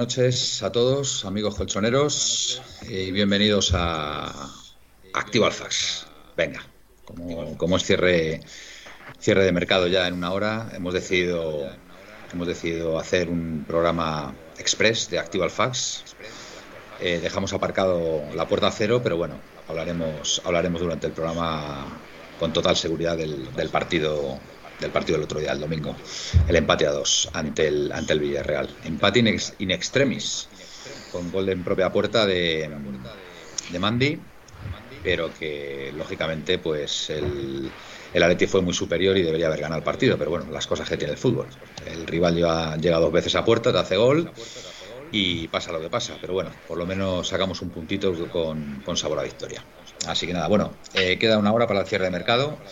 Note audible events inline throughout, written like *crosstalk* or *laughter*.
Noches a todos, amigos colchoneros, y bienvenidos a Activo Alfax. Venga, como, como es cierre, cierre de mercado ya en una hora, hemos decidido, hemos decidido hacer un programa express de Activo Alfax. Eh, dejamos aparcado la puerta cero, pero bueno, hablaremos, hablaremos durante el programa con total seguridad del partido del partido del otro día, el domingo. El empate a dos ante el, ante el Villarreal. Empate in, in extremis, con gol en propia puerta de, de Mandy, pero que lógicamente pues el, el Atleti fue muy superior y debería haber ganado el partido, pero bueno, las cosas que tiene el fútbol. El rival llega, llega dos veces a puerta, te hace gol y pasa lo que pasa, pero bueno, por lo menos sacamos un puntito con, con sabor a victoria. Así que nada, bueno, eh, queda una hora para el cierre de mercado.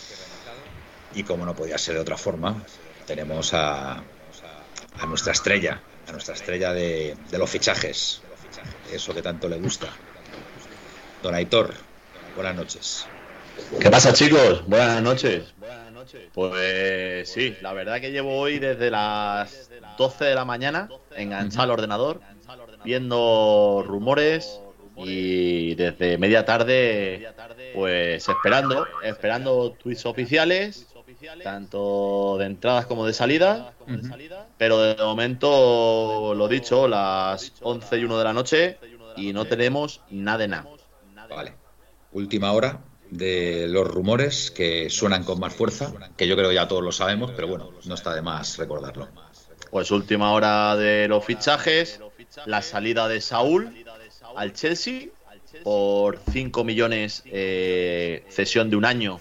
Y como no podía ser de otra forma, tenemos a, a nuestra estrella, a nuestra estrella de, de, los fichajes, eso que tanto le gusta. Don Aitor, buenas noches. ¿Qué pasa chicos? Buenas noches. Pues sí, la verdad que llevo hoy desde las 12 de la mañana enganchado al ordenador, viendo rumores y desde media tarde pues esperando, esperando tweets oficiales tanto de entradas como de salida. Uh -huh. Pero de momento, lo dicho, las 11 y 1 de la noche y no tenemos nada de nada. Vale. Última hora de los rumores que suenan con más fuerza, que yo creo que ya todos lo sabemos, pero bueno, no está de más recordarlo. Pues última hora de los fichajes, la salida de Saúl al Chelsea por 5 millones eh, cesión de un año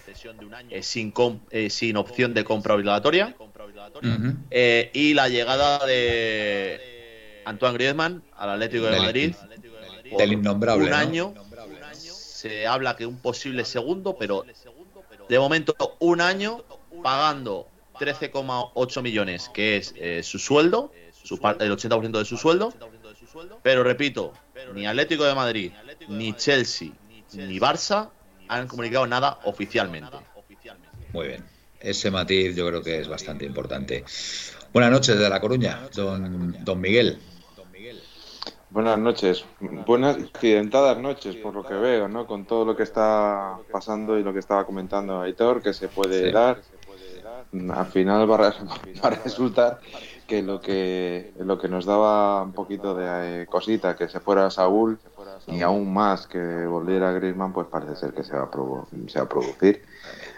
eh, sin, eh, sin opción de compra obligatoria uh -huh. eh, y la llegada de Antoine Griezmann al Atlético de del, Madrid del innombrable un ¿no? año se habla que un posible segundo pero de momento un año pagando 13,8 millones que es eh, su sueldo su, el 80% de su sueldo pero repito, ni Atlético de Madrid, ni Chelsea, ni Barça han comunicado nada oficialmente. Muy bien. Ese matiz yo creo que es bastante importante. Buenas noches de La Coruña, don, don Miguel. Buenas noches, buenas accidentadas noches por lo que veo, ¿no? Con todo lo que está pasando y lo que estaba comentando Aitor, que se puede sí. dar. Al final va a, *laughs* va a resultar que lo que lo que nos daba un poquito de eh, cosita que se fuera Saúl y aún más que volviera Griezmann pues parece ser que se va a, produ se va a producir.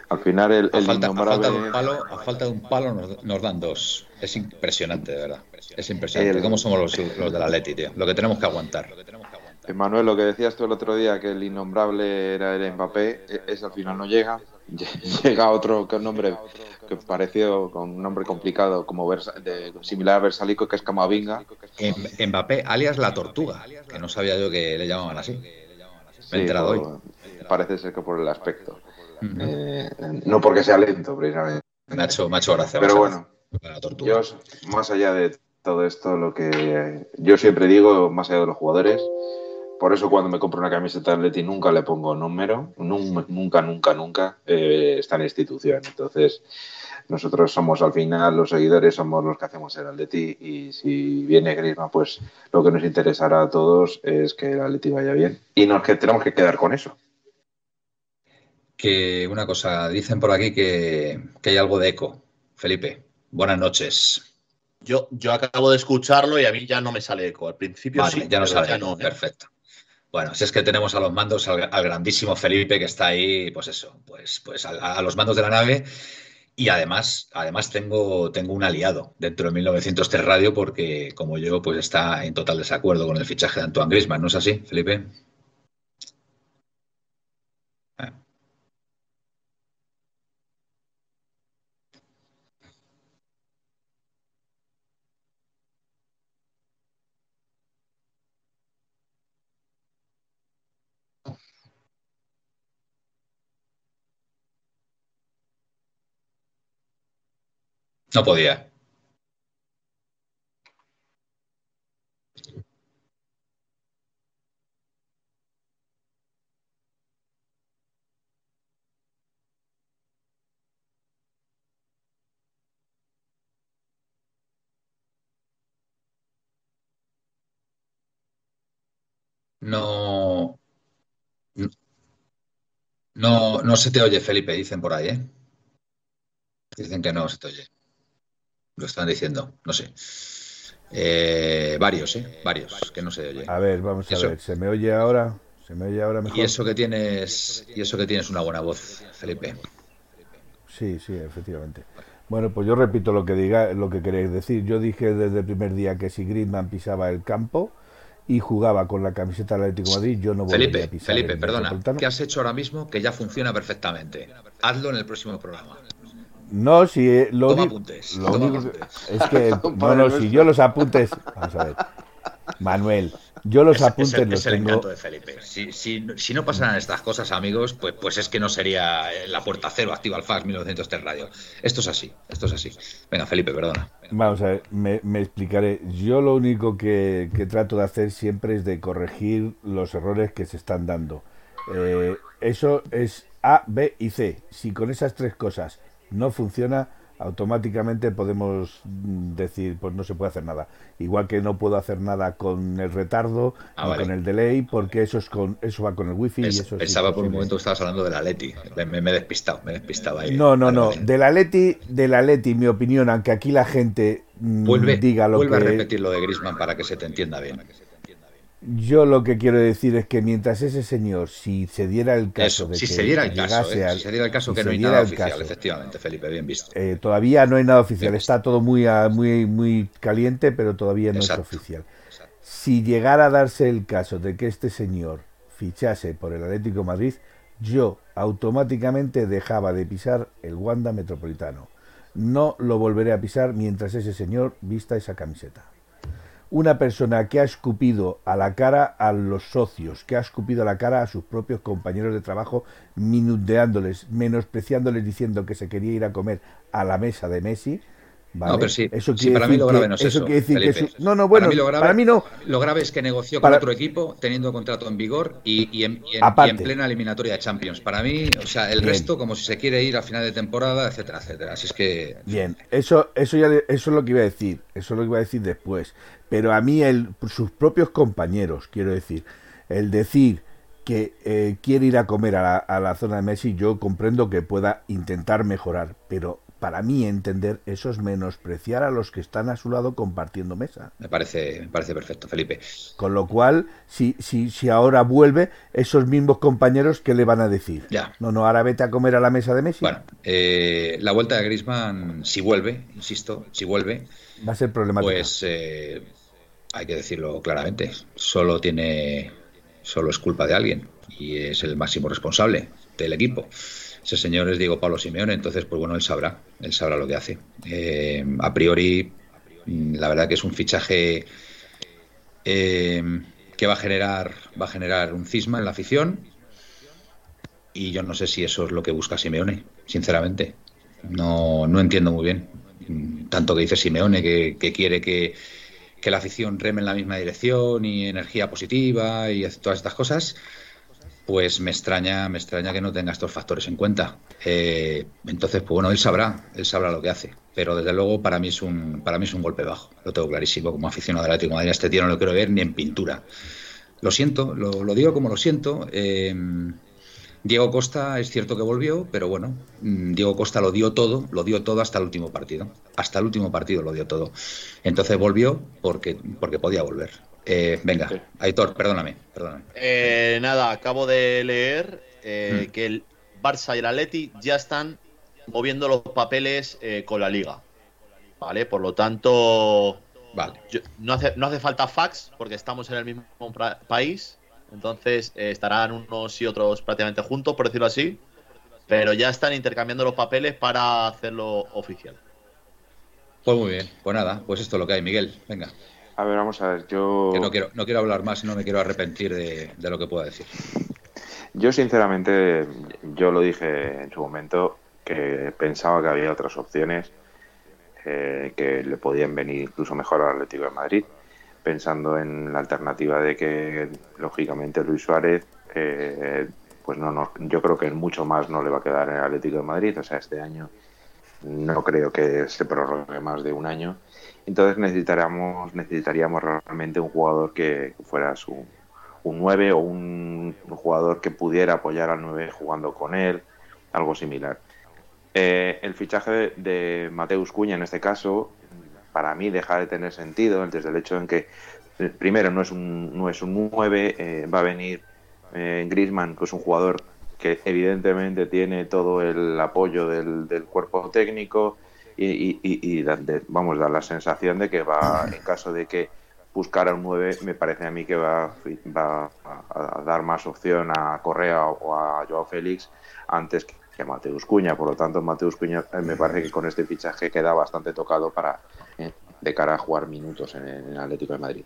Al final el, el a, falta, a, falta, de un palo a falta de un palo nos, nos, dan dos. Es impresionante de verdad. Es impresionante. El, cómo somos los, los del Atleti tío lo que tenemos que aguantar. Manuel lo que decías tú el otro día que el innombrable era el Mbappé e, ese al final no llega *laughs* llega otro que nombre que pareció con un nombre complicado como Versa, de, similar a Versalico que es Camavinga. Mbappé alias la tortuga que no sabía yo que le llamaban así. Me he enterado sí, hoy. parece ser que por el aspecto. Uh -huh. eh, no porque sea lento precisamente. Me ha hecho, me ha hecho gracia pero bueno yo más allá de todo esto lo que yo siempre digo más allá de los jugadores por eso cuando me compro una camiseta de Atleti nunca le pongo número, nunca, nunca, nunca eh, está en institución. Entonces, nosotros somos al final, los seguidores somos los que hacemos el Atleti y si viene Griezmann, pues lo que nos interesará a todos es que el Atleti vaya bien y nos que tenemos que quedar con eso. Que una cosa, dicen por aquí que, que hay algo de eco. Felipe, buenas noches. Yo, yo acabo de escucharlo y a mí ya no me sale eco. Al principio vale, sí, ya no sale. Ya no, ¿eh? Perfecto. Bueno, si es que tenemos a los mandos al, grandísimo Felipe que está ahí, pues eso, pues, pues a, a, los mandos de la nave. Y además, además tengo, tengo un aliado dentro de 1903 Radio porque, como yo, pues está en total desacuerdo con el fichaje de Antoine Griezmann, ¿no es así, Felipe? No podía. No. No, no se te oye, Felipe, dicen por ahí, ¿eh? Dicen que no se te oye. Lo están diciendo, no sé. Eh, varios, ¿eh? Varios, que no se oye. A ver, vamos a ver. ¿Se me oye ahora? ¿Se me oye ahora mejor? Y eso que tienes, y eso que tienes una buena voz, Felipe. Sí, sí, efectivamente. Bueno, pues yo repito lo que diga, lo que queréis decir. Yo dije desde el primer día que si Griezmann pisaba el campo y jugaba con la camiseta del Atlético de Madrid, yo no Felipe, a pisar Felipe, perdona. ¿Qué has hecho ahora mismo que ya funciona perfectamente? Hazlo en el próximo programa. No, si eh, lo, toma apuntes, es que *laughs* no, si yo los apuntes, vamos a ver. Manuel, yo los apuntes es el, los es el tengo. encanto de Felipe. Si, si, si, no pasaran estas cosas, amigos, pues, pues es que no sería la puerta cero activa al FAX 1903 Radio. Esto es así, esto es así. Venga, Felipe, perdona. Vamos a ver, me, me explicaré. Yo lo único que, que, trato de hacer siempre es de corregir los errores que se están dando. Eh, eso es A, B y C. Si con esas tres cosas no funciona, automáticamente podemos decir, pues no se puede hacer nada. Igual que no puedo hacer nada con el retardo, ah, ni vale. con el delay, porque eso es con eso va con el wifi. Es, y eso pensaba por un momento que estabas hablando de la Leti. Me, me, he despistado, me he despistado ahí. No, no, vale, no. Vale. De la Leti, de la Leti, mi opinión, aunque aquí la gente vuelve, diga lo vuelve que... a repetir lo de Grisman para que se te entienda bien. Yo lo que quiero decir es que mientras ese señor, si se diera el caso Eso, de si que se diera el caso, eh, al, si se diera el caso que no hay nada oficial, caso, efectivamente, Felipe, bien visto. Eh, todavía no hay nada oficial, está todo muy, muy, muy caliente, pero todavía no Exacto. es oficial. Exacto. Si llegara a darse el caso de que este señor fichase por el Atlético de Madrid, yo automáticamente dejaba de pisar el Wanda Metropolitano. No lo volveré a pisar mientras ese señor vista esa camiseta una persona que ha escupido a la cara a los socios, que ha escupido a la cara a sus propios compañeros de trabajo, minuteándoles, menospreciándoles, diciendo que se quería ir a comer a la mesa de Messi. ¿Vale? No, pero sí, eso sí para mí lo grave no es eso. eso quiere decir Felipe. que no, no, bueno, para mí, lo grave, para mí no. Lo grave es que negoció Para- con otro equipo teniendo contrato en vigor y, y en, y en- Aparte. y en plena eliminatoria de Champions. Para mí, o sea, el Bien. resto como si se quiere ir a final de temporada, etcétera, etcétera. Así es que Bien, eso, eso ya, eso es lo que iba a decir, eso es lo que iba a decir después. Pero a mí el, sus propios compañeros, quiero decir, el decir que eh, quiere ir a comer a la, a la zona de Messi, yo comprendo que pueda intentar mejorar, pero para mí entender eso es menospreciar a los que están a su lado compartiendo mesa. me parece, me parece perfecto, Felipe. Con lo cual, si, si, si ahora vuelve, esos mismos compañeros, ¿qué le van a decir? Ya. No, no, ahora vete a comer a la mesa de Messi. Bueno, eh, la vuelta de Griezmann, si vuelve, insisto, si vuelve, va a ser problemático. pues eh, hay que decirlo claramente, solo tiene, solo es culpa de alguien y es el máximo responsable del equipo. Ese señor es Diego Pablo Simeone, entonces, pues bueno, él sabrá, él sabrá lo que hace. Eh, a priori, mm, la verdad que es un fichaje eh, que va a generar, va a generar un cisma en la afición y yo no sé si eso es lo que busca Simeone, sinceramente. No, no entiendo muy bien. Mm, Tanto que dice Simeone que, que quiere que, que la afición reme en la misma dirección y energía positiva y todas estas cosas, pues me extraña, me extraña que no tenga estos factores en cuenta. Eh, entonces, pues bueno, él sabrá, él sabrá lo que hace. Pero desde luego para mí es un, para mí es un golpe bajo. Lo tengo clarísimo. Como aficionado del Atlético de Madrid, este tío no lo quiero ver ni en pintura. Lo siento, lo, lo digo como lo siento. Eh, Diego Costa es cierto que volvió, pero bueno, mm, Diego Costa lo dio todo, lo dio todo hasta el último partido. Hasta el último partido lo dio todo. Entonces volvió porque, porque podía volver. Eh, venga. Aitor, perdóname, perdóname. Eh, nada, acabo de leer eh, Mm. que el Barça y el Atleti ya están moviendo los papeles eh, con la liga. ¿Vale? Por lo tanto, Vale. yo- no, hace, no hace falta fax porque estamos en el mismo país. Entonces eh, estarán unos y otros prácticamente juntos, por decirlo así. Pero ya están intercambiando los papeles para hacerlo oficial. Pues muy bien, pues nada, pues esto es lo que hay, Miguel. Venga, A ver, vamos a ver, yo... que no quiero, no quiero hablar más y no me quiero arrepentir de, de lo que pueda decir. Yo sinceramente, yo lo dije en su momento, que pensaba que había otras opciones eh, que le podían venir incluso mejor al Atlético de Madrid, pensando en la alternativa de que, lógicamente, Luis Suárez, eh, pues no, no, yo creo que mucho más no le va a quedar en el Atlético de Madrid, o sea, este año no creo que se prorrogue más de un año. Entonces necesitaríamos, necesitaríamos realmente un jugador que fuera su, un 9 o un, jugador que pudiera apoyar al 9 jugando con él, algo similar. Eh, el fichaje de, Mateus Cuña en este caso, para mí deja de tener sentido desde el hecho en que, primero, no es un, no es un 9, eh, va a venir eh, Grisman, que es un jugador que evidentemente tiene todo el apoyo del, cuerpo técnico y, vamos, da la sensación de que va, en caso de que buscara un 9, me parece a mí que va, va a, dar más opción a Correa o a Joao Félix antes que, a Mateus Cuña. Por lo tanto, Mateus Cuña eh, me parece que con este fichaje queda bastante tocado para eh, de cara a jugar minutos en el Atlético de Madrid.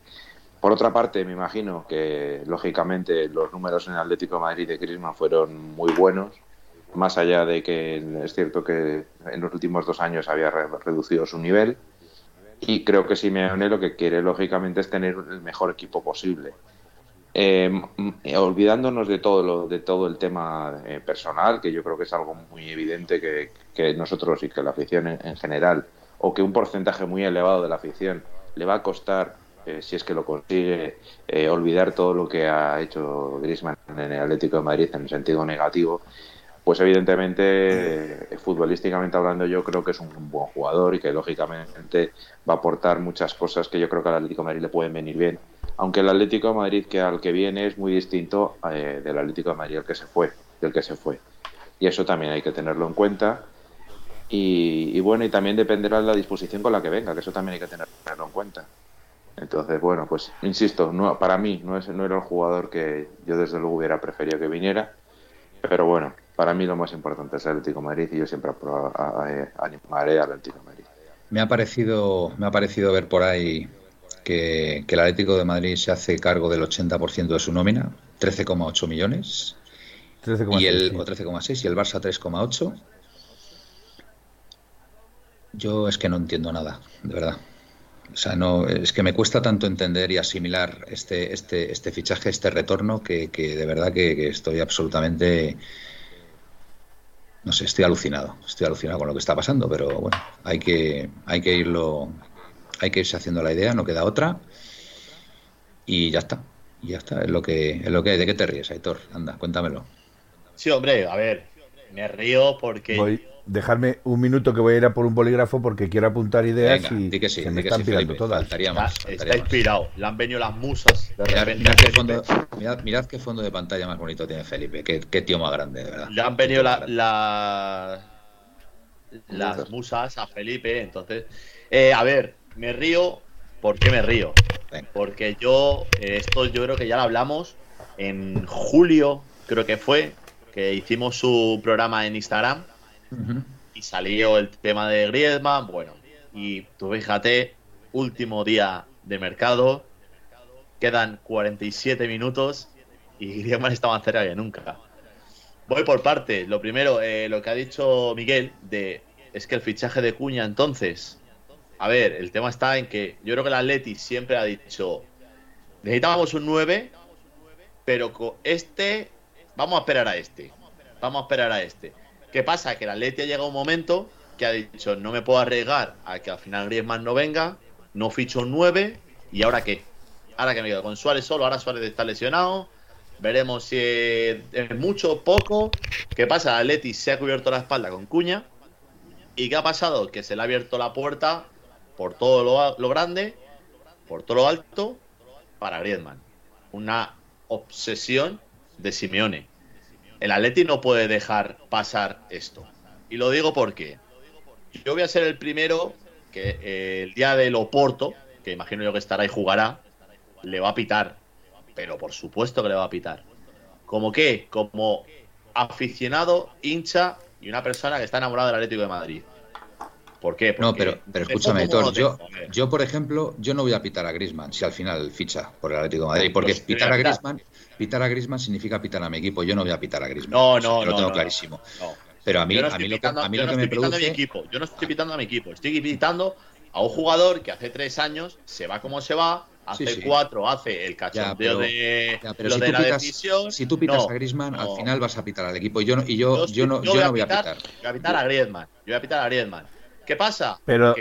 Por otra parte, me imagino que lógicamente los números en Atlético Madrid de Griezmann fueron muy buenos, más allá de que es cierto que en los últimos dos años había reducido su nivel. Y creo que Simeone lo que quiere, lógicamente, es tener el mejor equipo posible. Eh, olvidándonos de todo lo, de todo el tema eh, personal, que yo creo que es algo muy evidente que, nosotros y que la afición en, general, o que un porcentaje muy elevado de la afición le va a costar eh, si es que lo consigue, eh, olvidar todo lo que ha hecho Griezmann en el Atlético de Madrid en sentido negativo, pues evidentemente, eh, futbolísticamente hablando, yo creo que es un buen jugador y que lógicamente va a aportar muchas cosas que yo creo que al Atlético de Madrid le pueden venir bien. Aunque el Atlético de Madrid que al que viene es muy distinto del Atlético de Madrid al que se fue, del que se fue. Y eso también hay que tenerlo en cuenta. Y, y bueno, y también dependerá de la disposición con la que venga, que eso también hay que tenerlo en cuenta. Entonces, bueno, pues insisto, no, para mí no, es, no era el jugador que yo desde luego hubiera preferido que viniera, pero bueno, para mí lo más importante es el Atlético de Madrid y yo siempre animaré al Atlético de Madrid. Me ha parecido, me ha parecido ver por ahí que, el Atlético de Madrid se hace cargo del 80% de su nómina, 13,8 millones, y el, o 13,6 y el Barça 3,8. Yo es que no entiendo nada, de verdad. O sea, no, es que me cuesta tanto entender y asimilar este, este, este fichaje, este retorno, que, de verdad que, estoy absolutamente. No sé, estoy alucinado. Estoy alucinado con lo que está pasando, pero bueno, hay que, hay que irlo. Hay que irse haciendo la idea, no queda otra. Y ya está. Y ya está, es lo que, es lo que hay. ¿De qué te ríes, Aitor? Anda, cuéntamelo. Sí, hombre, a ver, me río porque dejarme un minuto que voy a ir a por un bolígrafo porque quiero apuntar ideas y se me están pirando todas. está, inspirado, le han venido las musas. mirad, qué fondo, de pantalla más bonito tiene Felipe, qué, tío más grande, de verdad. Le han venido la, las musas a Felipe, entonces... Eh, a ver, me río, ¿por qué me río? Porque yo, eh, esto yo creo que ya lo hablamos en julio, creo que fue, que hicimos su programa en Instagram y salió el tema de Griezmann, bueno, y tú fíjate, último día de mercado, quedan 47 minutos y Griezmann está más cerca que nunca. Voy por partes. Lo primero, eh, lo que ha dicho Miguel, de es que el fichaje de Cuña entonces. A ver, el tema está en que yo creo que el Atleti siempre ha dicho, necesitábamos un 9, pero con este, vamos a esperar a este. Vamos a esperar a este. ¿Qué pasa? Que el Atleti ha llegado un momento que ha dicho, no me puedo arriesgar a que al final Griezmann no venga, no ficho un 9, ¿y ahora qué? Ahora que me quedo con Suárez solo, ahora Suárez está lesionado, veremos si es mucho o poco. ¿Qué pasa? El Atleti se ha cubierto la espalda con Cuña, ¿y qué ha pasado? Que se le ha abierto la puerta por todo lo, lo grande, por todo lo alto, para Griezmann. Una obsesión de Simeone. El Atleti no puede dejar pasar esto. Y lo digo porque yo voy a ser el primero que eh, el día del Oporto, que imagino yo que estará y jugará, le va a pitar. Pero por supuesto que le va a pitar. ¿Como qué? Como aficionado, hincha y una persona que está enamorada del Atlético de Madrid. ¿Por qué? no, pero, pero escúchame, yo, yo, por ejemplo, yo no voy a pitar a Grisman si al final ficha por el Atlético de Madrid, porque pitar a Grisman, pitar a Grisman significa pitar a mi equipo, yo no voy a pitar a Grisman. No, no, Lo tengo clarísimo. Pero a mí, a mí lo que, a mí lo que me produce... A mi equipo. Yo no estoy pitando a mi equipo, estoy pitando a un jugador que hace tres años se va como se va, hace cuatro hace el cachondeo de, si de la decisión. Si tú pitas a Griezmann, al final vas a pitar al equipo. Y yo, y yo, yo, no, yo, no voy a pitar. Voy a pitar a Griezmann. Yo voy a pitar a Griezmann. ¿Qué pasa? Pero,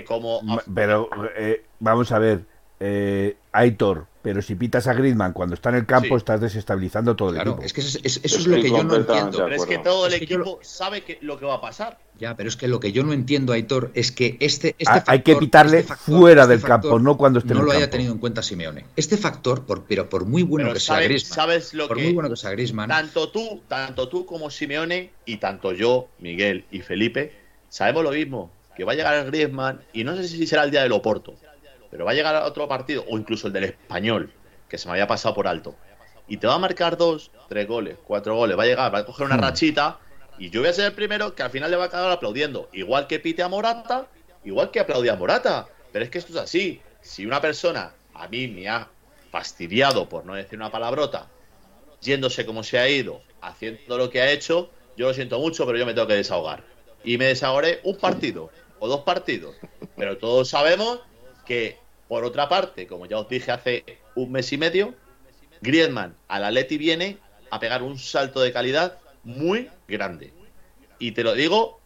pero eh, vamos a ver. Eh, Aitor, pero si pitas a Griezmann cuando está en el campo, estás desestabilizando todo el equipo. Es que eso, es, lo que yo no entiendo. Pero es que todo el equipo sabe que, lo que va a pasar. Ya, pero es que lo que yo no entiendo, Aitor, es que este, este factor, Hay que pitarle este fuera este del campo, no cuando esté no en el No lo haya tenido en cuenta Simeone. Este factor, por, pero por muy bueno que sea Griezmann, sabes lo por muy bueno que sea Griezmann, tanto tú, tanto tú como Simeone y tanto yo, Miguel y Felipe, sabemos lo mismo, que va a llegar el Griezmann y no sé si será el día del Oporto pero va a llegar a otro partido, o incluso el del español, que se me había pasado por alto, y te va a marcar dos, tres goles, cuatro goles, va a llegar, va a coger una hmm. rachita, y yo voy a ser el primero que al final le va a quedar aplaudiendo, igual que pite a Morata, igual que aplaudí a Morata. Pero es que esto es así. Si una persona a mí me ha fastidiado, por no decir una palabrota, yéndose como se ha ido, haciendo lo que ha hecho, yo lo siento mucho, pero yo me tengo que desahogar. Y me desahogaré un partido o dos partidos. Pero todos sabemos que por otra parte, como ya os dije hace un mes y medio, Griezmann al Atleti viene a pegar un salto de calidad muy grande. Y te lo digo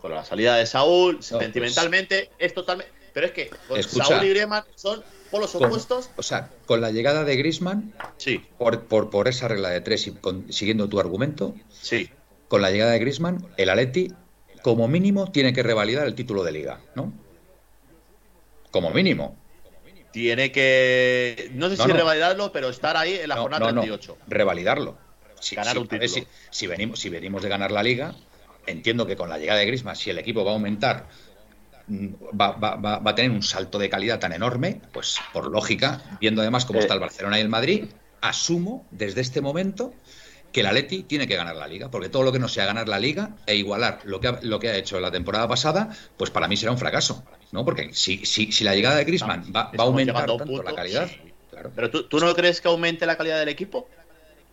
con la salida de Saúl, sentimentalmente, es totalmente. Pero es que Saúl y Griezmann son polos opuestos. O sea, con la llegada de Griezmann, sí. por, por, esa regla de tres y siguiendo tu argumento, sí. con la llegada de Griezmann, el Atleti, como mínimo, tiene que revalidar el título de liga, ¿no? Como mínimo tiene que, no sé si revalidarlo, pero estar ahí en la jornada 38. Revalidarlo. Si, ganar un título. Si, venimos, si venimos de ganar la liga, entiendo que con la llegada de Griezmann, si el equipo va a aumentar, mm, va, va, va, a tener un salto de calidad tan enorme, pues por lógica, viendo además cómo eh. está el Barcelona y el Madrid, asumo desde este momento que el Atleti tiene que ganar la liga, porque todo lo que no sea ganar la liga e igualar lo que ha, lo que ha hecho la temporada pasada, pues para mí será un fracaso, ¿no? Porque si, si, si la llegada de Griezmann va, va a aumentar tanto la calidad, Pero ¿tú, no crees que aumente la calidad del equipo?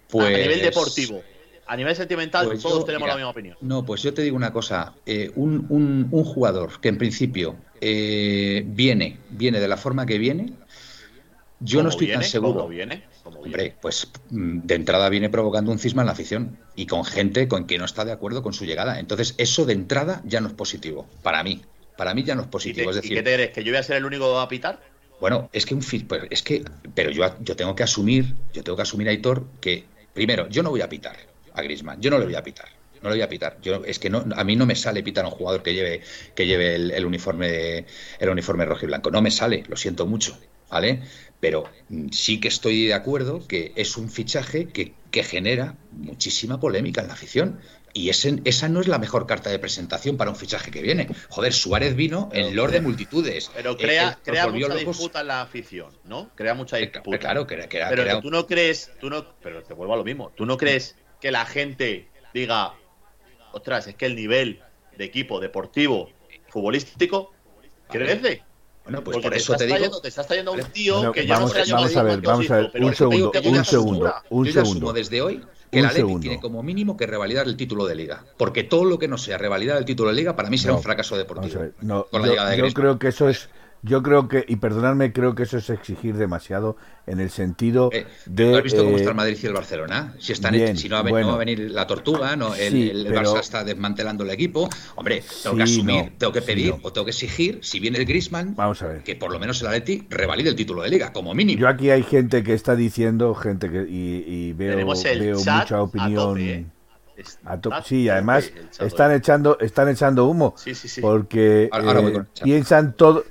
Pues, a nivel deportivo. A nivel sentimental, pues todos tenemos la misma opinión. No, pues yo te digo una cosa. Eh, un, un, un, jugador que en principio eh, viene, viene de la forma que viene, yo no estoy tan seguro. ¿Cómo viene? Hombre, pues mm, de entrada viene provocando un cisma en la afición y con gente con que no está de acuerdo con su llegada. Entonces, eso de entrada ya no es positivo, para mí. Para mí ya no es positivo. es decir, qué te crees? ¿Que yo voy a ser el único a pitar? Bueno, es que un pues, es que, pero yo, yo tengo que asumir, yo tengo que asumir, Aitor, que primero, yo no voy a pitar a Grisman, yo no le voy a pitar no le voy a pitar. Yo es que no, a mí no me sale pitar a un jugador que lleve que lleve el, uniforme el uniforme rojo y blanco. No me sale, lo siento mucho, ¿vale? Pero mm, sí que estoy de acuerdo que es un fichaje que, genera muchísima polémica en la afición. Y ese, esa no es la mejor carta de presentación para un fichaje que viene. Joder, Suárez vino en Lord de multitudes. Pero eh, crea, crea mucha disputa en la afición, ¿no? Crea mucha eh, disputa. Claro, crea, pero tú no crees, tú no, pero te vuelvo a lo mismo. ¿Tú no crees que la gente diga, ostras, es que el nivel de equipo deportivo, futbolístico, crece? Bueno, pues por eso te, digo. te estás trayendo un tío que ya vamos, no vamos a ver, vamos a ver, un segundo, un segundo, un segundo. desde hoy que la Leti tiene como mínimo que revalidar el título de liga, porque todo lo que no sea revalidar el título de liga para mí será un fracaso deportivo. No, con la llegada de yo creo que eso es yo creo que, y perdonadme, creo que eso es exigir demasiado en el sentido eh, de. ¿No has visto cómo está el eh, Madrid y el Barcelona? Si, están, si no, va, a venir la tortuga, no, el, Barça está desmantelando el equipo. Hombre, tengo que asumir, tengo que pedir o tengo que exigir, si viene el Grisman, Vamos a ver. que por lo menos el Atleti revalide el título de liga, como mínimo. Yo aquí hay gente que está diciendo, gente que. Y, veo, veo mucha opinión. ¿eh? sí, además están echando, están echando humo. porque piensan todo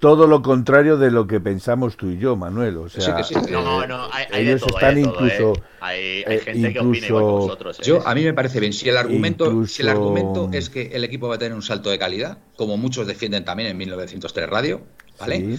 todo lo contrario de lo que pensamos tú y yo, Manuel. O sea, no, no, hay, ellos están ¿eh? incluso. Hay, eh, gente que opina igual que vosotros. ¿eh? Yo, a mí me parece bien. Si el, argumento, si el argumento es que el equipo va a tener un salto de calidad, como muchos defienden también en 1903 Radio, ¿vale?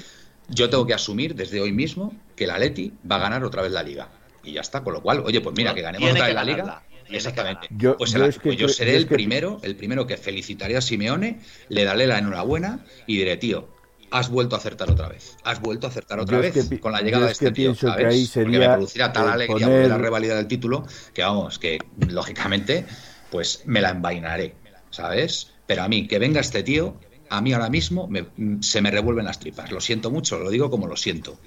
Yo tengo que asumir desde hoy mismo que el Atleti va a ganar otra vez la liga. Y ya está. Con lo cual, oye, pues mira, que ganemos otra vez la liga. Exactamente. Yo, pues, pues yo seré el primero, el primero que felicitaría a Simeone, le daré la enhorabuena y diré, tío, has vuelto a acertar otra vez. Has vuelto a acertar otra vez con la llegada de este tío. Que ahí sería porque me producirá tal alegría la revalida del título que vamos, que lógicamente pues me la envainaré, ¿sabes? Pero a mí, que venga este tío, a mí ahora mismo se me revuelven las tripas. Lo siento mucho, lo digo como lo siento.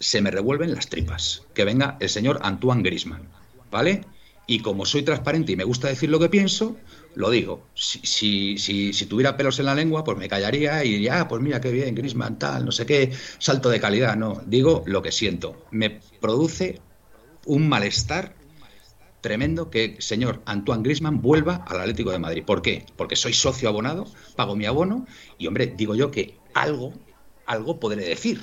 Se me revuelven las tripas. Que venga el señor Antoine Grisman, ¿vale? Y como soy transparente y me gusta decir lo que pienso, lo digo. Si, si, si, tuviera pelos en la lengua, pues me callaría y diría, ah, pues mira qué bien, Grisman, tal, no sé qué, salto de calidad. No, digo lo que siento. Me produce un malestar tremendo que señor Antoine Grisman vuelva al Atlético de Madrid. ¿Por qué? Porque soy socio abonado, pago mi abono y, hombre, digo yo que algo, algo podré decir.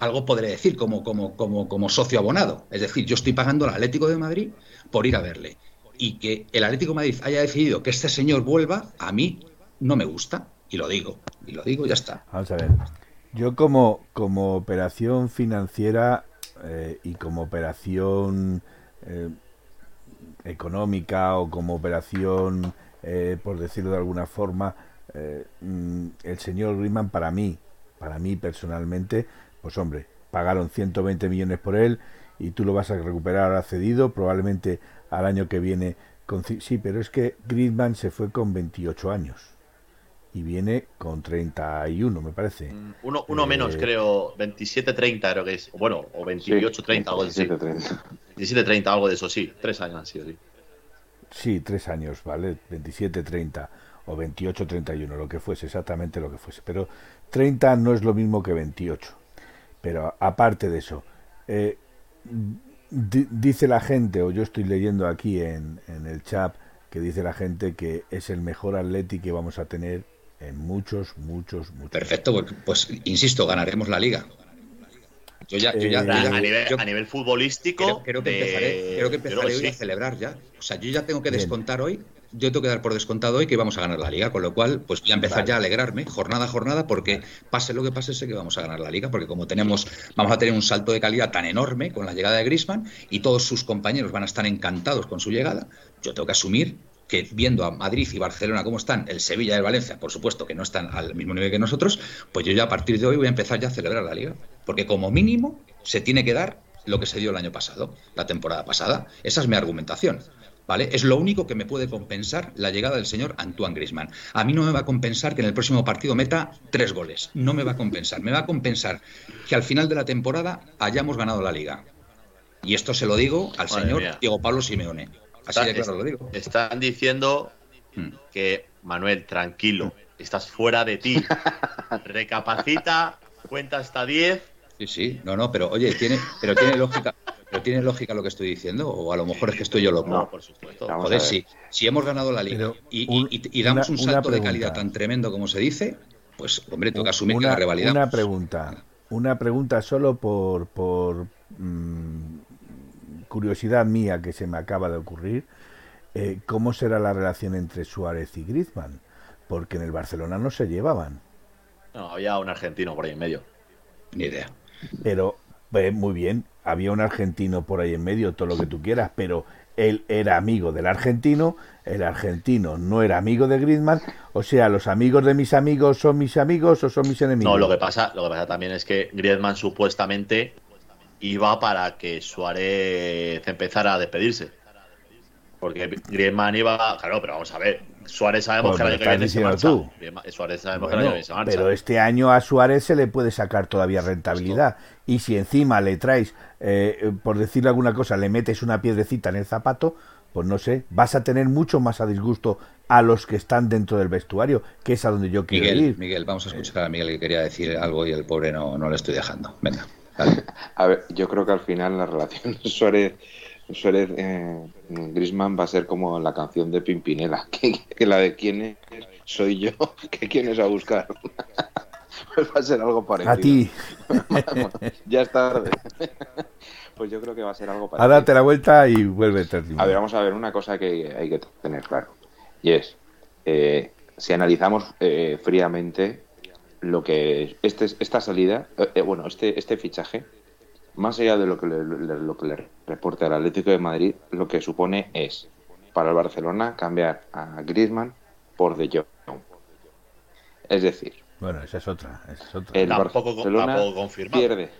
Algo podré decir como, como, como, como socio abonado. Es decir, yo estoy pagando al Atlético de Madrid por ir a verle. Y que el Atlético Madrid haya decidido que este señor vuelva, a mí no me gusta. Y lo digo. Y lo digo, ya está. Vamos a ver. Yo como, como operación financiera eh, y como operación eh, económica o como operación, eh, por decirlo de alguna forma, mm, el señor Griezmann para mí, para mí personalmente, pues hombre, pagaron 120 millones por él y tú lo vas a recuperar a cedido, probablemente al año que viene. Con, sí, pero es que Griezmann se fue con 28 años y viene con 31, me parece. Mm, uno, uno menos, eh, creo, 27-30 creo que es. Bueno, o 28-30, algo así. 27-30, algo de eso, sí. Tres años han sido, sí. Sí, tres años, ¿vale? 27-30 o 28-31, lo que fuese, exactamente lo que fuese. Pero 30 no es lo mismo que 28. Pero aparte de eso, eh, dice la gente, o yo estoy leyendo aquí en, en el chat, que dice la gente que es el mejor Atleti que vamos a tener en muchos, muchos, muchos. Perfecto, pues, pues insisto, ganaremos la liga. Yo ya, yo ya, a, nivel, a, nivel, futbolístico, creo, que empezaré, creo que empezaré hoy a celebrar ya. O sea, yo ya tengo que descontar hoy yo tengo que dar por descontado hoy que vamos a ganar la liga, con lo cual, pues voy a empezar ya a alegrarme jornada a jornada, porque pase lo que pase, sé que vamos a ganar la liga, porque como tenemos, vamos a tener un salto de calidad tan enorme con la llegada de Grisman y todos sus compañeros van a estar encantados con su llegada, yo tengo que asumir que viendo a Madrid y Barcelona cómo están, el Sevilla y el Valencia, por supuesto que no están al mismo nivel que nosotros, pues yo ya a partir de hoy voy a empezar ya a celebrar la liga. Porque como mínimo se tiene que dar lo que se dio el año pasado, la temporada pasada. Esa es mi argumentación. ¿Vale? Es lo único que me puede compensar la llegada del señor Antoine Grisman. A mí no me va a compensar que en el próximo partido meta tres goles. No me va a compensar. Me va a compensar que al final de la temporada hayamos ganado la liga. Y esto se lo digo al señor Diego Pablo Simeone. Así de claro lo digo. Están diciendo hmm. que, Manuel, tranquilo, estás fuera de ti. *laughs* Recapacita, cuenta hasta 10. Sí, sí, no, no, pero oye, tiene, pero tiene lógica. ¿Pero tiene lógica lo que estoy diciendo? ¿O a lo mejor es que estoy yo loco? No, por supuesto. Joder, si, si hemos ganado la liga y, damos un salto de calidad tan tremendo como se dice, pues, hombre, tengo que asumir que la revalidamos. Una pregunta. Una pregunta solo por, por mm, curiosidad mía que se me acaba de ocurrir, eh, ¿cómo será la relación entre Suárez y Griezmann? Porque en el Barcelona no se llevaban. No, había un argentino por ahí en medio. Ni idea. Pero, pues, muy bien, había un argentino por ahí en medio, todo lo que tú quieras, pero él era amigo del argentino, el argentino no era amigo de Griezmann, o sea, los amigos de mis amigos son mis amigos o son mis enemigos. No, lo que pasa, lo que pasa también es que Griezmann supuestamente iba para que Suárez empezara a despedirse. Porque Griezmann iba, claro, pero vamos a ver, Suárez sabemos que el año que viene se marcha. Tú. Suárez sabemos que el año que viene se marcha. Pero este año a Suárez se le puede sacar todavía rentabilidad. Y si encima le traes, eh, por decirle alguna cosa, le metes una piedrecita en el zapato, pues no sé, vas a tener mucho más a disgusto a los que están dentro del vestuario, que es a donde yo quiero Miguel, ir. Miguel, vamos a escuchar a Miguel que quería decir algo y el pobre no, no le estoy dejando. Venga. *laughs* A ver, yo creo que al final la relación Suárez, Suárez eh, Grisman va a ser como la canción de Pimpinela, *laughs* que, la de quién es, soy yo, *laughs* que quién es a buscar. *laughs* pues va a ser algo parecido. A ti. ya es tarde. pues yo creo que va a ser algo parecido. Ahora date la vuelta y vuelve a ver, vamos a ver una cosa que hay que tener claro. Y es, eh, si analizamos eh, fríamente lo que este, esta salida, eh, eh, bueno, este, este fichaje, más allá de lo que le, lo que le reporte al Atlético de Madrid, lo que supone es para el Barcelona cambiar a Griezmann por De Jong. Es decir, bueno, esa es otra. Esa es otra. El Barcelona pierde.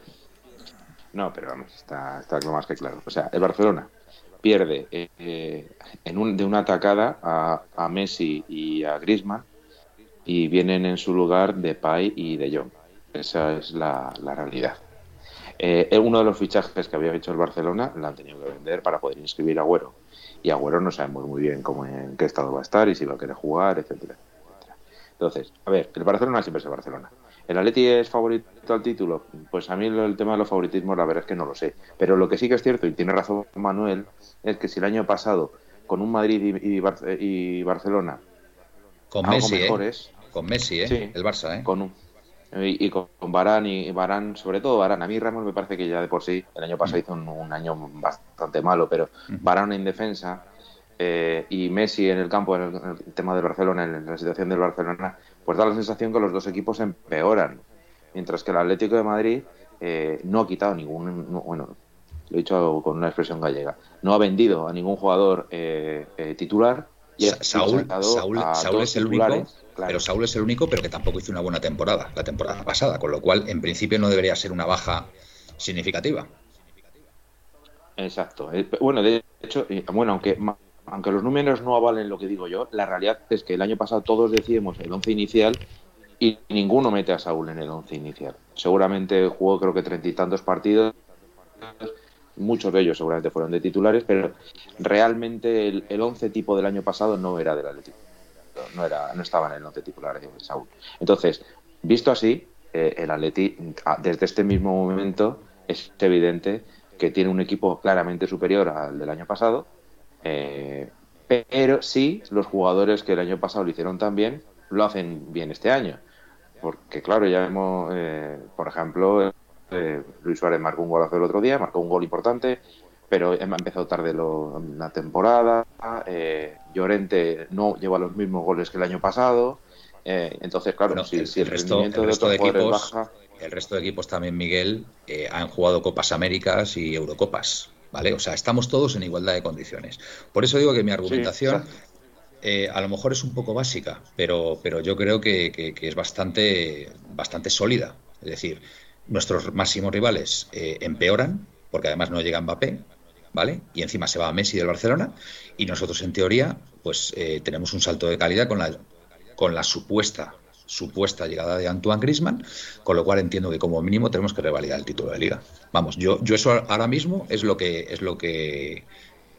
No, pero vamos, está, está más que claro. O sea, el Barcelona pierde eh, en un, de una atacada a, a Messi y a Griezmann y vienen en su lugar de Depay y De Jong. Esa es la, realidad. Eh, uno de los fichajes que había hecho el Barcelona la han tenido que vender para poder inscribir a Agüero. Y Agüero no sabemos muy bien cómo en qué estado va a estar y si va a querer jugar, etcétera. Entonces, a ver, el Barcelona siempre es el Barcelona. ¿El Atleti es favorito al título? Pues a mí el tema de los favoritismos la verdad es que no lo sé. Pero lo que sí que es cierto, y tiene razón Manuel, es que si el año pasado con un Madrid y, Barcelona con Messi, ¿eh? con Messi, ¿eh? el Barça, ¿eh? Con un, y, con Barán y Barán, sobre todo Barán. A mí Ramos me parece que ya de por sí, el año pasado hizo un, año bastante malo, pero Barán en defensa eh, y Messi en el campo, en el, tema del Barcelona, en la situación del Barcelona, pues da la sensación que los dos equipos empeoran. Mientras que el Atlético de Madrid eh, no ha quitado ningún, bueno, lo he dicho con una expresión gallega, no ha vendido a ningún jugador eh, titular. Y Saúl, Saúl, es el único, pero Saúl es el único, pero que tampoco hizo una buena temporada la temporada pasada, con lo cual en principio no debería ser una baja significativa. Exacto. Bueno, de hecho, bueno, aunque aunque los números no avalen lo que digo yo, la realidad es que el año pasado todos decíamos el once inicial y ninguno mete a Saúl en el once inicial. Seguramente jugó creo que treinta y tantos partidos, muchos de ellos seguramente fueron de titulares, pero realmente el, once tipo del año pasado no era del Atlético, no era, no estaba en el once titular de Saúl. Entonces, visto así, eh, el Atleti ah, desde este mismo momento es evidente que tiene un equipo claramente superior al del año pasado eh, pero sí, los jugadores que el año pasado lo hicieron tan bien, lo hacen bien este año. Porque, claro, ya vemos, eh, por ejemplo, Luis Suárez marcó un golazo el otro día, marcó un gol importante, pero ha empezado tarde la temporada. Llorente no lleva los mismos goles que el año pasado. entonces, claro, si, el, resto, de, equipos, el resto de equipos también, Miguel, han jugado Copas Américas y Eurocopas. ¿vale? O sea, estamos todos en igualdad de condiciones. Por eso digo que mi argumentación eh, a lo mejor es un poco básica, pero, pero yo creo que, es bastante, bastante sólida. Es decir, nuestros máximos rivales eh, empeoran, porque además no llega Mbappé, ¿vale? Y encima se va a Messi del Barcelona, y nosotros en teoría, pues eh, tenemos un salto de calidad con la, con la supuesta supuesta llegada de Antoine Grisman, con lo cual entiendo que como mínimo tenemos que revalidar el título de liga. Vamos, yo, yo eso ahora mismo es lo que es lo que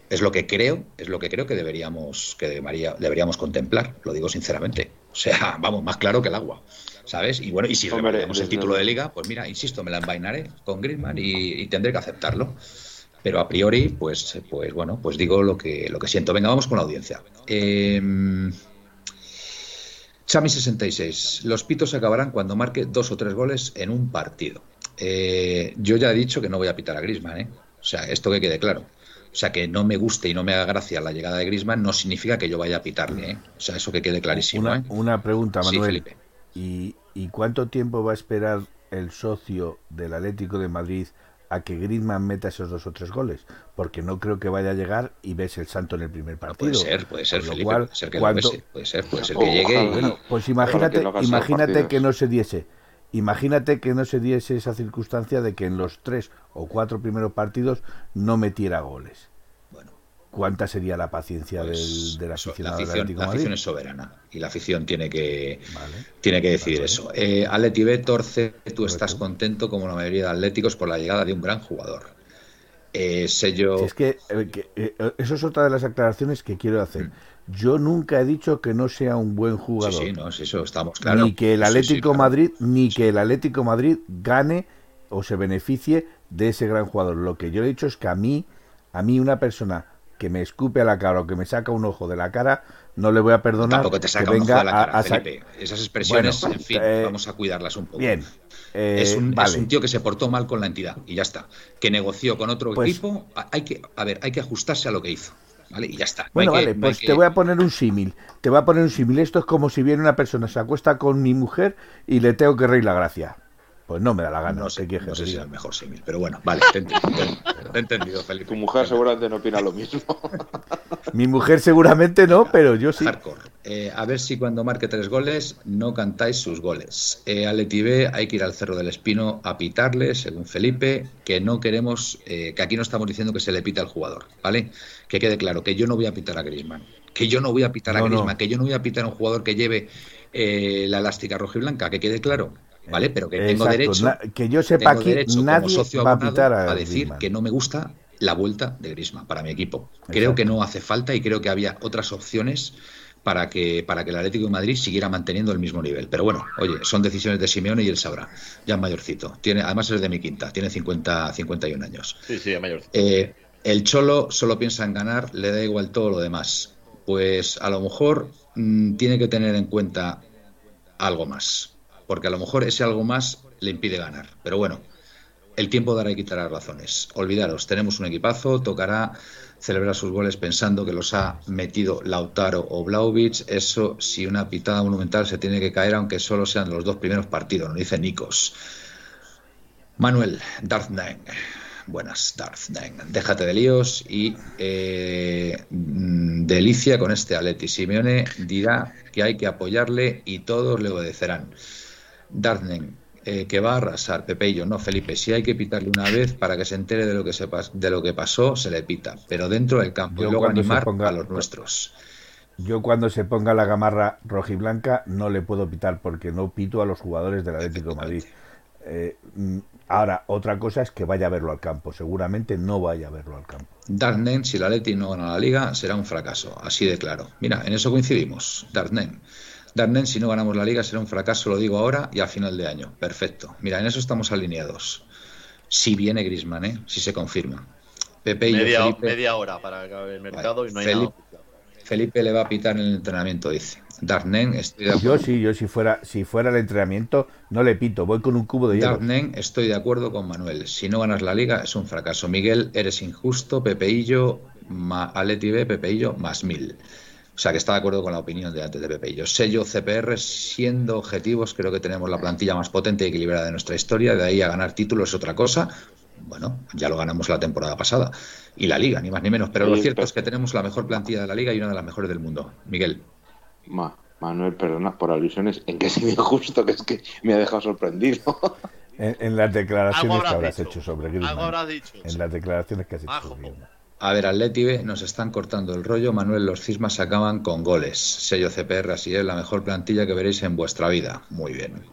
es lo que creo, es lo que creo que deberíamos que deberíamos contemplar, lo digo sinceramente. O sea, vamos, más claro que el agua. ¿Sabes? Y bueno, y si revalidamos el título de liga, pues mira, insisto, me la envainaré con Griezmann y, tendré que aceptarlo pero a priori, pues, pues bueno, pues digo lo que, lo que siento. Venga, vamos con la audiencia. Eh, Chami66. Los pitos acabarán cuando marque dos o tres goles en un partido. Eh, yo ya he dicho que no voy a pitar a Grisman, ¿eh? O sea, esto que quede claro. O sea, que no me guste y no me haga gracia la llegada de Grisman no significa que yo vaya a pitarle, ¿eh? O sea, eso que quede clarísimo. Una, ¿eh? una pregunta, Manuel. ¿Y, ¿Y cuánto tiempo va a esperar el socio del Atlético de Madrid a que Griezmann meta esos dos o tres goles, porque no creo que vaya a llegar y ves el santo en el primer partido. puede ser, puede ser, Felipe, puede ser que puede ser, puede ser que llegue. pues imagínate, imagínate que no se diese, imagínate que no se diese esa circunstancia de que en los tres o cuatro primeros partidos no metiera goles ¿Cuánta sería la paciencia pues, del, de la afición, la afición es soberana y la afición tiene que, tiene que decidir eso. Eh, Atleti B, Torce, tú estás contento como la mayoría de atléticos por la llegada de un gran jugador. Eh, sello... es que, eh, eh, eso es otra de las aclaraciones que quiero hacer. Mm. Yo nunca he dicho que no sea un buen jugador. Sí, sí, no, eso estamos claro. Ni que el Atlético Madrid, ni que el Atlético Madrid gane o se beneficie de ese gran jugador. Lo que yo he dicho es que a mí, a mí una persona que me escupe a la cara o que me saca un ojo de la cara, no le voy a perdonar. Tampoco te saca un ojo de la cara, Felipe. Esas expresiones, en fin, eh, vamos a cuidarlas un poco. Bien. es, un, eh, es, un, tío que se portó mal con la entidad y ya está. Que negoció con otro pues equipo. Hay que, a ver, hay que ajustarse a lo que hizo. ¿Vale? Y ya está. bueno, vale, pues te voy a poner un símil. Te voy a poner un símil. Esto es como si viene una persona, se acuesta con mi mujer y le tengo que reír la gracia. Pues no me da la gana. No sé, no sé si es el mejor símil, pero bueno, vale, te he entendido, Felipe. Tu mujer seguramente no opina lo mismo. *laughs* Mi mujer seguramente no, pero yo sí. Hardcore. Eh, a ver si cuando marque tres goles no cantáis sus goles. Eh, a B hay que ir al Cerro del Espino a pitarle, según Felipe, que no queremos, eh, que aquí no estamos diciendo que se le pite al jugador, ¿vale? Que quede claro, que yo no voy a pitar a Griezmann, que yo no voy a pitar a Griezmann, que yo no voy a pitar a un jugador que lleve eh, la elástica roja y blanca, que quede claro ¿vale? Pero que tengo derecho, que yo sepa que nadie va a pitar a, decir que no me gusta la vuelta de Grisman para mi equipo. Creo que no hace falta y creo que había otras opciones para que, para que el Atlético de Madrid siguiera manteniendo el mismo nivel. Pero bueno, oye, son decisiones de Simeone y él sabrá. Ya es mayorcito. Tiene, además es de mi quinta, tiene 50, 51 años. Sí, sí, es mayorcito. Eh, el Cholo solo piensa en ganar, le da igual todo lo demás. Pues a lo mejor mm, tiene que tener en cuenta algo más. Porque a lo mejor ese algo más le impide ganar. Pero bueno, el tiempo dará y quitará razones. Olvidaros, tenemos un equipazo, tocará celebrar sus goles pensando que los ha metido Lautaro o Blaovic. Eso, si una pitada monumental se tiene que caer, aunque solo sean los dos primeros partidos, nos dice Nikos. Manuel, Darth Buenas, Darth Déjate de líos y eh, delicia con este Aleti. Simeone dirá que hay que apoyarle y todos le obedecerán. Darth eh, que va a arrasar, Pepe y yo, no Felipe. Si hay que pitarle una vez para que se entere de lo que, se de lo que pasó, se le pita, pero dentro del campo y luego animar a los nuestros. Yo cuando se ponga la gamarra rojiblanca no le puedo pitar porque no pito a los jugadores del Atlético de Madrid. Eh, mm, ahora, otra cosa es que vaya a verlo al campo. Seguramente no vaya a verlo al campo. Darnen, si el Atleti no gana la Liga, será un fracaso. Así de claro. Mira, en eso coincidimos. Darnen. Darnen, si no ganamos la liga, será un fracaso, lo digo ahora y a final de año. Perfecto. Mira, en eso estamos alineados. Si viene Grisman, ¿eh? si se confirma. Pepe y media, Felipe, media hora para acabar el mercado y no hay Felipe, Felipe le va a pitar en el entrenamiento, dice. Darnen, estoy de acuerdo. Yo sí, yo si fuera, si fuera el entrenamiento, no le pito, voy con un cubo de hielo. Darnen, estoy de acuerdo con Manuel. Si no ganas la liga, es un fracaso. Miguel, eres injusto. Pepeillo, ma, Aleti B, Pepeillo, más mil. O sea que está de acuerdo con la opinión de antes de Pepe y yo. Sello CPR, siendo objetivos, creo que tenemos la plantilla más potente y equilibrada de nuestra historia. De ahí a ganar títulos es otra cosa. Bueno, ya lo ganamos la temporada pasada. Y la liga, ni más ni menos. Pero lo cierto es que tenemos la mejor plantilla de la liga y una de las mejores del mundo. Miguel. Manuel, perdona por alusiones. ¿En qué sido justo? Que es que me ha dejado sorprendido. en, las declaraciones que habrás hecho sobre Griezmann. En las declaraciones que has hecho sobre a ver, Atleti B nos están cortando el rollo. Manuel, los cismas acaban con goles. Sello CPR, así es la mejor plantilla que veréis en vuestra vida. Muy bien.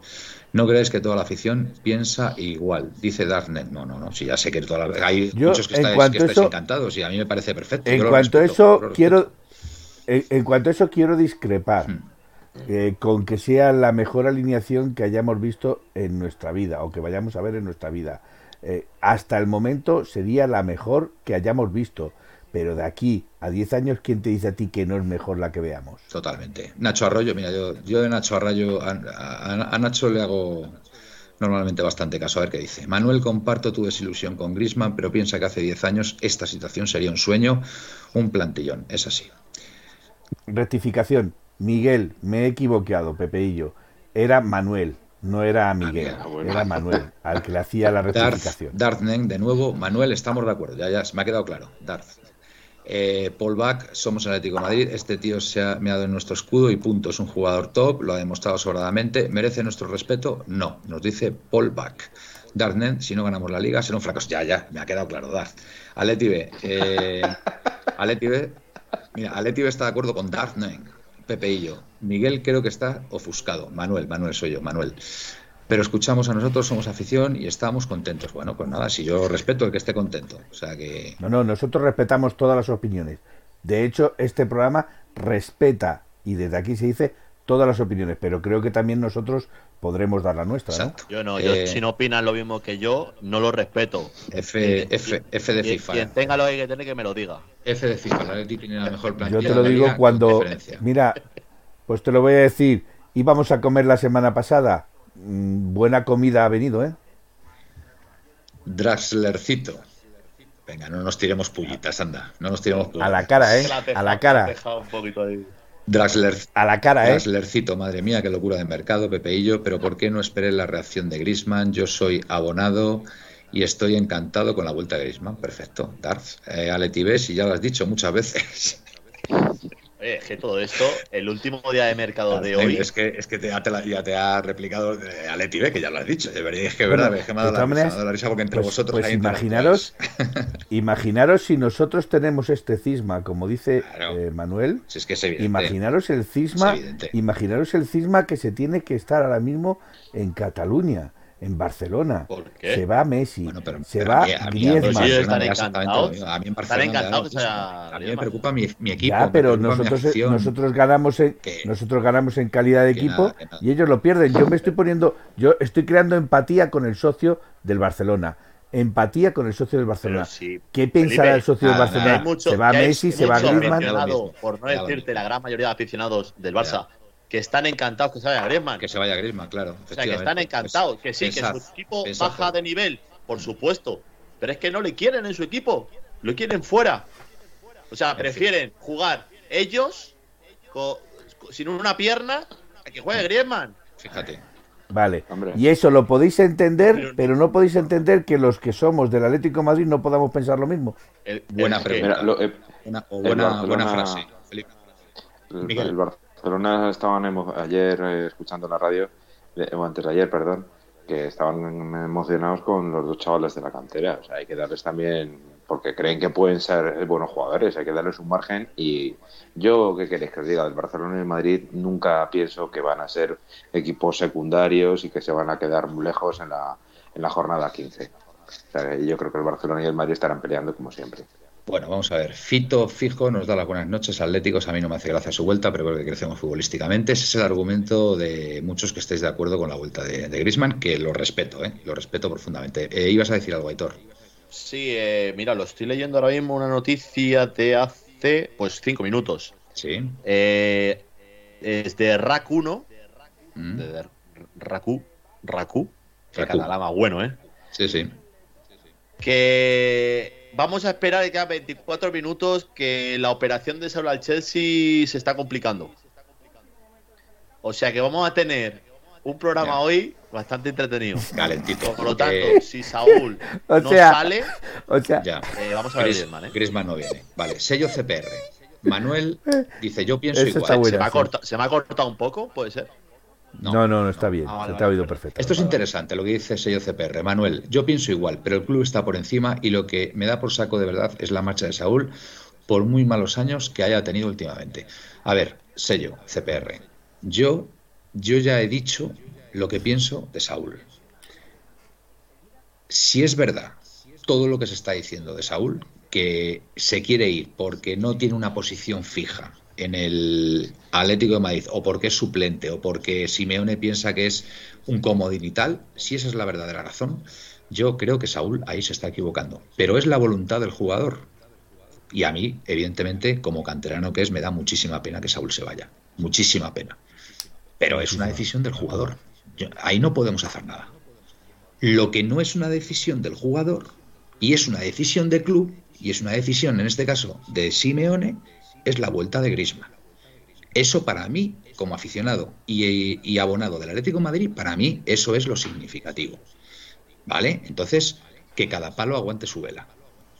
¿No creéis que toda la afición piensa igual? Dice Darknet. No, no, no. Si ya sé que toda la... hay muchos que, estáis, encantados y a mí me parece perfecto. En cuanto a eso, quiero. En, cuanto a eso, quiero discrepar. Hmm. Eh, con que sea la mejor alineación que hayamos visto en nuestra vida o que vayamos a ver en nuestra vida. Eh, hasta el momento sería la mejor que hayamos visto. Pero de aquí a 10 años, ¿quién te dice a ti que no es mejor la que veamos? Totalmente. Nacho Arroyo, mira, yo, yo de Nacho Arroyo, a, Nacho le hago normalmente bastante caso a ver qué dice. Manuel, comparto tu desilusión con Grisman, pero piensa que hace 10 años esta situación sería un sueño, un plantillón. Es así. Rectificación. Miguel, me he equivocado, Pepeillo. Era Manuel no era Miguel, ah, era Manuel, al que le hacía la rectificación. *laughs* Darth, de nuevo, Manuel, estamos de acuerdo, ya, ya, me ha quedado claro. Darth. Eh, Paul Bach, somos el Atlético de Madrid, este tío se ha meado en nuestro escudo y punto, es un jugador top, lo ha demostrado sobradamente, ¿merece nuestro respeto? No, nos dice Paul Bach. Darth, si no ganamos la liga, será un fracaso. Ya, ya, me ha quedado claro, Darth. Aleti B, eh, *laughs* Aleti B, mira, Aleti B está de acuerdo con Darth Pepe y yo. Miguel creo que está ofuscado. Manuel, Manuel soy yo, Manuel. Pero escuchamos a nosotros, somos afición y estamos contentos. Bueno, pues nada, si yo respeto el que esté contento. O sea que. No, no, nosotros respetamos todas las opiniones. De hecho, este programa respeta, y desde aquí se dice, todas las opiniones, pero creo que también nosotros podremos dar la nuestra. ¿no? Yo no, yo, eh, si no opinan lo mismo que yo, no lo respeto. F, F, F de FIFA. Quien tenga lo que tener que me lo diga. F de FIFA, la tiene la mejor plantilla. Yo te lo digo cuando. Mira, pues te lo voy a decir. Íbamos a comer la semana pasada. Mm, buena comida ha venido, ¿eh? Draxlercito. Venga, no nos tiremos pullitas, anda. No nos tiremos A la cara, ¿eh? A la cara. Draxler, a la cara, ¿eh? Draxlercito, madre mía, qué locura de mercado, Pepeillo, pero ¿por qué no esperé la reacción de Grisman? Yo soy abonado y estoy encantado con la vuelta de Grisman. Perfecto. Darth, eh, Aleti y ya lo has dicho muchas veces. *laughs* es que todo esto, el último día de mercado de hoy. Es que, es que te, ya, te, ya te ha replicado eh, Aleti B, que ya lo has dicho. es que es verdad, es que me ha dado la, risa porque entre pues, vosotros pues imaginaros, *laughs* imaginaros si nosotros tenemos este cisma, como dice eh, Manuel. Si es que es imaginaros el cisma, imaginaros el cisma que se tiene que estar ahora mismo en Cataluña en Barcelona. Se va Messi, se va Griezmann. están encantados. A mí en Barcelona a mí me preocupa mi, equipo. Ya, pero nosotros, nosotros ganamos en, nosotros ganamos en calidad de equipo y ellos lo pierden. Yo me estoy poniendo, yo estoy creando empatía con el socio del Barcelona empatía con el socio del Barcelona. ¿Qué pensará el socio del Barcelona? se va Messi, se va Griezmann. Por no decirte la gran mayoría de aficionados del Barça que están encantados que se vaya Griezmann. Que se vaya Griezmann, claro. O sea, que están encantados. Que sí, que su equipo baja de nivel, por supuesto. Pero es que no le quieren en su equipo. Lo quieren fuera. O sea, prefieren jugar ellos sin una pierna a que juegue Griezmann. Fíjate. Vale. Y eso lo podéis entender, pero no podéis entender que los que somos del Atlético Madrid no podamos pensar lo mismo. buena pregunta. Eh, buena, buena, frase. Miguel. Barcelona estaban ayer eh, escuchando la radio, o antes de ayer, perdón, que estaban emocionados con los dos chavales de la cantera. O sea, hay que darles también, porque creen que pueden ser buenos jugadores, hay que darles un margen. Y yo, ¿qué queréis que os diga? Del Barcelona y el Madrid nunca pienso que van a ser equipos secundarios y que se van a quedar muy lejos en la, en la jornada 15. O sea, yo creo que el Barcelona y el Madrid estarán peleando como siempre. Bueno, vamos a ver. Fito Fijo nos da las buenas noches. Atléticos, a mí no me hace gracia su vuelta, pero creo que crecemos futbolísticamente. Ese es el argumento de muchos que estéis de acuerdo con la vuelta de, de Grisman, que lo respeto, ¿eh? lo respeto profundamente. Eh, ibas a decir algo, Aitor. Sí, eh, mira, lo estoy leyendo ahora mismo una noticia de hace, pues, cinco minutos. Sí. Eh, es de RAC 1, mm. de RACU, RACU, que catalán más bueno, ¿eh? Sí, sí. Que vamos a esperar que quedan 24 minutos que la operación de Saúl al Chelsea se está complicando. O sea que vamos a tener un programa hoy bastante entretenido. *laughs* Calentito. Por lo tanto, si Saúl *laughs* no sale, *laughs* o sea, ya. Eh, vamos a ver Griezmann, ¿eh? Griezmann no viene. Vale, sello CPR. Manuel dice, yo pienso igual. ¿Se, me ha cortado, ¿Se me ha cortado un poco? ¿Puede ser? No, no, no, está bien. Ah, se te ha oído perfecto. Esto es interesante lo que dice el sello CPR. Manuel, yo pienso igual, pero el club está por encima y lo que me da por saco de verdad es la marcha de Saúl por muy malos años que haya tenido últimamente. A ver, sello CPR. Yo, yo ya he dicho lo que pienso de Saúl. Si es verdad todo lo que se está diciendo de Saúl, que se quiere ir porque no tiene una posición fija, en el Atlético de Madrid o porque es suplente o porque Simeone piensa que es un comodín y tal, si esa es la verdadera razón, yo creo que Saúl ahí se está equivocando. Pero es la voluntad del jugador. Y a mí, evidentemente, como canterano que es, me da muchísima pena que Saúl se vaya. Muchísima pena. Pero es una decisión del jugador. ahí no podemos hacer nada. Lo que no es una decisión del jugador y es una decisión del club y es una decisión, en este caso, de Simeone, es la vuelta de Grisman. Eso para mí, como aficionado y, abonado del Atlético Madrid, para mí eso es lo significativo. ¿Vale? Entonces, que cada palo aguante su vela.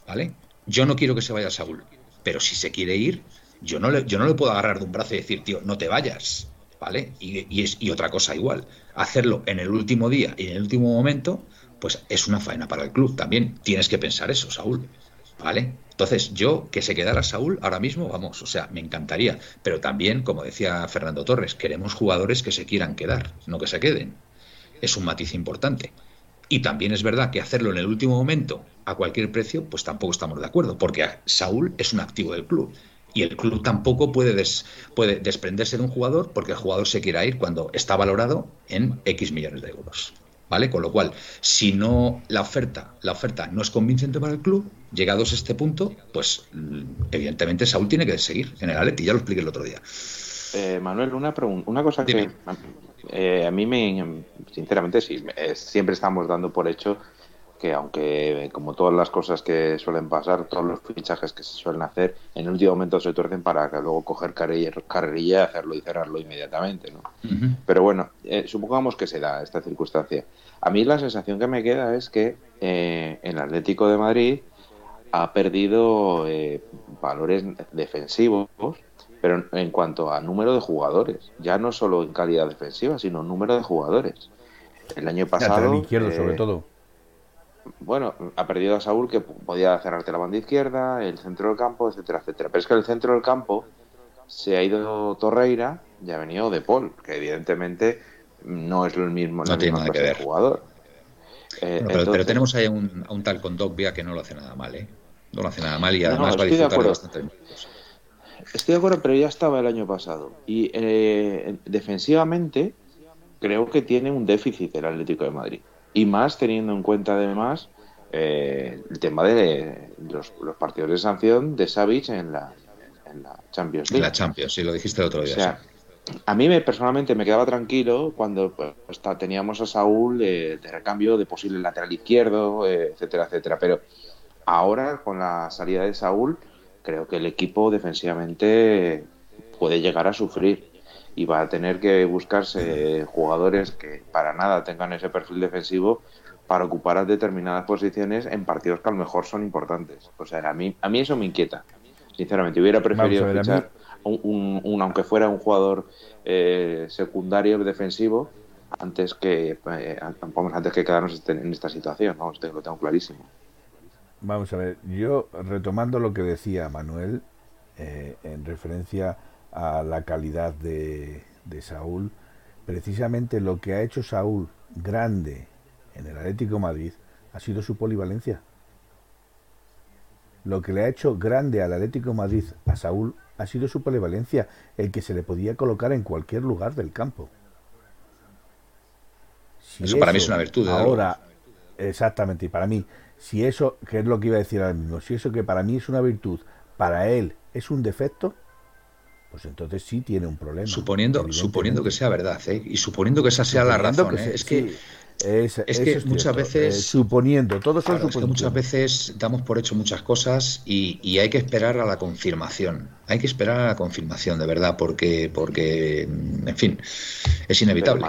¿Vale? Yo no quiero que se vaya Saúl, pero si se quiere ir, yo no le, yo no puedo agarrar de un brazo y decir, tío, no te vayas. ¿Vale? Y, es, y otra cosa igual, hacerlo en el último día y en el último momento, pues es una faena para el club. También tienes que pensar eso, Saúl. ¿Vale? Entonces, yo que se quedara Saúl ahora mismo, vamos, o sea, me encantaría. Pero también, como decía Fernando Torres, queremos jugadores que se quieran quedar, no que se queden. Es un matiz importante. Y también es verdad que hacerlo en el último momento a cualquier precio, pues tampoco estamos de acuerdo, porque Saúl es un activo del club. Y el club tampoco puede, puede desprenderse de un jugador porque el jugador se quiera ir cuando está valorado en X millones de euros. ¿Vale? Con lo cual, si no la oferta, la oferta no es convincente para el club, llegados a este punto, pues mm, evidentemente Saúl tiene que seguir en el Atleti, ya lo expliqué el otro día. Eh, Manuel, una pregunta, una cosa que eh, a mí me, sinceramente, sí, siempre estamos dando por hecho que aunque como todas las cosas que suelen pasar, todos los fichajes que se suelen hacer, en el último momento se tuercen para que luego coger carrerilla, hacerlo y cerrarlo inmediatamente. ¿no? Pero bueno, eh, supongamos que se da esta circunstancia. A mí la sensación que me queda es que eh, el Atlético de Madrid ha perdido eh, valores defensivos pero en cuanto a número de jugadores, ya no solo en calidad defensiva, sino número de jugadores. El año pasado. izquierdo, sobre eh, todo. Bueno, ha perdido a Saúl que podía cerrarte la banda izquierda, el centro del campo, etcétera, etcétera. Pero es que el centro del campo se ha ido Torreira y ha venido De Paul, que evidentemente no es el mismo, no tiene nada que ver. jugador. Eh, pero, tenemos ahí a un, un tal con Vía que no lo hace nada mal, ¿eh? No lo hace nada mal y además va a disfrutar bastante Estoy de acuerdo, pero ya estaba el año pasado. Y eh, defensivamente creo que tiene un déficit el Atlético de Madrid. Y más teniendo en cuenta además eh, el tema de los, partidos de sanción de Savic en la, en la Champions League. En la Champions, sí, lo dijiste el otro día. A mí me, personalmente me quedaba tranquilo cuando pues, teníamos a Saúl de, recambio de posible lateral izquierdo, eh, etcétera, etcétera. Pero ahora, con la salida de Saúl, creo que el equipo defensivamente puede llegar a sufrir y va a tener que buscarse jugadores que para nada tengan ese perfil defensivo para ocupar determinadas posiciones en partidos que a lo mejor son importantes. O sea, a mí, a mí eso me inquieta. Sinceramente, hubiera preferido fichar un, aunque fuera un jugador eh, secundario defensivo antes que eh, antes que quedarnos este, en esta situación. ¿no? lo tengo clarísimo. Vamos a ver, yo retomando lo que decía Manuel eh, en referencia a la calidad de, de, Saúl, precisamente lo que ha hecho Saúl grande en el Atlético Madrid ha sido su polivalencia. Lo que le ha hecho grande al Atlético Madrid a Saúl ha sido su polivalencia, el que se le podía colocar en cualquier lugar del campo. eso, para mí es una virtud. Ahora, exactamente, y para mí, si eso, que es lo que iba a decir ahora mismo, si eso que para mí es una virtud, para él es un defecto, pues entonces sí tiene un problema. Suponiendo, suponiendo que sea verdad, ¿eh? y suponiendo que esa sea la razón, ¿eh? es que es, que muchas veces eh, suponiendo todos son es que muchas veces damos por hecho muchas cosas y, hay que esperar a la confirmación hay que esperar a la confirmación de verdad porque porque en fin es inevitable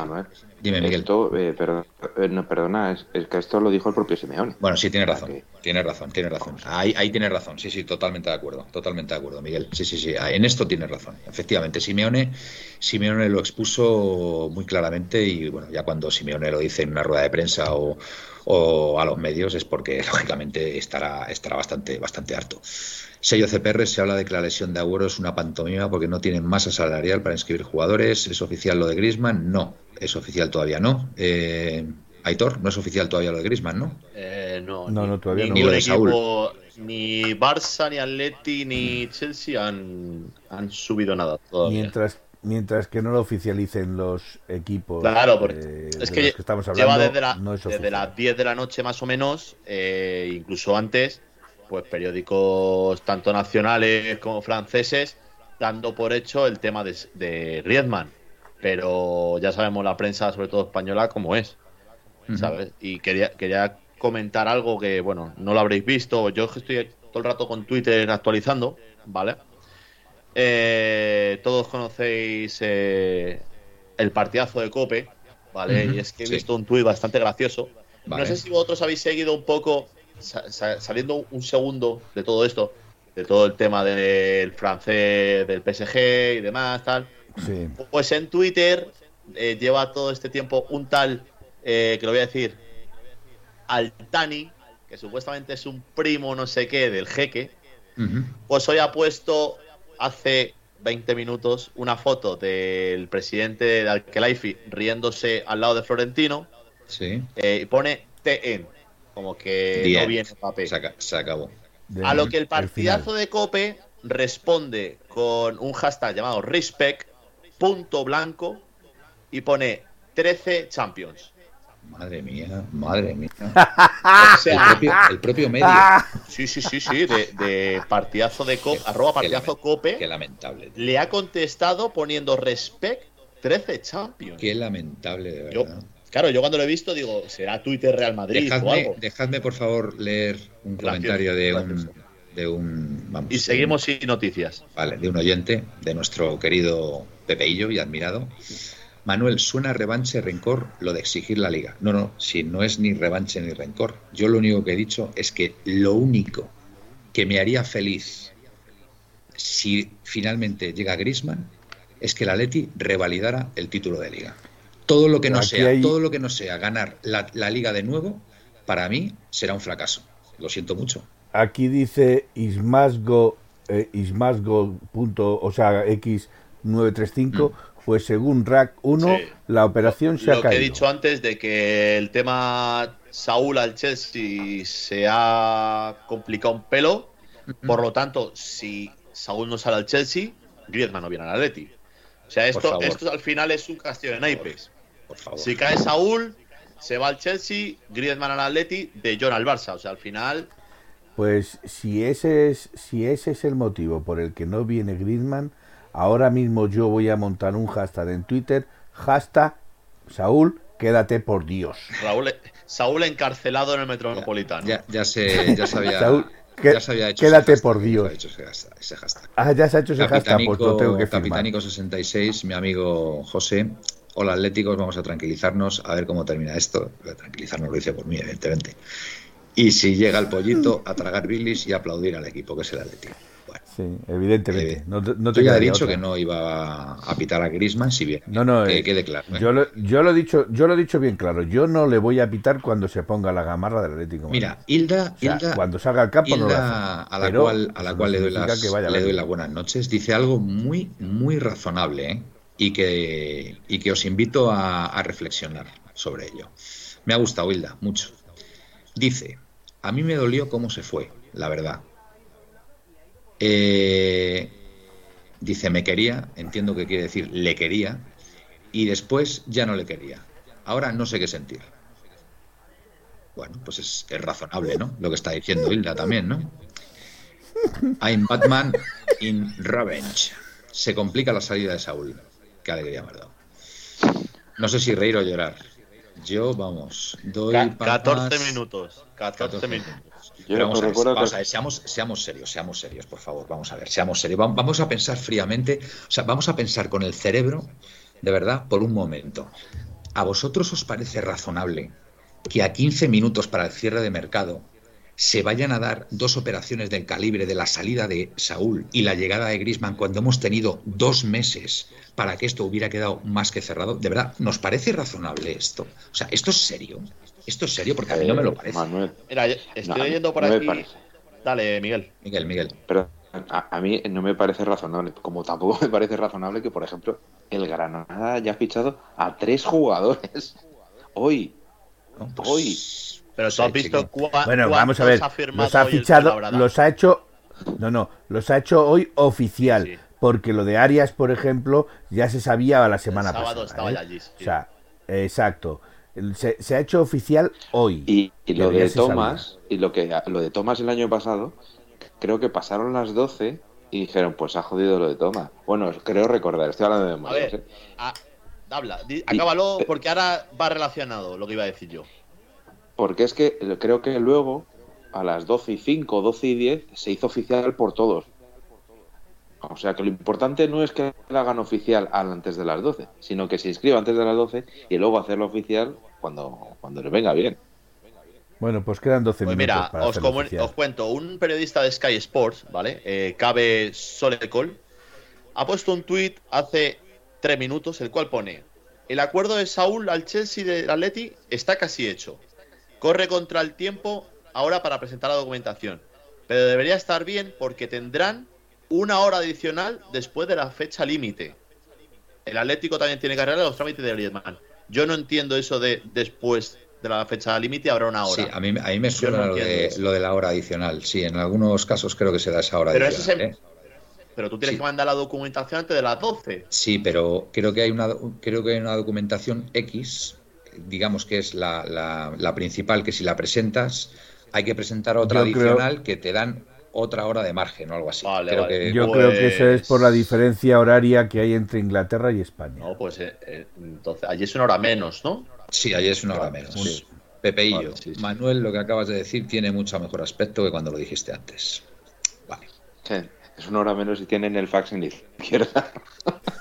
Dime, Miguel. Eh, eh, perdona, es, que esto lo dijo el propio Simeone. Bueno, sí, tiene razón. Tiene razón, tiene razón. Ahí, ahí tiene razón. Sí, sí, totalmente de acuerdo. Totalmente de acuerdo, Miguel. Sí, sí, sí. En esto tiene razón. Efectivamente, Simeone, Simeone lo expuso muy claramente y, bueno, ya cuando Simeone lo dice en una rueda de prensa o, o a los medios es porque, *laughs* lógicamente, estará, estará bastante, bastante harto. Sello CPR se habla de que la lesión de Agüero es una pantomima porque no tienen masa salarial para inscribir jugadores. ¿Es oficial lo de Grisman? No, es oficial todavía no. Eh, Aitor, no es oficial todavía lo de Grisman, ¿no? Eh, no, no, no, todavía ni, no. Ni, de equipo, ni Barça, ni Atleti, ni Chelsea han, han subido nada todavía. Mientras, mientras que no lo oficialicen los equipos. Claro, porque eh, es que, estamos hablando, lleva desde, la, desde las 10 de la noche más o menos, eh, incluso antes, pues periódicos tanto nacionales como franceses dando por hecho el tema de, de Griezmann pero ya sabemos la prensa sobre todo española como es ¿sabes? y quería quería comentar algo que bueno no lo habréis visto. Yo estoy todo el rato con Twitter actualizando vale eh, todos conocéis eh, el partidazo de Cope vale y es que he visto un tuit bastante gracioso. No sé si vosotros habéis seguido un poco saliendo un segundo de todo esto, de todo el tema del francés, del PSG y demás, tal. Pues en Twitter eh, lleva todo este tiempo un tal, eh, que lo voy a decir, Altani, que supuestamente es un primo no sé qué del jeque, pues hoy ha puesto hace 20 minutos una foto del presidente de Alkelaifi riéndose al lado de Florentino sí. Eh, y pone TN como que no viene papel. Se, acabó. a lo que el partidazo de Cope responde con un hashtag llamado respect, punto blanco, y pone 13 champions. Madre mía, madre mía. *laughs* el, propio, medio. *laughs* Sí, sí, sí, sí, de, partidazo de cope, arroba partidazo cope. Qué lamentable. Le ha contestado poniendo respect 13 champions. Qué lamentable, de verdad. Claro, yo cuando lo he visto digo, ¿será Twitter Real Madrid dejadme, o algo? Dejadme, por favor, leer un comentario de un, de un. Vamos, y seguimos sin noticias. Vale, de un oyente, de nuestro querido Pepeillo y admirado. Manuel, suena revanche, rencor lo de exigir la liga. No, no, si no es ni revanche ni rencor. Yo lo único que he dicho es que lo único que me haría feliz si finalmente llega Grisman, es que el Atleti revalidara el título de liga. Todo lo que no sea, todo lo que no sea ganar la, liga de nuevo, para mí será un fracaso. Lo siento mucho. Aquí dice Ismasgo, eh, Ismasgo punto, o sea, X935, mm. pues según Rack 1, la operación se ha caído. Lo que he dicho antes de que el tema Saúl al Chelsea se ha complicado un pelo, por lo tanto, si Saúl no sale al Chelsea, Griezmann no viene al Atleti. O sea, esto, esto al final es un castillo de naipes. Si cae Saúl, se va al Chelsea, Griezmann al Atleti, de John al Barça. O sea, al final. Pues si ese es, si ese es el motivo por el que no viene Griezmann, ahora mismo yo voy a montar un hashtag en Twitter, hashtag Saúl, quédate por Dios. Saúl encarcelado en el Metropolitano. Ya, ya, se, ya sabía. Saúl, ya se había hecho quédate por Dios. ese hashtag. Ah, ya se ha hecho ese hashtag, pues lo tengo que Capitánico 66, mi amigo José, hola Atléticos, vamos a tranquilizarnos, a ver cómo termina esto. Tranquilizarnos lo dice por mí, evidentemente. Y si llega el pollito, a tragar bilis y aplaudir al equipo, que es el Atlético. sí, evidentemente. Eh, no, no yo ya he dicho que no iba a pitar a Grisman si bien. No, no, que eh, quede claro. ¿eh? Yo, lo, yo, lo he dicho, yo lo he dicho bien claro. Yo no le voy a pitar cuando se ponga la gamarra del Atlético. Mira, Hilda, cuando salga al campo no lo a la cual, a la cual le doy, las, le doy las buenas noches, dice algo muy, muy razonable, ¿eh? Y que, y que os invito a, reflexionar sobre ello. Me ha gustado, Hilda, mucho. Dice, a mí me dolió cómo se fue, la verdad. Eh, dice, me quería, entiendo que quiere decir le quería, y después ya no le quería. Ahora no sé qué sentir. Bueno, pues es, es razonable, ¿no? Lo que está diciendo Hilda también, ¿no? I'm Batman in Revenge. Se complica la salida de Saúl qué alegría me No sé si reír o llorar. Yo, vamos, doy 14 minutos. 14, minutos. vamos, a ver, seamos, seamos serios, seamos serios, por favor. Vamos a ver, seamos serios. Vamos a pensar fríamente, o sea, vamos a pensar con el cerebro, de verdad, por un momento. ¿A vosotros os parece razonable que a 15 minutos para el cierre de mercado se vayan a dar dos operaciones del calibre de la salida de Saúl y la llegada de Grisman cuando hemos tenido dos meses para que esto hubiera quedado más que cerrado. De verdad, ¿nos parece razonable esto? O sea, ¿esto es serio? Esto es serio porque a mí no me lo parece. Mira, estoy leyendo por aquí. Dale, Miguel. Miguel, Miguel. Pero a, mí no me parece razonable. Como tampoco me parece razonable que, por ejemplo, el Granada haya fichado a tres jugadores hoy. Pues hoy pero tú has visto Bueno, vamos a ver. Los ha fichado, los ha hecho. No, no, los ha hecho hoy oficial. Porque lo de Arias, por ejemplo, ya se sabía la semana pasada. Estaba ¿eh? allí, O sea, exacto. Se, ha hecho oficial hoy. Y, lo de Tomás, y lo que lo de Tomás el año pasado, creo que pasaron las 12 y dijeron, pues ha jodido lo de Tomás. Bueno, creo recordar, estoy hablando de A ver, ¿eh? habla, acábalo porque ahora va relacionado lo que iba a decir yo. Porque es que creo que luego, a las 12 y 5, 12 y 10, se hizo oficial por todos. O sea que lo importante no es que la hagan oficial antes de las 12, sino que se inscriba antes de las 12 y luego hacerlo oficial cuando, cuando le venga bien. Bueno, pues quedan 12 pues minutos. Mira, os, os, cuento, un periodista de Sky Sports, ¿vale? Eh, Cabe Solecol, ha puesto un tweet hace 3 minutos, el cual pone: El acuerdo de Saúl al Chelsea del Atleti está casi hecho. Corre contra el tiempo ahora para presentar la documentación, pero debería estar bien porque tendrán una hora adicional después de la fecha límite. El Atlético también tiene que arreglar los trámites de Griezmann. Yo no entiendo eso de después de la fecha límite habrá una hora. Sí, a mí, a mí me suena lo, de, la hora adicional. Sí, en algunos casos creo que se da esa hora pero adicional. ¿eh? Pero tú tienes que mandar la documentación antes de las 12. Sí, pero creo que hay una, creo que hay una documentación X digamos que es la, la, principal, que si la presentas, hay que presentar otra adicional que te dan otra hora de margen o algo así. Yo creo que eso es por la pues diferencia horaria que hay entre Inglaterra y España. No, pues eh, eh, entonces allí es una hora menos, ¿no? Sí, allí es una hora menos. Pepeillo, Manuel, lo que acabas de decir tiene mucho mejor aspecto que cuando lo dijiste antes. Vale. es una hora menos y tienen el fax en la izquierda. *laughs*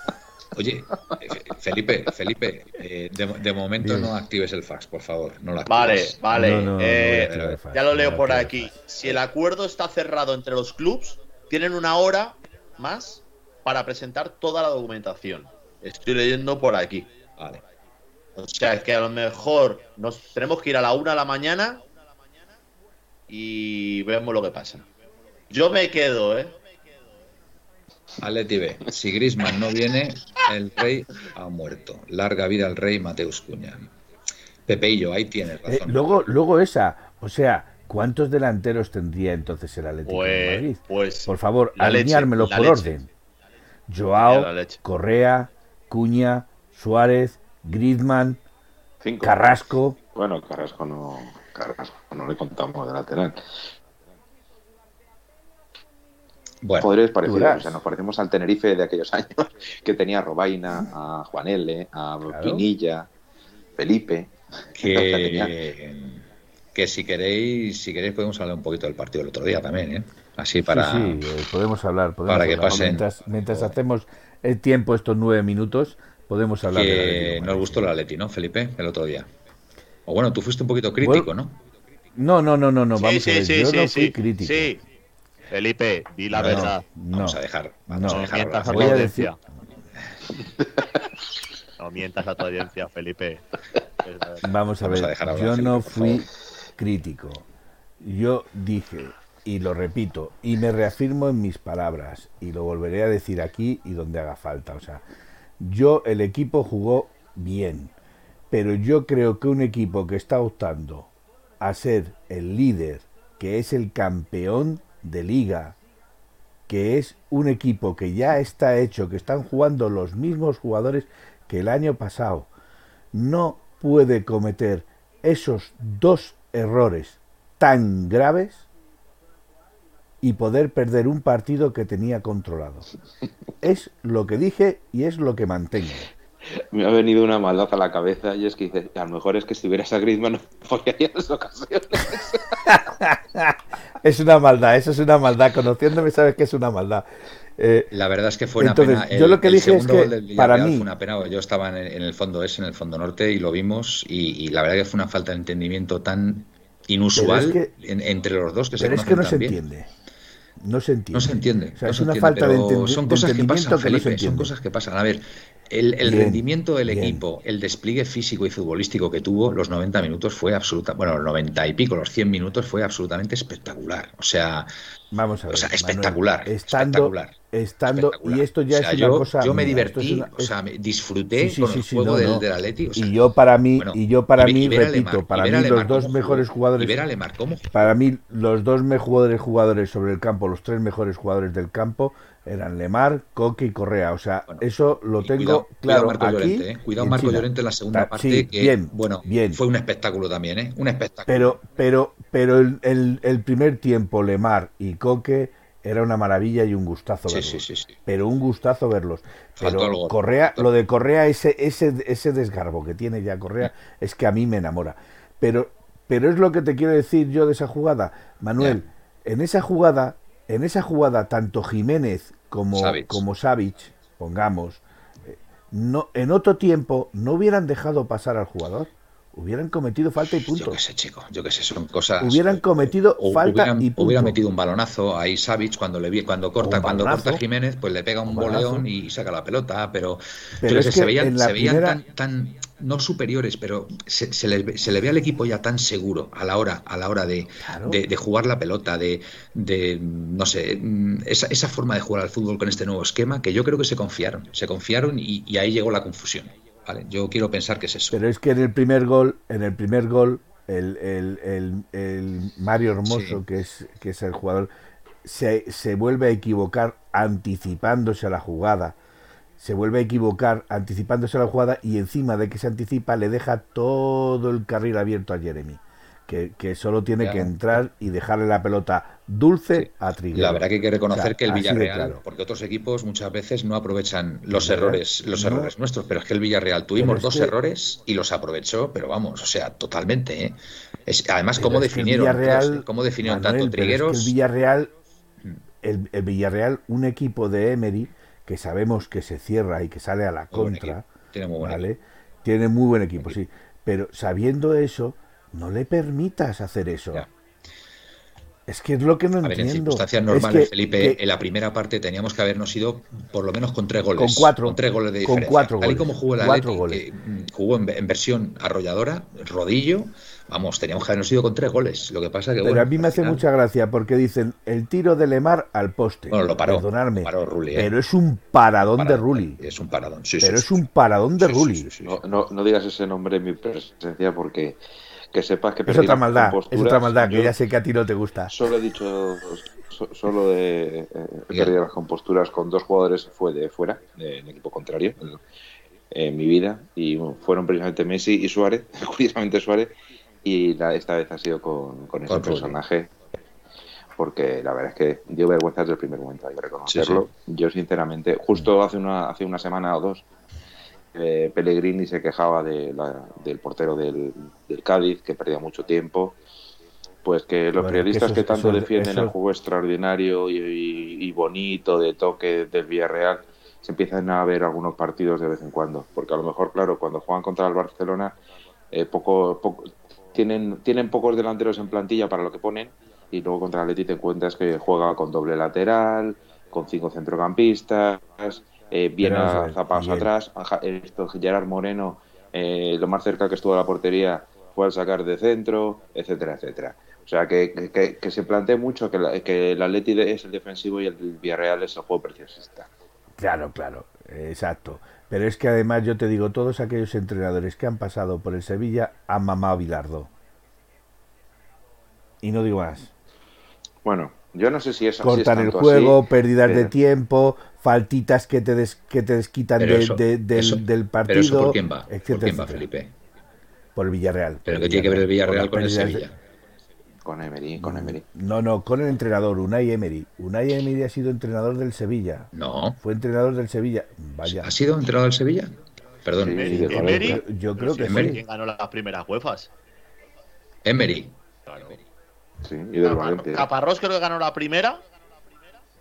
Oye, eh, Felipe, Felipe, eh, de, momento no actives el fax, por favor. No lo vale, vale. ya lo leo por aquí. Si el acuerdo está cerrado entre los clubs, tienen una hora más para presentar toda la documentación. Estoy leyendo por aquí. Vale. O sea, que a lo mejor nos tenemos que ir a la una de la mañana y vemos lo que pasa. Yo me quedo, ¿eh? Aleti B. Si Grisman no viene, el rey ha muerto. Larga vida al rey Mateus Cuña. Pepeillo, ahí tienes eh, razón. luego, luego esa, o sea, ¿cuántos delanteros tendría entonces el Atlético de pues, Madrid? Pues, por favor, alineármelo por orden. Joao, Correa, Cuña, Suárez, Griezmann, Carrasco. Bueno, Carrasco no, Carrasco no le contamos de lateral. Bueno, parecer, o sea, nos parecemos al Tenerife de aquellos *laughs* años que tenía a Robaina, a Juan L, a Pinilla, Felipe. Que, *laughs* que si queréis, si queréis podemos hablar un poquito del partido del otro día también, ¿eh? Así para. Sí, eh, podemos hablar. para que pasen. Mientras, hacemos el tiempo, estos nueve minutos, podemos hablar. Que nos gustó la Leti, ¿no, Felipe? El otro día. O bueno, tú fuiste un poquito crítico, ¿no? No, no, no, no, no. Vamos a ver. Yo no fui crítico. Sí, Felipe, di la verdad. vamos a dejar. Vamos a dejar. Mientas a tu audiencia. *laughs* no mientas a tu audiencia, Felipe. Vamos a ver. yo no fui crítico. Yo dije, y lo repito, y me reafirmo en mis palabras, y lo volveré a decir aquí y donde haga falta. O sea, yo, el equipo jugó bien, pero yo creo que un equipo que está optando a ser el líder, que es el campeón de liga, que es un equipo que ya está hecho, que están jugando los mismos jugadores que el año pasado, no puede cometer esos dos errores tan graves y poder perder un partido que tenía controlado. Es lo que dije y es lo que mantengo. Me ha venido una maldad a la cabeza y es que dice, a lo mejor es que si hubieras a Griezmann no *laughs* fallaría las ocasiones. *laughs* es una maldad, eso es una maldad. Conociéndome sabes que es una maldad. Eh, la verdad es que fue una pena. yo lo que dije es que para mí fue una pena. Yo estaba en el, fondo ese, en el fondo norte y lo vimos y, la verdad que fue una falta de entendimiento tan inusual entre los dos que pero es que no se entiende. No se entiende. No se entiende. es una falta de, Son cosas que pasan, Felipe, son cosas que pasan. A ver, el, rendimiento del equipo, el despliegue físico y futbolístico que tuvo los 90 minutos fue absoluta, bueno, los 90 y pico, los 100 minutos fue absolutamente espectacular. O sea, vamos a ver, o sea, espectacular, estando, espectacular. Estando, y esto ya es una cosa. Yo me divertí, o sea, me disfruté con el juego del, del Atleti. y yo para mí, y yo para mí, repito, para mí los dos mejores jugadores. Para mí, los dos mejores jugadores sobre el campo, los tres mejores jugadores del campo, eran Lemar, Coque y Correa. O sea, eso lo tengo claro cuidado Marco aquí. Llorente, ¿eh? Cuidado Marco Llorente en la segunda parte, que bien, bueno, bien. fue un espectáculo también, ¿eh? Un espectáculo. Pero, pero, pero el, el, primer tiempo, Lemar y Coque era una maravilla y un gustazo verlos. Sí, sí, sí, pero un gustazo verlos. Pero Correa, lo de Correa, ese, ese, ese desgarbo que tiene ya Correa, es que a mí me enamora. Pero, pero es lo que te quiero decir yo de esa jugada. Manuel, en esa jugada, en esa jugada, tanto Jiménez como Savic, como pongamos, eh, no, en otro tiempo no hubieran dejado pasar al jugador. Hubieran cometido falta y punto. Yo qué sé, chico, yo qué sé, son cosas. Hubieran cometido falta y punto. Hubiera metido un balonazo ahí Savic cuando le vi, cuando corta, cuando corta Jiménez, pues le pega un, boleón y saca la pelota, pero, pero, es que, se veían, se veían tan, tan, no superiores, pero se, se, le, se, le, ve al equipo ya tan seguro a la hora, a la hora de, de, jugar la pelota, de, de no sé, esa, esa, forma de jugar al fútbol con este nuevo esquema, que yo creo que se confiaron, se confiaron y, y ahí llegó la confusión. Vale, yo quiero pensar que es eso. Pero es que en el primer gol, en el primer gol, el, el, el, el Mario Hermoso, que es, que es el jugador, se, se vuelve a equivocar anticipándose a la jugada se vuelve a equivocar anticipándose a la jugada y encima de que se anticipa le deja todo el carril abierto a Jeremy. Que, que solo tiene que entrar y dejarle la pelota dulce a Trigueros. La verdad que hay que reconocer que el Villarreal, porque otros equipos muchas veces no aprovechan los errores, los errores nuestros, pero es que el Villarreal tuvimos dos errores y los aprovechó, pero vamos, o sea, totalmente. ¿eh? Es, además, ¿cómo definieron, Villarreal, ¿cómo definieron tanto Trigueros? el Villarreal, mm. el, el Villarreal, un equipo de Emery que sabemos que se cierra y que sale a la contra, tiene muy buen ¿vale? Equipo. Tiene muy buen equipo, sí. Pero sabiendo eso, no le permitas hacer eso. Es que es lo que no entiendo. en circunstancias normales, Felipe, en la primera parte teníamos que habernos ido por lo menos con tres goles. Con cuatro. Con tres goles de diferencia. Con cuatro Tal y como jugó el Atlético, que jugó en, versión arrolladora, rodillo, vamos, teníamos que habernos ido con tres goles. Lo que pasa que, Pero a mí me hace mucha gracia porque dicen el tiro de Lemar al poste. Bueno, lo paró. Perdonadme. Paró Rulli, ¿eh? Pero es un paradón de Rulli. Es un paradón, sí, Pero sí, es un paradón de Rulli. No, no, no digas ese nombre en mi presencia porque que sepas que es otra maldad, es otra maldad que ya sé que a ti no te gusta. Solo he dicho, solo de eh, he perdido las composturas con dos jugadores fue de fuera, del equipo contrario, en, mi vida, y fueron precisamente Messi y Suárez, *laughs* curiosamente Suárez, y la, esta vez ha sido con, con ese personaje, porque la verdad es que dio vergüenza desde el primer momento, hay que reconocerlo. Yo sinceramente, justo hace una, hace una semana o dos, eh, Pellegrini se quejaba de del portero del, Cádiz, que perdía mucho tiempo. Pues que los periodistas que, tanto defienden el juego extraordinario y, bonito de toque del Villarreal se empiezan a ver algunos partidos de vez en cuando. Porque a lo mejor, claro, cuando juegan contra el Barcelona, eh, poco, poco, tienen, tienen pocos delanteros en plantilla para lo que ponen. Y luego contra el Atleti te encuentras que juega con doble lateral, con cinco centrocampistas, eh, bien a zapados atrás. Esto, Gerard Moreno, eh, lo más cerca que estuvo a la portería fue al sacar de centro, etcétera, etcétera. O sea, que, que, se plantee mucho que, que el Atleti es el defensivo y el Villarreal es el juego preciosista. Claro, claro, exacto. Pero es que además yo te digo, todos aquellos entrenadores que han pasado por el Sevilla han mamado a Bilardo. Y no digo más. Bueno, yo no sé si es Cortan el juego, pérdidas de tiempo, faltitas que te, des, que te desquitan de, del, partido. Pero ¿Por quién va? ¿Por quién va, Felipe? Por el Villarreal. ¿Pero qué tiene que ver el Villarreal con, el Sevilla? Con Emery, con Emery. No, no, con el entrenador, Unai Emery. Unai Emery ha sido entrenador del Sevilla. No. Fue entrenador del Sevilla. Vaya. ¿Ha sido entrenador del Sevilla? Perdón. Emery. Yo creo que sí. ¿Quién ganó las primeras UEFAs? Emery. Claro. Sí, y del Valencia. Caparrós creo que ganó la primera.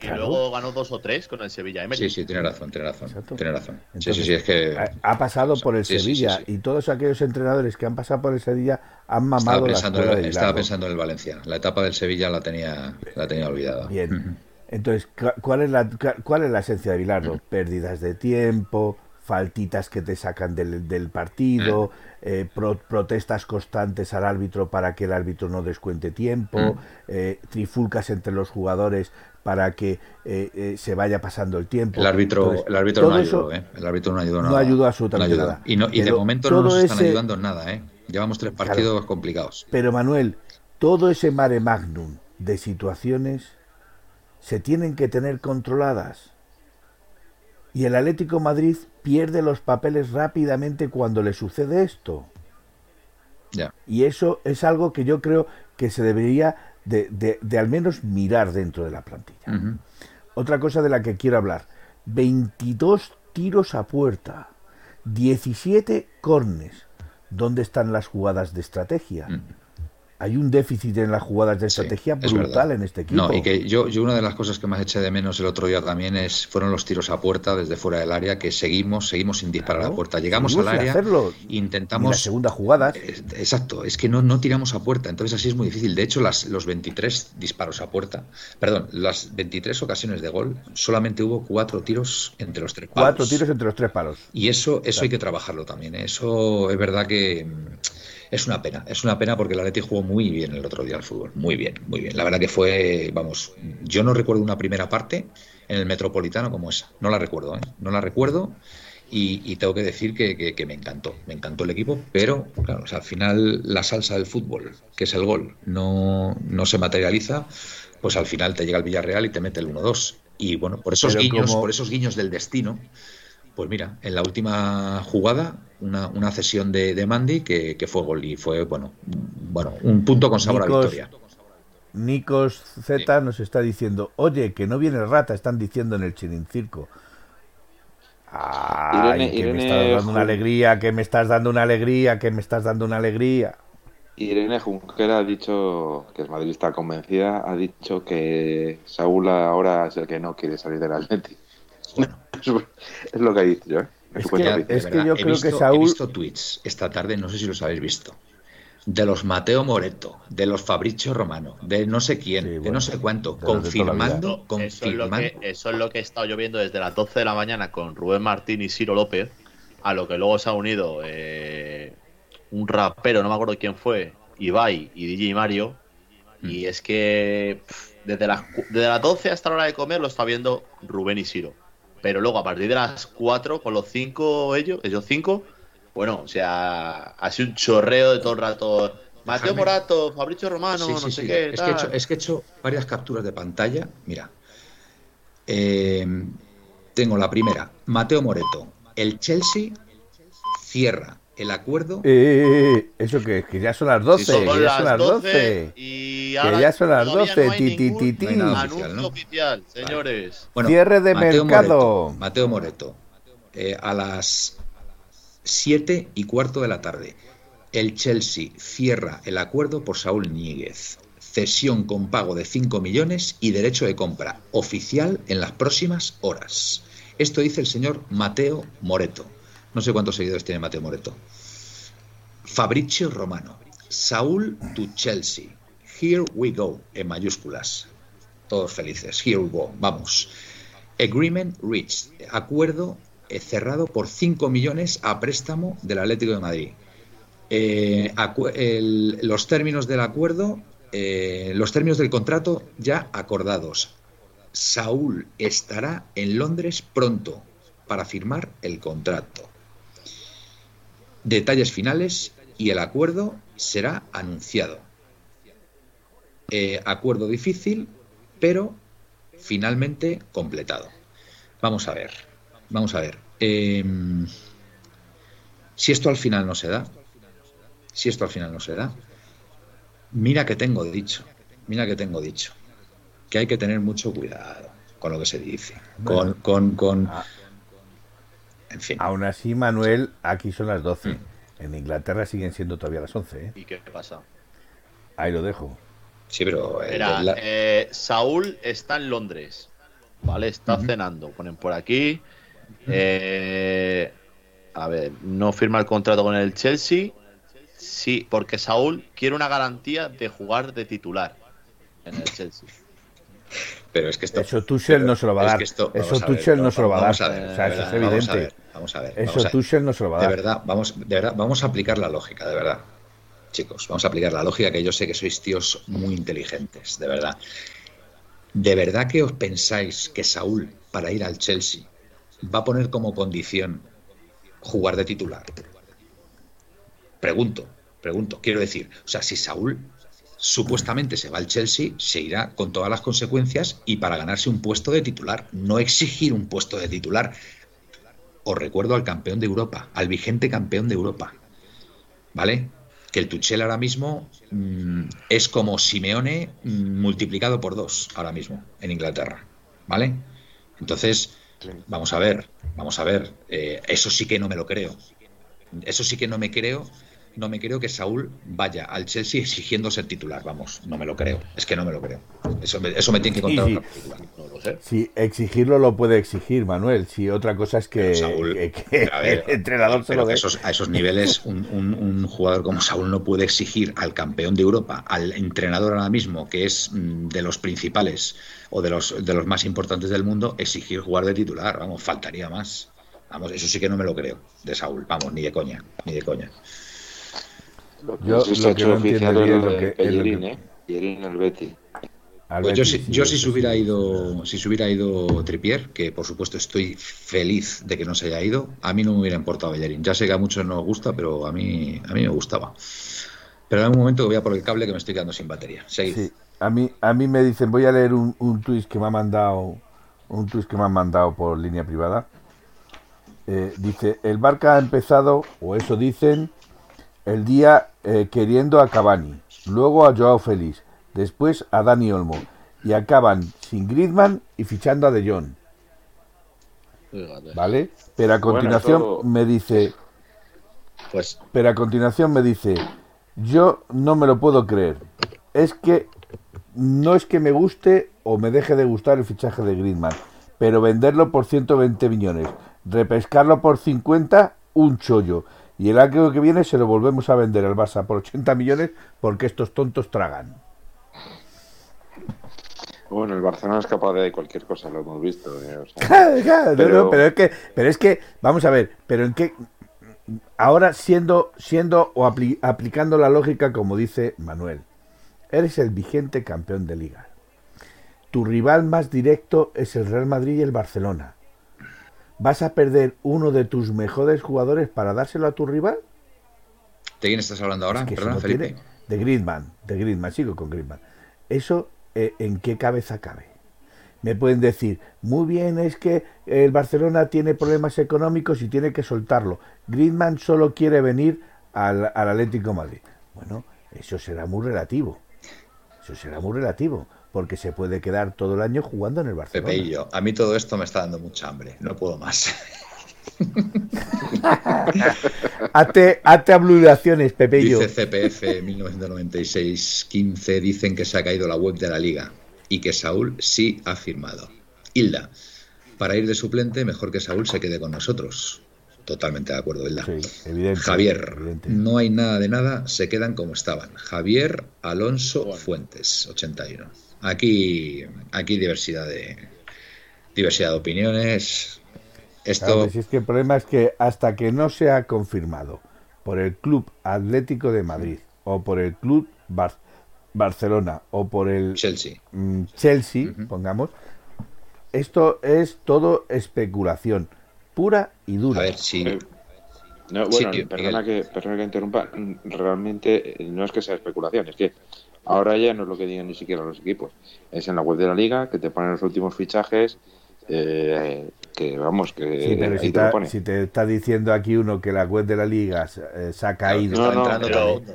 Y luego ganó dos o tres con el Sevilla. Sí, sí, tiene razón, tiene razón. Tiene razón. sí, sí, sí, es que. Ha pasado por el Sevilla y todos aquellos entrenadores que han pasado por el Sevilla han mamado estaba pensando, la Estaba pensando en el Valencia. La etapa del Sevilla la tenía, la tenía olvidada. Bien. Entonces, ¿cuál es, la, ¿cuál es la esencia de Bilardo? Pérdidas de tiempo, faltitas que te sacan del, partido, eh, protestas constantes al árbitro para que el árbitro no descuente tiempo, mm. eh, trifulcas entre los jugadores para que eh, se vaya pasando el tiempo. El árbitro, el árbitro no ayudó, el árbitro no ayudó nada. No ayudó absolutamente nada. Y, no, y de momento no nos están ayudando en nada, ¿eh? Llevamos tres partidos complicados. Pero Manuel, todo ese mare magnum de situaciones se tienen que tener controladas. Y el Atlético Madrid pierde los papeles rápidamente cuando le sucede esto. Y eso es algo que yo creo que se debería de, al menos mirar dentro de la plantilla. Otra cosa de la que quiero hablar. 22 tiros a puerta, 17 cornes. ¿Dónde están las jugadas de estrategia? Hay un déficit en las jugadas de estrategia brutal en este equipo. No, y que yo, yo una de las cosas que más eché de menos el otro día también es fueron los tiros a puerta desde fuera del área que seguimos, seguimos sin disparar a puerta. Llegamos al área, intentamos la segunda jugada. exacto, es que no, no tiramos a puerta, entonces así es muy difícil. De hecho, las, los 23 disparos a puerta, perdón, las 23 ocasiones de gol, solamente hubo cuatro tiros entre los tres palos. Cuatro tiros entre los tres palos. Y eso, eso hay que trabajarlo también. ¿eh? Eso es verdad que es una pena, es una pena porque el Atleti jugó muy bien el otro día al fútbol, muy bien, muy bien. La verdad que fue, vamos, yo no recuerdo una primera parte en el Metropolitano como esa, no la recuerdo, ¿eh? no la recuerdo y, tengo que decir que, me encantó, me encantó el equipo, pero claro, al final la salsa del fútbol, que es el gol, no, no se materializa, pues al final te llega el Villarreal y te mete el 1-2. Y bueno, por esos guiños, por esos guiños del destino, pues mira, en la última jugada, una, una cesión de, de Mandy que, fue gol y fue, bueno, bueno, un punto con sabor a victoria. Nikos Z nos está diciendo, oye, que no viene rata, están diciendo en el Chirincirco. Ay, que me estás dando una alegría, que me estás dando una alegría, que me estás dando una alegría. Irene Junquera ha dicho, que es madridista convencida, ha dicho que Saúl ahora es el que no quiere salir del Atlético. *laughs* es lo que ha dicho yo. ¿eh? Es que, yo creo que Saúl. He visto tweets esta tarde, no sé si los habéis visto. de los Mateo Moreto, de los Fabricio Romano, de no sé quién, de no sé cuánto, confirmando, confirmando. Eso es, lo que, he estado yo viendo desde las 12 de la mañana con Rubén Martín y Ciro López, a lo que luego se ha unido eh, un rapero, no me acuerdo quién fue, Ibai y DJ Mario, y mm. es que desde, las, desde las 12 hasta la hora de comer lo está viendo Rubén y Ciro. Pero luego a partir de las 4, con los 5 ellos, ellos 5, bueno, o sea, ha sido un chorreo de todo el rato. Mateo Morato, Fabricio Romano, no sé qué. Es que, he hecho, es que, he hecho, varias capturas de pantalla. Mira. Eh, tengo la primera. Mateo Moreto. El Chelsea cierra el acuerdo. Eh, eh, eh eso que, que ya son las 12. que ya son las 12. Y que ya son las 12. No anuncio oficial, señores. Bueno, Cierre de mercado. Mateo Moreto. Eh, a las 7 y cuarto de la tarde. El Chelsea cierra el acuerdo por Saúl Níguez. Cesión con pago de 5 millones y derecho de compra oficial en las próximas horas. Esto dice el señor Mateo Moreto. No sé cuántos seguidores tiene Mateo Moreto. Fabricio Romano. Saúl to Chelsea. Here we go, en mayúsculas. Todos felices. Here we go. Vamos. Agreement reached. Acuerdo eh, cerrado por 5 millones a préstamo del Atlético de Madrid. Eh, los términos del acuerdo, eh, los términos del contrato ya acordados. Saúl estará en Londres pronto para firmar el contrato. Detalles finales y el acuerdo será anunciado. acuerdo difícil, pero finalmente completado. Vamos a ver. Vamos a ver. Em, si esto al final no se da, si esto al final no se da, mira que tengo dicho, mira que tengo dicho, que hay que tener mucho cuidado con lo que se dice, con, con, con ah. En fin. Aún así, Manuel, aquí son las 12. Mm. En Inglaterra siguen siendo todavía las 11. ¿eh? ¿Y qué pasa? Ahí lo dejo. Sí, pero. Eh, Saúl está en Londres. ¿Vale? Está cenando. Ponen por aquí. Eh, a ver, no firma el contrato con el Chelsea. Sí, porque Saúl quiere una garantía de jugar de titular en el Chelsea. *laughs* Pero es que esto. Eso Tuchel no se lo va a dar. eso Tuchel no se lo va a dar. o sea, eso es evidente. Vamos a ver. Eso Tuchel no se lo va a dar. De verdad, vamos, de verdad, vamos a aplicar la lógica, de verdad. Chicos, vamos a aplicar la lógica que yo sé que sois tíos muy inteligentes, de verdad. ¿De verdad que os pensáis que Saúl, para ir al Chelsea, va a poner como condición jugar de titular? Pregunto, pregunto, quiero decir, o sea, si Saúl supuestamente se va al Chelsea, se irá con todas las consecuencias y para ganarse un puesto de titular, no exigir un puesto de titular. Os recuerdo al campeón de Europa, al vigente campeón de Europa. ¿Vale? Que el Tuchel ahora mismo mm, es como Simeone mm, multiplicado por dos ahora mismo en Inglaterra. ¿Vale? Entonces, Vamos a ver, vamos a ver. Eh, eso sí que no me lo creo. Eso sí que no me creo. No me creo que Saúl vaya al Chelsea exigiendo ser titular. Vamos, no me lo creo. Es que no me lo creo. Eso me, eso me tiene que contar sí, Si exigirlo lo puede exigir, Manuel. Si otra cosa es que, el entrenador se lo dé. a esos niveles, un, un, jugador como Saúl no puede exigir al campeón de Europa, al entrenador ahora mismo, que es mm, de los principales o de los, de los más importantes del mundo, exigir jugar de titular. Vamos, faltaría más. Vamos, eso sí que no me lo creo de Saúl. Vamos, ni de coña, ni de coña. Yo lo que no entiendo es lo que, ¿eh? el Betty. Pues yo, si, yo si se hubiera ido, si se hubiera ido Tripier, que por supuesto estoy feliz de que no se haya ido, a mí no me hubiera importado Bellerín. Ya sé que a muchos no gusta, pero a mí, a mí me gustaba. Pero en un momento que voy a por el cable que me estoy quedando sin batería. Seguid. A mí, a mí me dicen, voy a leer un, un tweet que me ha mandado, un tweet que me han mandado por línea privada. Eh, dice, el Barca ha empezado, o eso dicen, el día eh, queriendo a Cavani, luego a Joao Félix, después a Dani Olmo, y acaban sin Griezmann y fichando a De Jong. ¿Vale? Pero a continuación me dice, pues, pero a continuación me dice, yo no me lo puedo creer. Es que no es que me guste o me deje de gustar el fichaje de Griezmann, pero venderlo por 120 millones, repescarlo por 50, un chollo. Y el año que viene se lo volvemos a vender al Barça por 80 millones porque estos tontos tragan. Bueno, el Barcelona es capaz de cualquier cosa, lo hemos visto. Eh, pero... es que, pero es que, vamos a ver, pero en qué, ahora siendo, siendo o aplicando la lógica como dice Manuel, eres el vigente campeón de liga. Tu rival más directo es el Real Madrid y el Barcelona. ¿Vas a perder uno de tus mejores jugadores para dárselo a tu rival? ¿De quién estás hablando ahora? Felipe. de Griezmann, de Griezmann, sigo con Griezmann. Eso eh, en qué cabeza cabe. Me pueden decir, muy bien, es que el Barcelona tiene problemas económicos y tiene que soltarlo. Griezmann solo quiere venir al, Atlético Madrid. Bueno, eso será muy relativo. Eso será muy relativo, porque se puede quedar todo el año jugando en el Barcelona. Pepe y yo, a mí todo esto me está dando mucha hambre, no puedo más. *laughs* hazte, hazte Pepe y yo. Dice CPF 1996-15, dicen que se ha caído la web de la liga y que Saúl sí ha firmado. Hilda, para ir de suplente, mejor que Saúl se quede con nosotros. Totalmente de acuerdo, Hilda. Javier, no hay nada de nada, se quedan como estaban. Javier Alonso Fuentes, 81. Aquí, aquí diversidad de diversidad de opiniones, esto... si es que el problema es que hasta que no sea confirmado por el Club Atlético de Madrid o por el Club Barcelona o por el Chelsea, mm, Chelsea pongamos, esto es todo especulación pura y dura. A ver, si... Eh, no, bueno, perdona, que, perdona que interrumpa, realmente eh, no es que sea especulación, es que ahora ya no es lo que digan ni siquiera los equipos, es en la web de la liga que te ponen los últimos fichajes, eh, que vamos, que si, te está diciendo aquí uno que la web de la liga se, eh, ha caído.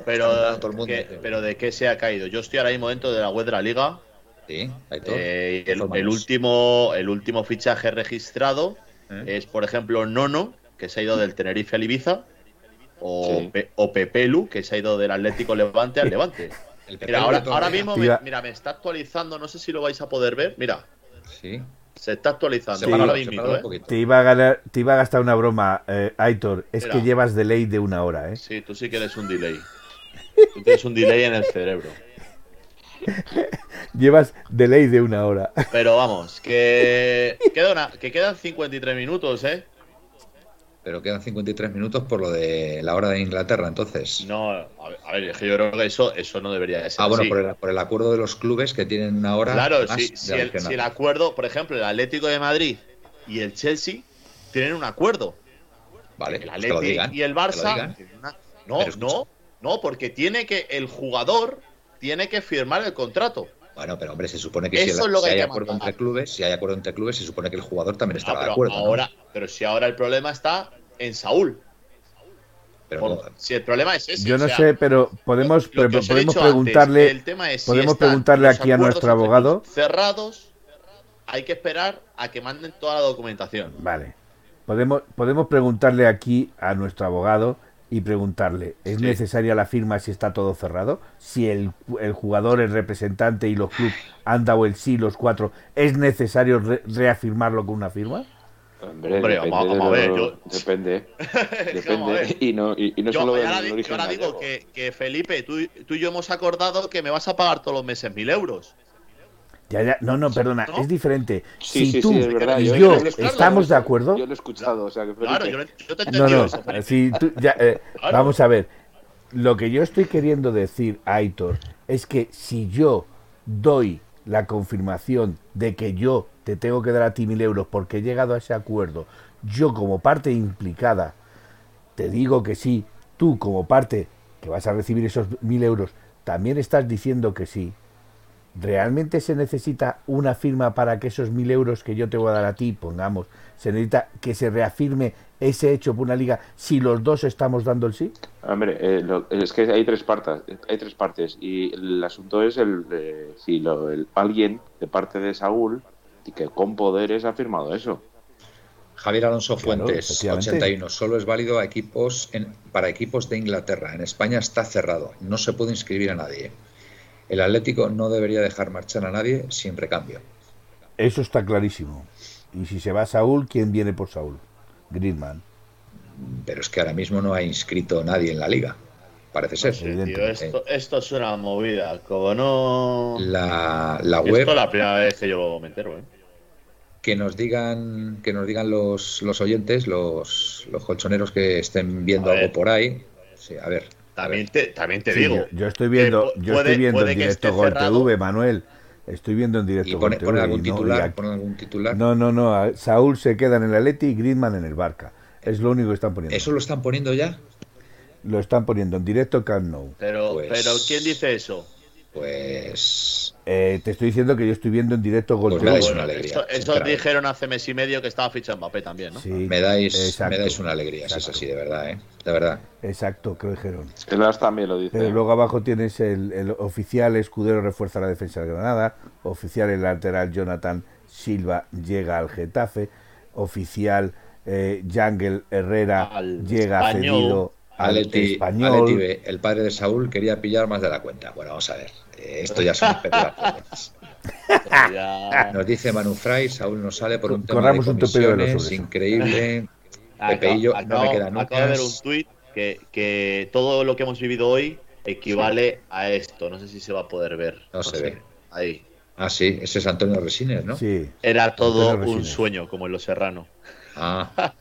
pero, ¿de qué se ha caído? Yo estoy ahora mismo dentro de la web de la liga. Sí, eh, el, último, el último fichaje registrado es, por ejemplo, Nono, que se ha ido del Tenerife al Ibiza, o, o Pepelu, que se ha ido del Atlético Levante al *laughs* Levante. Ahora, ahora mismo, mira, me está actualizando, no sé si lo vais a poder ver. Mira. Sí. Se está actualizando. ¿eh? te, iba a ganar, te iba a gastar una broma, eh, Aitor. Es que llevas delay de una hora, ¿eh? Sí, tú sí que eres un delay. Tú tienes un delay en el cerebro. *laughs* Llevas delay de una hora. Pero vamos, que, queda que quedan 53 minutos, ¿eh? Pero quedan 53 minutos por lo de la hora de Inglaterra, entonces. No, a ver, yo creo que eso, eso no debería ser. Ah, bueno, Por, el, acuerdo de los clubes que tienen una hora. Claro, si, el, acuerdo, por ejemplo, el Atlético de Madrid y el Chelsea tienen un acuerdo. Vale, el Atlético y el Barça. No, no, no, porque tiene que el jugador tiene que firmar el contrato. Bueno, pero hombre, se supone que si, hay acuerdo entre clubes, si hay acuerdo entre clubes, se supone que el jugador también está de acuerdo. Ahora, pero si ahora el problema está en Saúl. Pero si el problema es ese. Yo no sé, pero podemos, podemos preguntarle, podemos preguntarle aquí a nuestro abogado. Cerrados, hay que esperar a que manden toda la documentación. Vale. Podemos, podemos preguntarle aquí a nuestro abogado y preguntarle, ¿es necesaria la firma si está todo cerrado? Si el, el, jugador, el representante y los clubes han dado el sí, los cuatro, ¿es necesario reafirmarlo con una firma? Hombre, depende vamos, a ver. Depende. *laughs* depende. Y no, y, no solo ahora, ahora digo que, que, Felipe, tú, tú y yo hemos acordado que me vas a pagar todos los meses mil euros. No, no, perdona, es diferente. si tú y yo, estamos de acuerdo. Yo lo he escuchado, o sea que Claro, yo, te no, no, si tú, ya, eh, Vamos a ver. Lo que yo estoy queriendo decir, Aitor, es que si yo doy la confirmación de que yo te tengo que dar a ti mil euros porque he llegado a ese acuerdo, yo como parte implicada, te digo que sí, tú como parte que vas a recibir esos mil euros, también estás diciendo que sí, ¿realmente se necesita una firma para que esos mil euros que yo te voy a dar a ti, pongamos, se necesita que se reafirme ese hecho por una liga si los dos estamos dando el sí? Hombre, eh, es que hay tres partes, hay tres partes y el asunto es el si lo, el, alguien de parte de Saúl y que con poderes ha firmado eso. Javier Alonso Fuentes, 81. Solo es válido a equipos en, para equipos de Inglaterra. En España está cerrado. No se puede inscribir a nadie. El Atlético no debería dejar marchar a nadie sin recambio. Eso está clarísimo. Y si se va Saúl, ¿quién viene por Saúl? Griezmann. pero es que ahora mismo no ha inscrito nadie en la liga. Parece ser. esto, esto, es una movida. Como no. La, la web. Esto es la primera vez que yo me entero, ¿eh? que nos digan que nos digan los, los oyentes, los, los colchoneros que estén viendo algo por ahí. Sí, a ver. También te, también te digo. Yo, estoy viendo, yo estoy viendo en directo Gol TV, Manuel. Estoy viendo en directo. ¿Y pone, algún, titular, no, algún titular? No, no, no. Saúl se queda en el Atleti y Griezmann en el Barca. Es lo único que están poniendo. ¿Eso lo están poniendo ya? Lo están poniendo en directo Camp Nou. Pero, pues pero ¿quién dice eso? Pues. Eh, te estoy diciendo que yo estoy viendo en directo Gol pues me dais una alegría. Eso, dijeron hace mes y medio que estaba fichando Mbappé también, ¿no? Sí, me dais, me dais una alegría, si es así, de verdad, ¿eh? De verdad. Exacto, que lo dijeron. El As también lo dice. Pero luego abajo tienes el, el, oficial escudero refuerza la defensa de Granada, oficial el lateral Jonathan Silva llega al Getafe, oficial eh, Herrera llega cedido Aleti, Aleti, el padre de Saúl, quería pillar más de la cuenta. Bueno, vamos a ver. Eh, esto ya son especulaciones. *laughs* Nos dice Manu Fray, Saúl no sale por un tema de comisiones, increíble. *laughs* Pepeillo, no me queda nunca. Acabo de ver un tuit que, que todo lo que hemos vivido hoy equivale a esto. No sé si se va a poder ver. No, se ve. Ahí. Ah, sí, ese es Antonio Resines, ¿no? Sí. Era todo un sueño, como en Los Serrano. Ah,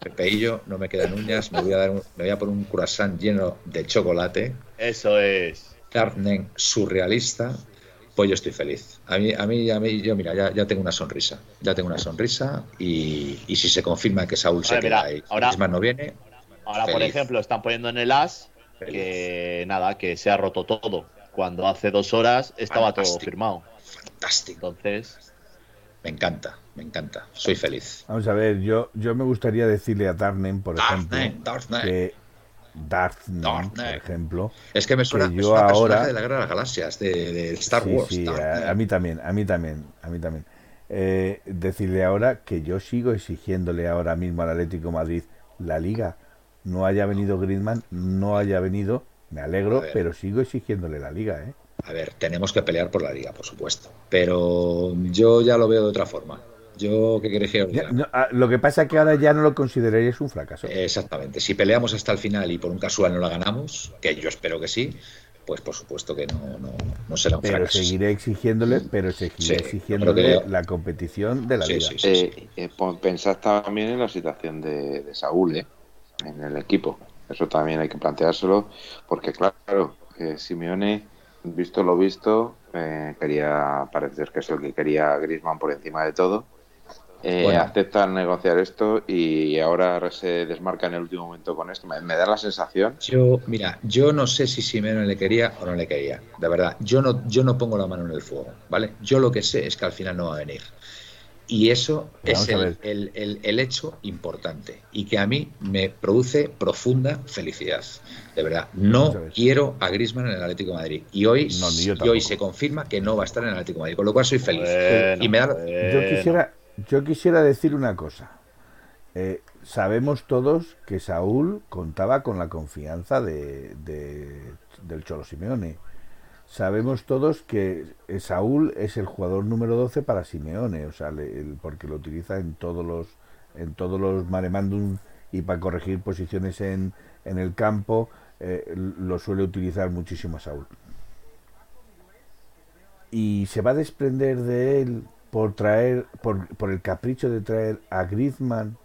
Pepeillo, no me quedan uñas, me voy a dar me voy a poner un croissant lleno de chocolate. Eso es. Carne surrealista, pues yo estoy feliz. A mí, a mí, a mí yo mira, ya, ya tengo una sonrisa. Ya tengo una sonrisa y, y si se confirma que Saúl se queda ahí, ahora, no viene. Ahora, por ejemplo, están poniendo en el as que nada, que se ha roto todo. Cuando hace dos horas estaba todo firmado. Fantástico. Entonces. Me encanta me encanta, soy feliz. Vamos a ver, yo, yo me gustaría decirle a Darnen, por ejemplo, que Darth por ejemplo, es que me suena, que yo ahora de la Guerra de las Galaxias, de, Star Wars. Sí, a, mí también, a mí también, a mí también. Eh, decirle ahora que yo sigo exigiéndole ahora mismo al Atlético Madrid la Liga. No haya venido Griezmann, no haya venido, me alegro, pero sigo exigiéndole la Liga, ¿eh? A ver, tenemos que pelear por la Liga, por supuesto, pero yo ya lo veo de otra forma. Yo, ¿qué queréis que ah, Lo que pasa es que ahora ya no lo consideraríais un fracaso. Exactamente. Si peleamos hasta el final y por un casual no la ganamos, que yo espero que sí, pues por supuesto que no, no, no será un pero fracaso. Seguiré exigiéndole, pero seguiré exigiéndole la competición de la liga. Eh, eh, pensad también en la situación de, Saúl, ¿eh? en el equipo. Eso también hay que planteárselo, porque claro, Simeone, visto lo visto, quería parecer que es el que quería a Griezmann por encima de todo eh, aceptan negociar esto y ahora se desmarca en el último momento con esto. Me, da la sensación. Yo, mira, yo no sé si Simeone le quería o no le quería. De verdad, yo no, yo no pongo la mano en el fuego, ¿vale? Yo lo que sé es que al final no va a venir. Y eso es el, el, hecho importante y que a mí me produce profunda felicidad. De verdad, no quiero a Grisman en el Atlético de Madrid. Y hoy, y hoy se confirma que no va a estar en el Atlético de Madrid, con lo cual soy feliz. y me da... Yo quisiera, yo quisiera decir una cosa. Eh, sabemos todos que Saúl contaba con la confianza de, del Cholo Simeone. Sabemos todos que eh, Saúl es el jugador número 12 para Simeone, o sea, porque lo utiliza en todos los en todos los maremandum y para corregir posiciones en, en el campo eh, lo suele utilizar muchísimo Saúl. Y se va a desprender de él por traer, por, por el capricho de traer a Griezmann.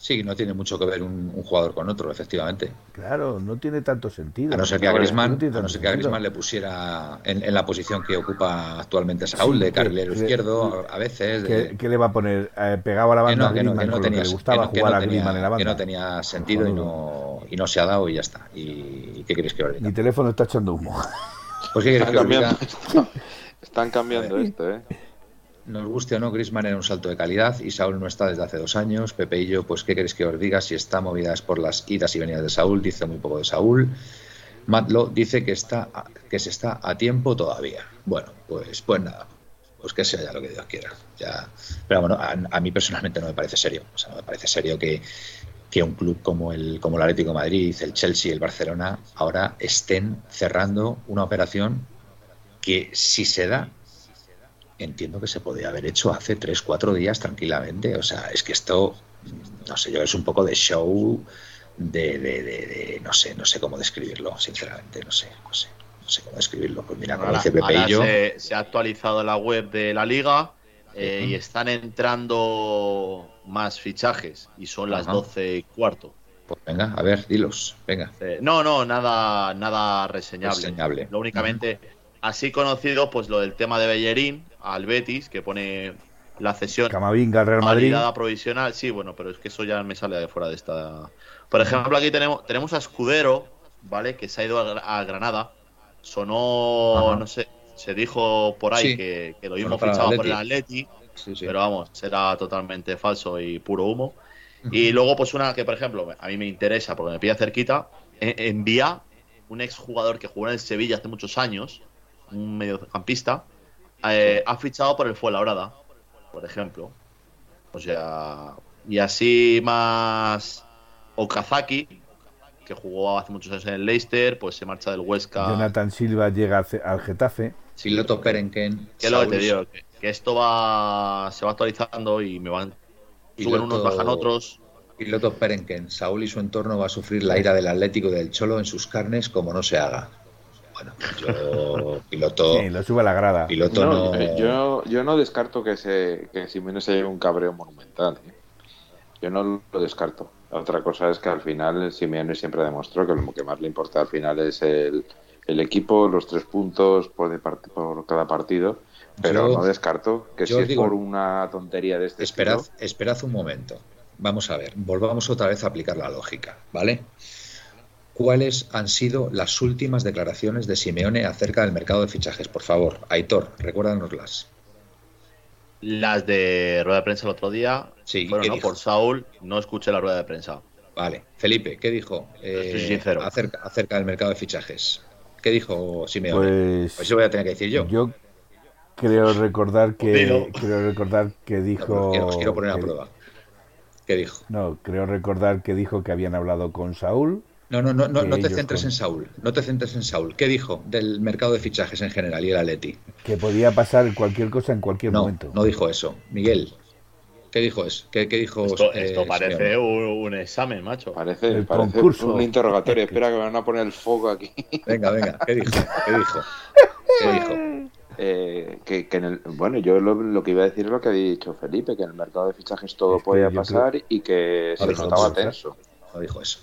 Sí, no tiene mucho que ver un, jugador con otro, efectivamente. Claro, no tiene tanto sentido. A no ser que a Griezmann, no ser que a Griezmann le pusiera en, la posición que ocupa actualmente Saúl, de carrilero izquierdo, a veces. ¿Qué, le va a poner? Eh, pegado a la banda que no, que no, tenía, le gustaba jugar a Griezmann en la banda. Que no tenía sentido y no, y no se ha dado y ya está. ¿Y qué queréis que diga? Mi teléfono está echando humo. Pues ¿qué queréis que diga? Están cambiando esto, ¿eh? Nos guste o no, Grisman era un salto de calidad y Saúl no está desde hace dos años. Pepe y yo, pues, ¿qué queréis que os diga? Si está movida es por las idas y venidas de Saúl, dice muy poco de Saúl. Matlo dice que, está, que se está a tiempo todavía. Bueno, pues, pues nada, pues que sea ya lo que Dios quiera. Ya. Pero bueno, a, mí personalmente no me parece serio. O sea, no me parece serio que, que un club como el, como el Atlético Madrid, el Chelsea, el Barcelona, ahora estén cerrando una operación que si se da entiendo que se podía haber hecho hace 3, 4 días tranquilamente. O sea, es que esto, no sé yo, es un poco de show de, de, de, no sé, no sé cómo describirlo, sinceramente, no sé, no sé, no sé cómo describirlo. Pues mira, como dice Pepe y yo. Se, ha actualizado la web de la liga eh, y están entrando más fichajes y son las 12 y cuarto. Pues venga, a ver, dilos, venga. Eh, no, no, nada, nada reseñable. reseñable. Lo únicamente, así conocido, pues lo del tema de Bellerín al Betis, que pone la cesión. Camavinga, Real Madrid. provisional, sí, bueno, pero es que eso ya me sale de fuera de esta. Por ejemplo, aquí tenemos, tenemos a Escudero, ¿vale? Que se ha ido a, Granada. Sonó, no sé, se dijo por ahí que, lo mismo fichado por el Atleti. Pero vamos, será totalmente falso y puro humo. Y luego, pues una que, por ejemplo, a mí me interesa porque me pilla cerquita, e, envía un exjugador que jugó en el Sevilla hace muchos años, un mediocampista, eh, ha fichado por el Fuenlabrada, por ejemplo. O sea, y así más Okazaki, que jugó hace muchos años en el Leicester, pues se marcha del Huesca. Jonathan Silva llega al Getafe. Siloto Perenken. Que lo que te digo, que, esto va se va actualizando y me van suben unos, bajan otros. Piloto Perenken, Saúl y su entorno va a sufrir la ira del Atlético del Cholo en sus carnes como no se haga. Bueno, yo piloto. *laughs* Sí, lo sube a la grada. Piloto no, Yo, yo no descarto que, se, que Simeone se lleve un cabreo monumental. ¿eh? Yo no lo descarto. Otra cosa es que al final Simeone siempre demostró que lo que más le importa al final es el, equipo, los tres puntos por, de por cada partido. Pero no descarto que si es por una tontería de este esperad, Esperad un momento. Vamos a ver, volvamos otra vez a aplicar la lógica, ¿vale? ¿Cuáles han sido las últimas declaraciones de Simeone acerca del mercado de fichajes? Por favor, Aitor, recuérdanoslas. Las de rueda de prensa el otro día. Sí, bueno, no, por Saúl, no escuché la rueda de prensa. Vale. Felipe, ¿qué dijo eh, sincero. Acerca, acerca, del mercado de fichajes? ¿Qué dijo Simeone? Pues, pues eso voy a tener que decir yo. Yo creo recordar que, creo recordar que dijo. os quiero poner a prueba. ¿Qué dijo? No, creo recordar que dijo que habían hablado con Saúl no, no, no, no, te centres en Saúl. No te centres en Saúl. ¿Qué dijo del mercado de fichajes en general y el Atleti? Que podía pasar cualquier cosa en cualquier momento. No dijo eso. Miguel, ¿qué dijo eso? ¿Qué, dijo? Esto, eh, parece un, examen, macho. Parece, concurso. un interrogatorio. *laughs* Espera que me van a poner el foco aquí. Venga, venga. ¿Qué dijo? ¿Qué dijo? ¿Qué dijo? *laughs* Eh, que, en el, bueno, yo lo, que iba a decir es lo que había dicho Felipe, que en el mercado de fichajes todo podía pasar y que se notaba tenso. No dijo eso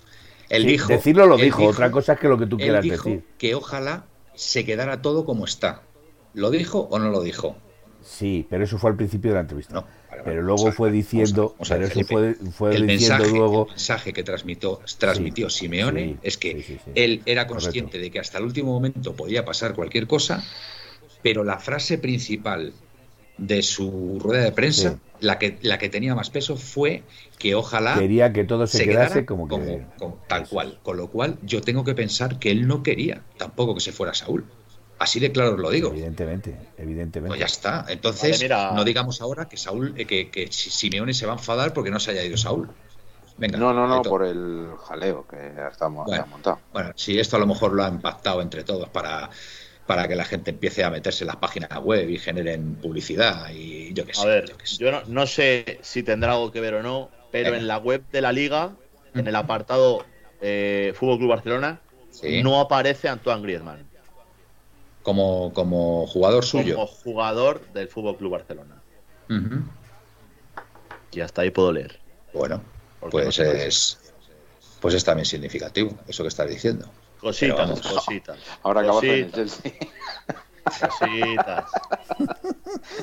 dijo, decirlo lo dijo, otra cosa es que lo que tú quieras decir. Que ojalá se quedara todo como está. ¿Lo dijo o no lo dijo? Sí, pero eso fue al principio de la entrevista. pero luego fue diciendo, el mensaje, luego... mensaje que transmitió, transmitió Simeone es que él era consciente de que hasta el último momento podía pasar cualquier cosa, pero la frase principal de su rueda de prensa, la, que, la que tenía más peso fue que ojalá quería que todo se, quedase como, tal cual. Con lo cual yo tengo que pensar que él no quería tampoco que se fuera Saúl. Así de claro os lo digo. Evidentemente, evidentemente. Pues ya está. Entonces, no digamos ahora que Saúl, eh, que, que Simeone se va a enfadar porque no se haya ido Saúl. Venga, no, no, no, por el jaleo que estamos montado. Bueno, si esto a lo mejor lo ha impactado entre todos para para que la gente empiece a meterse en las páginas web y generen publicidad y yo qué sé. A ver, yo, no, sé si tendrá algo que ver o no, pero en la web de la liga, en el apartado eh, Fútbol Club Barcelona, no aparece Antoine Griezmann. Como, como jugador suyo. Como jugador del Fútbol Club Barcelona. Y hasta ahí puedo leer. Bueno, pues es, pues es también significativo eso que estás diciendo. Cositas, cositas. *laughs* Ahora acabas en el Chelsea. Cositas. *laughs*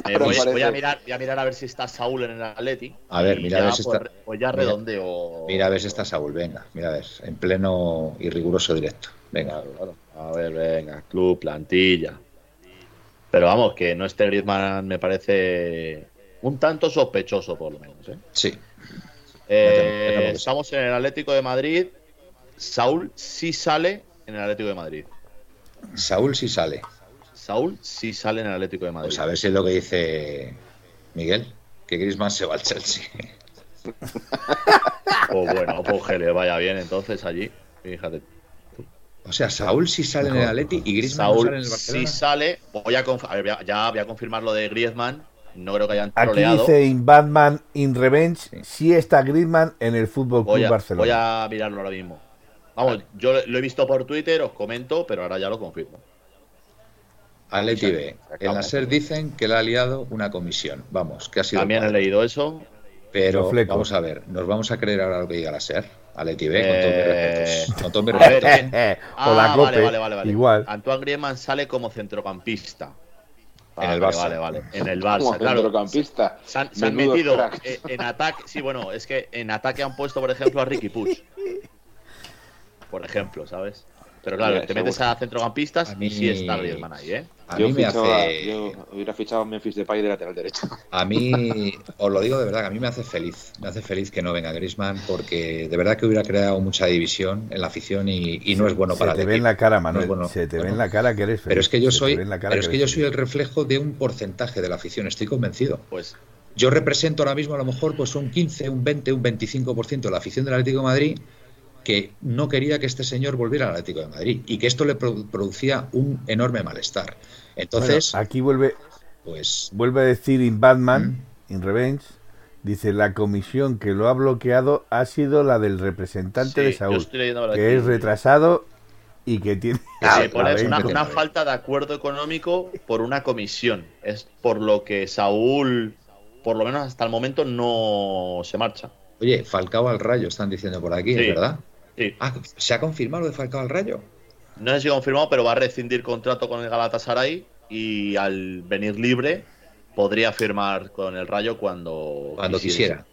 Eh, voy, a mirar, voy a mirar a ver si está Saúl en el Atleti. A ver, mira a ver si está. Pues ya redondeo. Mira a ver si está Saúl, venga, mira a ver, en pleno y riguroso directo. Venga. A ver, venga, club, plantilla. Pero vamos, que no esté Griezmann me parece un tanto sospechoso, por lo menos. ¿eh? Sí. Eh, estamos en el Atlético de Madrid Saúl sí sale en el Atlético de Madrid. Saúl sí sale. Saúl sí sale en el Atlético de Madrid. Pues a ver si es lo que dice Miguel, que Griezmann se va al Chelsea. *laughs* pues bueno, pues que le vaya bien entonces allí. Fíjate. O sea, Saúl sí sale en el Atlético y Griezmann Saúl sale en el Barcelona. Sí sale. Voy a, ya voy a confirmar lo de Griezmann, no creo que hayan Aquí dice in Batman in Revenge, sí. está Griezmann en el Fútbol Club Barcelona. Voy a mirarlo ahora mismo. Vamos, yo lo he visto por Twitter, os comento, pero ahora ya lo confirmo. Atleti B. En la SER dicen que le ha liado una comisión. Vamos, que ha sido. También he leído eso. Pero vamos a ver, ¿nos vamos a creer ahora lo que diga la SER? Atleti B, con todos mis respetos. Con todos mis respetos. o la *laughs* ah, vale, vale, vale, Igual. Antoine Griezmann sale como centrocampista. en el Barça. Vale, vale. En el Barça, claro. Centrocampista. Se han, metido en, ataque. Sí, bueno, es que en ataque han puesto, por ejemplo, a Ricky Puig. *laughs* Por ejemplo, ¿sabes? Pero claro, te metes a centrocampistas y sí está Griezmann ahí, ¿eh? A yo mí me hace... Yo hubiera fichado a Memphis Depay de lateral derecho. A mí, *laughs* os lo digo de verdad, que a mí me hace feliz. Me hace feliz que no venga Griezmann porque de verdad que hubiera creado mucha división en la afición y, no es bueno para Se te ve en la cara, Manuel. se te ve en la cara que eres feliz. Pero es que yo soy, pero es que yo soy el reflejo de un porcentaje de la afición, estoy convencido. Pues yo represento ahora mismo a lo mejor pues un 15, un 20, un 25% de la afición del Atlético de Madrid que no quería que este señor volviera al Atlético de Madrid y que esto le producía un enorme malestar. Entonces, aquí vuelve, pues, vuelve a decir in Batman, in Revenge, dice la comisión que lo ha bloqueado ha sido la del representante de Saúl, que es retrasado y que tiene una, falta de acuerdo económico por una comisión. Es por lo que Saúl, por lo menos hasta el momento, no se marcha. Oye, Falcao al rayo, están diciendo por aquí, ¿verdad? Ah, ¿se ha confirmado lo de Falcao al Rayo? No sé si confirmado, pero va a rescindir contrato con el Galatasaray y al venir libre podría firmar con el Rayo cuando, cuando quisiera.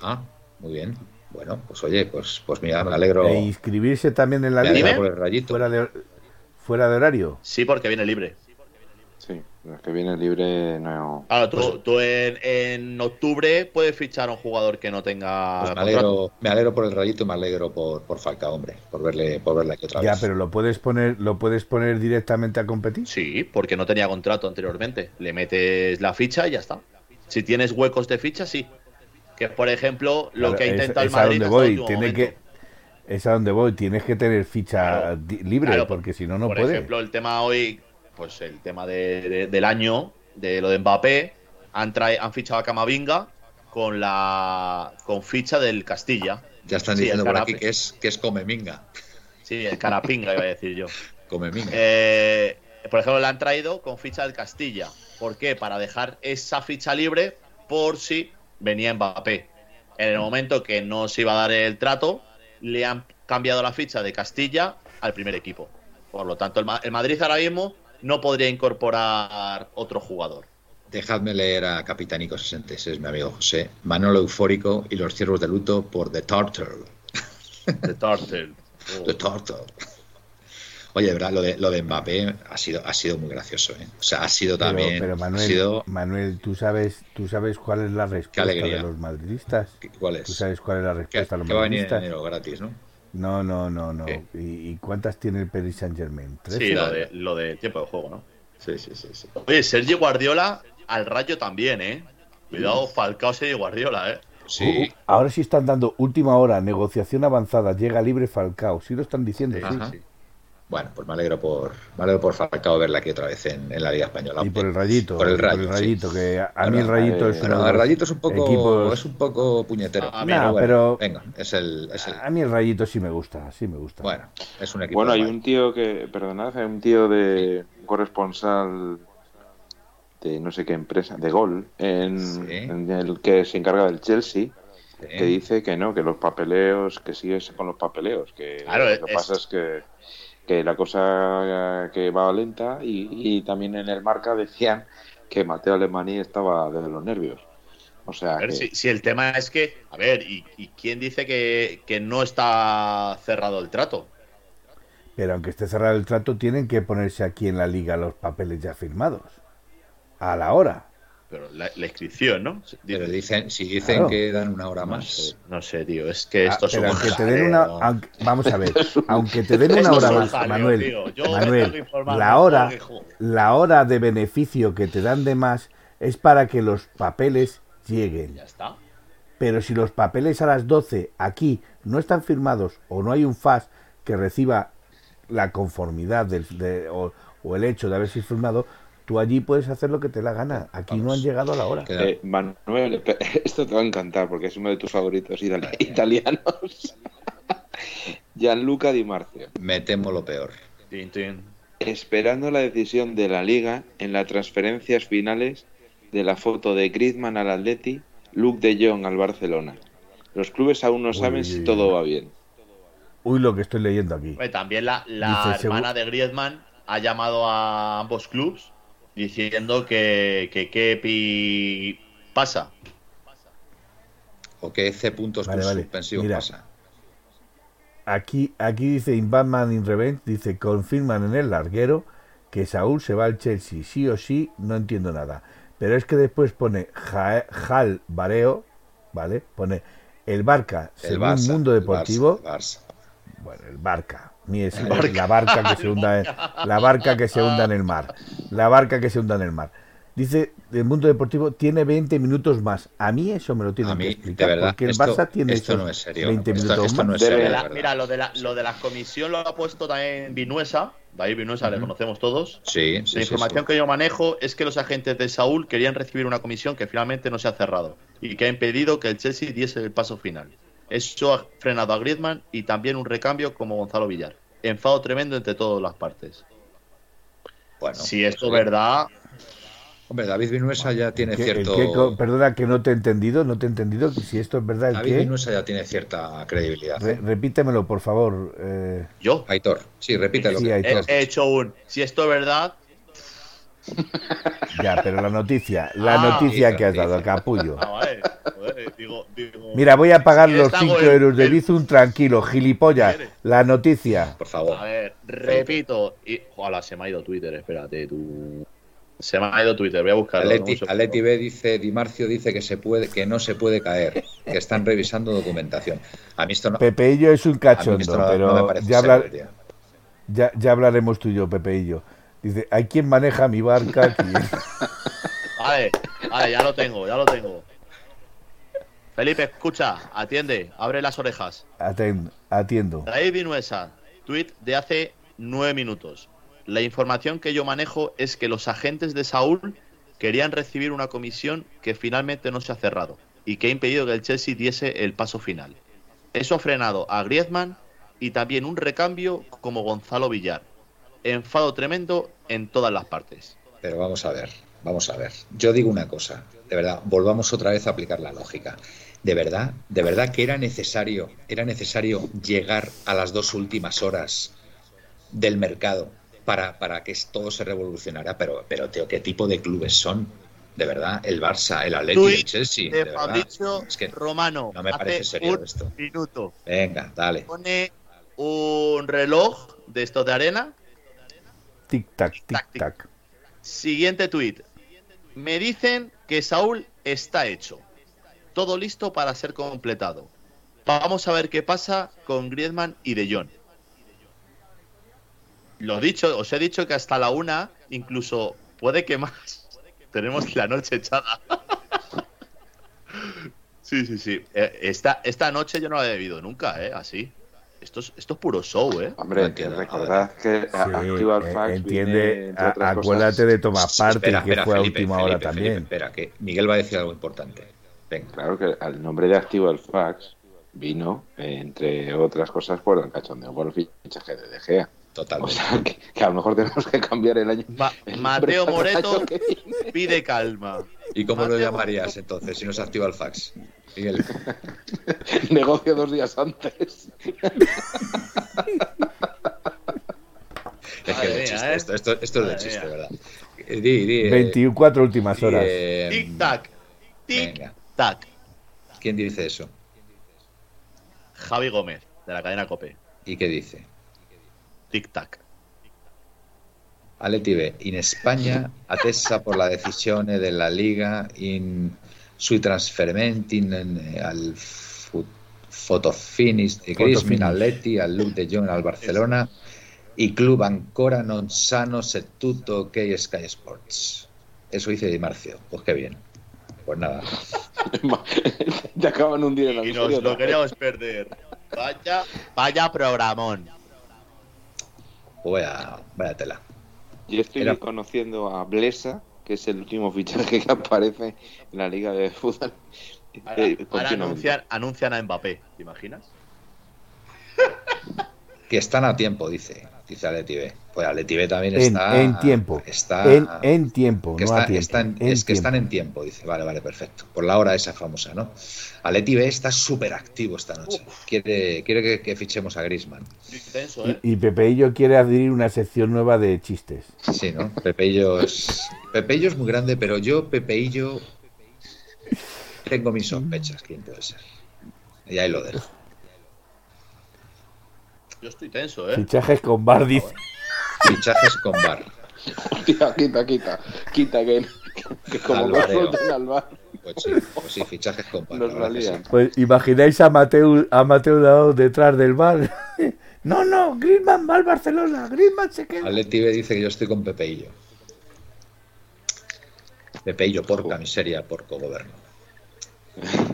Ah, muy bien. Bueno, pues oye, pues, pues mira, me alegro. ¿E inscribirse también en la liga? Por el rayito. Fuera de, fuera de horario. Sí, porque viene libre. Los que viene libre no. Claro, tú, pues- en, octubre puedes fichar a un jugador que no tenga. Pues me, alegro, me alegro por el rayito y me alegro por, por Falca, hombre, por verle, por verle aquí otra vez. Ya, pero lo puedes poner, lo puedes poner directamente a competir. Sí, porque no tenía contrato anteriormente. Le metes la ficha y ya está. Si tienes huecos de ficha, sí. Que por ejemplo, lo que ha intentado el Madrid. Es a donde voy, tiene que es a donde voy, tienes que tener ficha libre, porque si no, no puedes. Por ejemplo, el tema hoy pues el tema del año, de lo de Mbappé, han, han fichado a Camavinga con la con ficha del Castilla. Ya están diciendo por aquí que es, que es Comeminga. Sí, el Carapinga iba a decir yo. *laughs* Comeminga. Eh, por ejemplo, la han traído con ficha del Castilla. ¿Por qué? Para dejar esa ficha libre por si venía Mbappé. En el momento que no se iba a dar el trato, le han cambiado la ficha de Castilla al primer equipo. Por lo tanto, el Madrid ahora mismo no podría incorporar otro jugador. Dejadme leer a Capitanico 66, mi amigo José. Manolo eufórico y los ciervos de luto por The Turtle. The Turtle. *laughs* The Turtle. Oye, verdad, lo de, lo de Mbappé ha sido, ha sido muy gracioso, ¿eh? O sea, ha sido también. Pero Manuel, Manuel, ¿tú sabes, ¿tú sabes cuál es la respuesta de los madridistas? ¿Cuál es? ¿Tú sabes cuál es la respuesta de los madridistas? Que va a venir en enero gratis, ¿no? No, no, no, no. ¿Y, cuántas tiene el Paris Saint Germain? Sí, lo de, lo de tiempo de juego, ¿no? Sí, sí, sí, sí. Oye, Sergio Guardiola al rayo también, ¿eh? Cuidado, Falcao Sergio Guardiola, ¿eh? Sí. Uh, ahora sí están dando última hora, negociación avanzada, llega libre Falcao. Sí lo están diciendo, sí. sí. Bueno, pues me alegro por, me alegro por Falcao verla aquí otra vez en, la Liga Española. Y por el rayito. Por el, rayito, que a, mí el rayito es bueno, el rayito es un poco, es un poco puñetero. A mí no, pero venga, es el, es el, A mí el rayito sí me gusta, sí me gusta. Bueno, es un equipo. Bueno, hay un tío que, perdonad, hay un tío de un corresponsal de no sé qué empresa, de Gol, en, el que se encarga del Chelsea. Que dice que no, que los papeleos, que sigues con los papeleos, que claro, lo que pasa es que que la cosa que va lenta y, también en el marca decían que Mateo Alemani estaba de los nervios. O sea, si, el tema es que, a ver, ¿y, quién dice que, que, no está cerrado el trato? Pero aunque esté cerrado el trato, tienen que ponerse aquí en la liga los papeles ya firmados. A la hora pero la, inscripción, ¿no? Pero dicen, si dicen que dan una hora más. No sé, tío, es que esto ah, *laughs* aunque te den una, vamos a ver, aunque te den una hora más, Manuel, Manuel la hora, la hora de beneficio que te dan de más es para que los papeles lleguen. Ya está. Pero si los papeles a las 12 aquí no están firmados o no hay un FAS que reciba la conformidad del, o, o el hecho de haber sido firmado, Tú allí puedes hacer lo que te la gana. Aquí no han llegado a la hora. Eh, Manuel, *laughs* esto te va a encantar porque es uno de tus favoritos italianos. *laughs* Gianluca Di Marcio. Me temo lo peor. Esperando la decisión de la liga en las transferencias finales de la foto de Griezmann al Atleti, Luke de Jong al Barcelona. Los clubes aún no saben si todo va bien. Uy, lo que estoy leyendo aquí. También la, hermana de Griezmann ha llamado a ambos clubes diciendo que, que pasa. O que C puntos vale, suspensivos pasa. Aquí, aquí dice in Batman in Revenge, dice confirman en el larguero que Saúl se va al Chelsea, sí o sí, no entiendo nada. Pero es que después pone Jal Bareo, ¿vale? Pone el Barca, según Mundo Deportivo. Bueno, el Barca, ni es la barca que *laughs* se hunda en, la barca que se hunda en el mar. La barca que se hunda en el mar. Dice el mundo deportivo tiene 20 minutos más. A mí eso me lo tiene que explicar. porque el Barça tiene esto no es serio. 20 minutos más. mira, lo de, la, lo de la comisión lo ha puesto también Vinuesa. David Vinuesa, le conocemos todos. Sí, la información que yo manejo es que los agentes de Saúl querían recibir una comisión que finalmente no se ha cerrado y que ha impedido que el Chelsea diese el paso final. Eso ha frenado a Griezmann y también un recambio como Gonzalo Villar enfado tremendo entre todas las partes. Bueno, si esto es verdad. Hombre, David Vinuesa ya tiene cierto. perdona que no te he entendido, no te he entendido. Si esto es verdad, David Vinuesa ya tiene cierta credibilidad. repítemelo, por favor. Eh... ¿Yo? Aitor, sí, repítelo. He, hecho un. Si esto es verdad, ya, pero la noticia, la ah, noticia que has dado, capullo. Mira, voy a pagar los 5 euros de Bizum tranquilo, gilipollas. La noticia. Por favor. A ver, repito. Y, ojalá se me ha ido Twitter, espérate, tú. Se me ha ido Twitter, voy a buscar. Aleti, B dice, Di Marcio dice que se puede, que no se puede caer, que están revisando documentación. A mí esto no. Pepeillo es un cachondo, pero ya, ya, ya, hablaremos tú y yo, Pepeillo. Dice, hay quien maneja mi barca aquí. *laughs* vale, vale, ya lo tengo, ya lo tengo. Felipe, escucha, atiende, abre las orejas. Atendo, atiendo. David Vinuesa, tweet de hace nueve minutos. La información que yo manejo es que los agentes de Saúl querían recibir una comisión que finalmente no se ha cerrado y que ha impedido que el Chelsea diese el paso final. Eso ha frenado a Griezmann y también un recambio como Gonzalo Villar enfado tremendo en todas las partes. Pero vamos a ver, vamos a ver. Yo digo una cosa, de verdad, volvamos otra vez a aplicar la lógica. De verdad, de verdad que era necesario, era necesario llegar a las dos últimas horas del mercado para, para que todo se revolucionara. Pero, pero, tío, ¿qué tipo de clubes son? De verdad, el Barça, el Atlético, el Chelsea. De, es que Romano. No me parece serio esto. Minuto. Venga, dale. Pone un reloj de esto de arena Tic-tac, tic-tac. Siguiente tuit. Me dicen que Saúl está hecho. Todo listo para ser completado. Vamos a ver qué pasa con Griezmann y De Jong. Lo dicho, os he dicho que hasta la una, incluso puede que más, *laughs* tenemos la noche echada. *laughs* sí, sí, sí. Eh, esta, esta noche yo no la he bebido nunca, ¿eh? Así. Esto es, esto es puro show, ¿eh? Hombre, recordad que sí, Actual eh, Facts entiende, acuérdate de tomar parte, que fue a última hora también. espera, que Miguel va a decir algo importante. Venga. Claro que el nombre de Actual Facts vino, entre otras cosas, por el cachondeo por el fichaje de De Gea. Totalmente. O sea, que, a lo mejor tenemos que cambiar el año. Mateo Moreto pide calma. ¿Y cómo lo llamarías entonces si no se activa el fax? Miguel. *laughs* Negocio dos días antes. es que es de chiste, ¿eh? esto, esto, esto es de chiste, ¿verdad? Di, di, 24 eh, últimas horas. Eh, tic tac. Tic tac. ¿Quién dice eso? Javi Gómez, de la cadena Cope. ¿Y qué dice? Tic tac. Aleti in España attesa por la decisione della Liga in, sui trasferimenti in, al fotofinish di Griezmann al Leti, al Luke de Jong al Barcelona i club ancora non sanno se tutto ok Sky Sports. Eso dice Di Marcio. Pues qué bien. Pues nada. *laughs* Te acaban un día en la Y nos lo queríamos perder. Vaya, vaya programón. Pues vaya, vaya tela. Yo estoy conociendo a Blesa, que es el último fichaje que aparece en la Liga de Fútbol. Ahora, eh, anuncian, anuncian a Mbappé, ¿te imaginas? que están a tiempo, dice. Dice Aleti B. Pues Aleti B también está. En tiempo. Está, en, en tiempo, no a tiempo. es que están en tiempo, dice. Vale, vale, perfecto. Por la hora esa famosa, ¿no? Aleti B está súper activo esta noche. Quiere, quiere que, fichemos a Grisman. ¿eh? Y, Pepeillo quiere adquirir una sección nueva de chistes. Sí, ¿no? Pepeillo es. Pepeillo es muy grande, pero yo, Pepeillo. Tengo mis sospechas quién puede ser. Y ahí lo dejo. Yo estoy tenso, ¿eh? Fichajes con bar, dice. Fichajes con bar. Quita, quita, quita. Quita, que, que como no al bar. Pues sí, pues sí, fichajes con bar. Pues imagináis a Mateo, a Mateo detrás del bar. *laughs* no, no, Griezmann va al Barcelona, Griezmann se queda. Aleti dice que yo estoy con Pepeillo. Pepeillo, porca miseria, porco gobierno.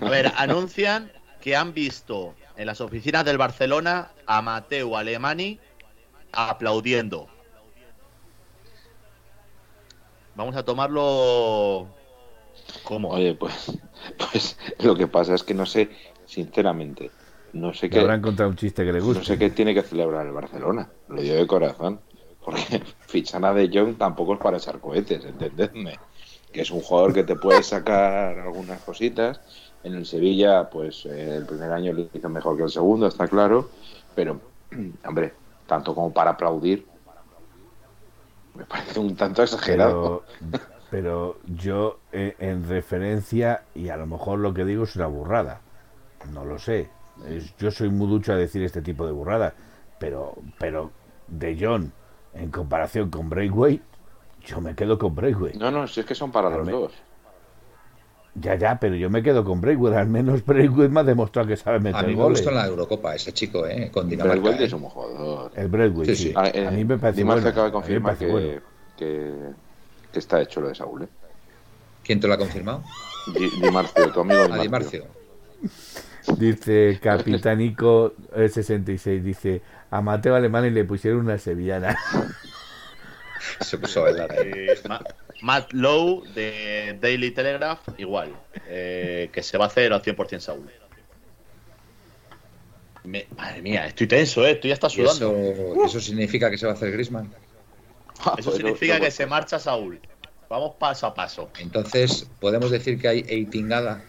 A ver, anuncian que han visto en las oficinas del Barcelona a Mateo Alemani aplaudiendo. Vamos a tomarlo como. Oye, pues, pues lo que pasa es que no sé, sinceramente, no sé qué. Habrán encontrado un chiste que le guste. No sé qué tiene que celebrar el Barcelona. Lo digo de corazón. Porque *laughs* fichana de Jong tampoco es para echar cohetes, entendedme. Que es un jugador que te puede sacar algunas cositas en el Sevilla, pues eh, el primer año lo hizo mejor que el segundo, está claro, pero, *clears throat* hombre, tanto como para aplaudir, me parece un tanto exagerado. Pero, yo, eh, en referencia, y a lo mejor lo que digo es una burrada, no lo sé. yo soy muy ducho a decir este tipo de burrada, pero, pero de John, en comparación con Breakway, yo me quedo con Breakway. No, no, si es que son para los dos. Ya, ya, pero yo me quedo con Breakwood. Al menos Breakwood me ha demostrado que sabe meter goles. A mí me gustó en la Eurocopa ese chico, ¿eh? Con Dinamarca. Breakwood es un jugador. El Breakwood, sí. sí. A, eh, a, mí me parece bueno. acaba de confirmar que, que, que, está hecho lo de Saúl, ¿eh? ¿Quién te lo ha confirmado? Di, Di Marcio, tu amigo Di Marcio. Di Marcio. Dice Capitánico 66, dice a Mateo Alemán y le pusieron una sevillana. *laughs* Se puso a bailar. Eh, Matt Lowe de Daily Telegraph, igual. Eh, que se va a hacer al 100% Saúl. madre mía, estoy tenso, ¿eh? Estoy ya está sudando. Eso, significa que se va a hacer Grisman? *laughs* Eso significa que se marcha Saúl. Vamos paso a paso. Entonces, ¿podemos decir que hay eitingada?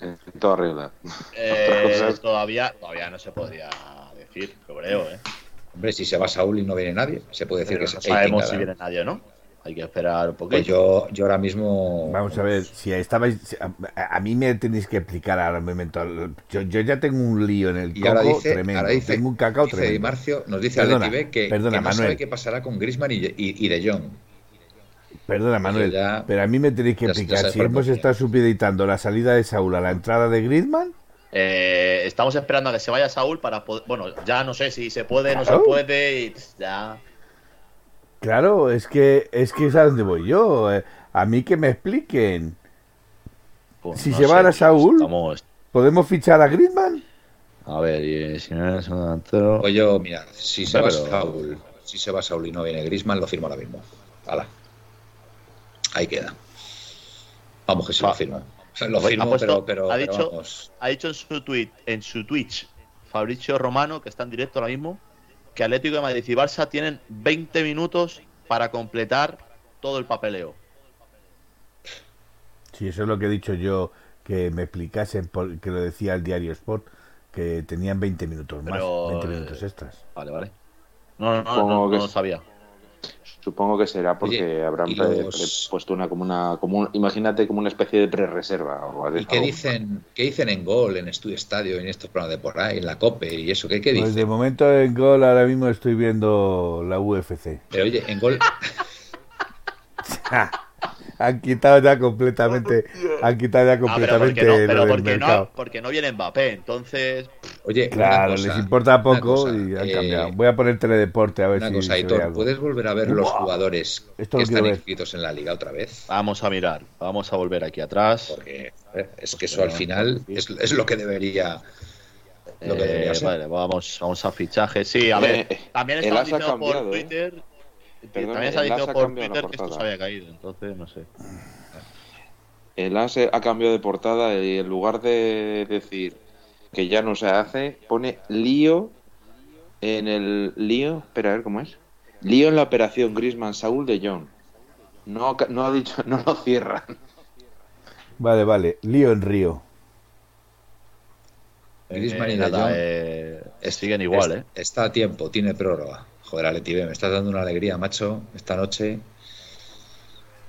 En toda regla. Eh, *laughs* todavía, todavía no se podría decir, creo, ¿eh? Hombre, si se va Saúl y no viene nadie, se puede decir que no sabemos si viene nadie no. Hay que esperar un poquito. Pues yo, yo ahora mismo. Vamos a ver, si estabais. A, mí me tenéis que explicar ahora un momento. Yo, yo ya tengo un lío en el y ahora dice, tremendo. Ahora dice, tengo un cacao dice tremendo. Marcio, nos dice perdona, que, perdona, que no Manuel. sabe qué pasará con Grisman y, y, y, De Jong. Perdona, Manuel, ya, pero a mí me tenéis que explicar si hemos estado supeditando la salida de Saúl a la entrada de Griezmann. Eh, estamos esperando a que se vaya Saúl para poder. Bueno, ya no sé si se puede, no se puede. Y ya. Claro, es que es que es a donde voy yo. Eh, a mí que me expliquen. Pues si se va a Saúl, ¿podemos fichar a Griezmann? A ver, y si no es un Pues yo, mira, si se va Saúl, si se va Saúl y no viene Griezmann, lo firmo ahora mismo. Hala. Ahí queda. Vamos que se lo firmo. lo firmo, pero, pero, ha dicho, ha dicho en su tweet, en su Twitch, Fabricio Romano, que está en directo ahora mismo, que Atlético de Madrid y Barça tienen 20 minutos para completar todo el papeleo. Sí, eso es lo que he dicho yo, que me explicasen, que lo decía el diario Sport, que tenían 20 minutos más, 20 minutos eh, extras. Vale, vale. No, no, no, no, no, sabía. Supongo que será porque habrán puesto una como una como imagínate como una especie de pre-reserva ¿Y qué dicen qué dicen en Gol, en Estudio Estadio, en estos programas de por ahí, en la COPE y eso? ¿Qué, qué Pues de momento en Gol ahora mismo estoy viendo la UFC. Pero oye, en Gol *laughs* *laughs* han quitado ya completamente *laughs* han quitado ya completamente pero, porque, no, porque no viene Mbappé entonces oye claro les importa poco y han cambiado. Eh, voy a poner teledeporte a ver una si cosa, Aitor, puedes volver a ver los jugadores que están inscritos en la liga otra vez vamos a mirar vamos a volver aquí atrás. Porque es que eso al final es, es lo que debería lo que eh, vale, vamos, vamos a fichaje. Sí, a ver, eh, también estamos diciendo por Twitter también se ha dicho por Twitter que esto se había caído, entonces no sé. El AS ha cambiado de portada y en lugar de decir que ya no se hace, pone lío en el lío. Espera, a ver cómo es. Lío en la operación Grisman Saúl de John. No, no ha dicho, *laughs* no lo cierran. Vale, vale. Lío en Río. Griezmann y nada, eh, siguen igual, ¿eh? Está a tiempo, tiene prórroga. Joder, Aleti, me estás dando una alegría, macho, esta noche.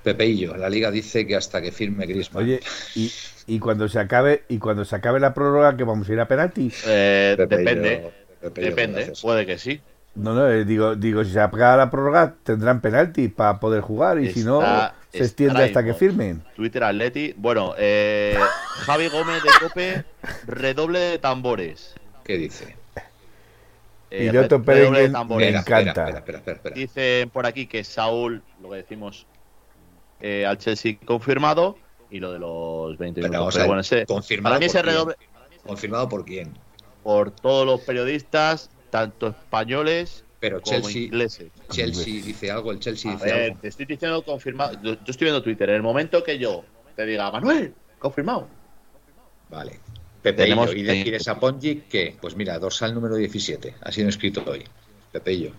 Pepeillo, la liga dice que hasta que firme Griezmann. Oye, y, y cuando se acabe y cuando se acabe la prórroga que vamos a ir a penaltis. Eh, depende, depende, puede que sí. No, no, eh, digo, digo, si se acaba la prórroga tendrán penaltis para poder jugar y si no se extiende hasta que firmen. Twitter Atleti. Bueno, eh, Javi Gómez de Cope, redoble de tambores. ¿Qué dice? Eh, Piloto Pérez me encanta. Espera, espera, Dicen por aquí que Saúl, lo que decimos eh, al Chelsea confirmado y lo de los 20 minutos. bueno, confirmado, por ¿Confirmado por quién? Por todos los periodistas, tanto españoles pero como Chelsea, ingleses. Chelsea dice algo, el Chelsea A dice ver, algo. Te estoy diciendo confirmado. Yo, estoy viendo Twitter. En el momento que yo te diga, Manuel, confirmado. Vale. Pepeillo. ¿Y de, y de Sapongi qué? Pues mira, dorsal número 17. Ha sido escrito hoy. Pepeillo.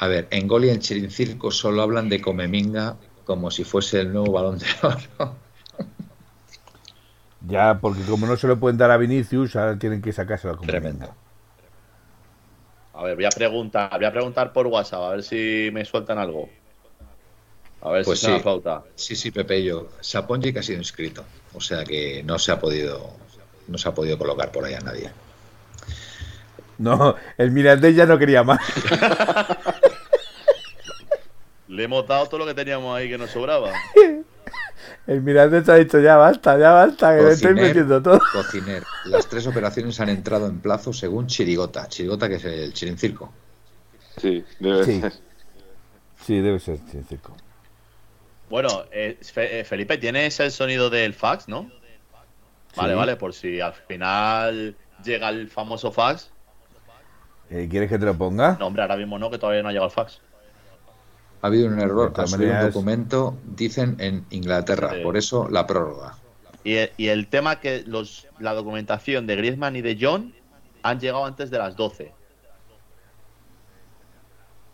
A ver, en Gol y en Chirincirco solo hablan de Comeminga como si fuese el nuevo balón de oro. *laughs* ya, porque como no se lo pueden dar a Vinicius, ahora tienen que sacárselo a Comeminga. Tremendo. A ver, voy a preguntar, voy a preguntar por WhatsApp, a ver si me sueltan algo. A ver Pues si sí. flauta. Sí, sí, Pepeillo. Sapongi que ha sido inscrito. O sea que no se ha podido no se ha podido colocar por ahí a nadie. No, el Mirandés ya no quería más. *laughs* Le hemos dado todo lo que teníamos ahí que nos sobraba. *laughs* El Mirandés ha dicho ya basta, ya basta, que me estoy Cociner, metiendo todo. Cociner. Las tres operaciones han entrado en plazo según Chirigota. Chirigota que es el Chirincirco. Sí, debe Sí. ser. Sí, debe ser sí, circo. Bueno, eh, Fe- eh, Felipe, tienes el sonido del fax, ¿no? Vale, Sí. vale, por si al final llega el famoso fax. Eh, ¿Quieres que te lo ponga? No, hombre, ahora mismo no, que todavía no ha llegado el fax. Ha habido un error al subir un documento, dicen en Inglaterra, Sí. por eso la prórroga. Y, el- y el tema que los, la documentación de Griezmann y de John han llegado antes de las 12.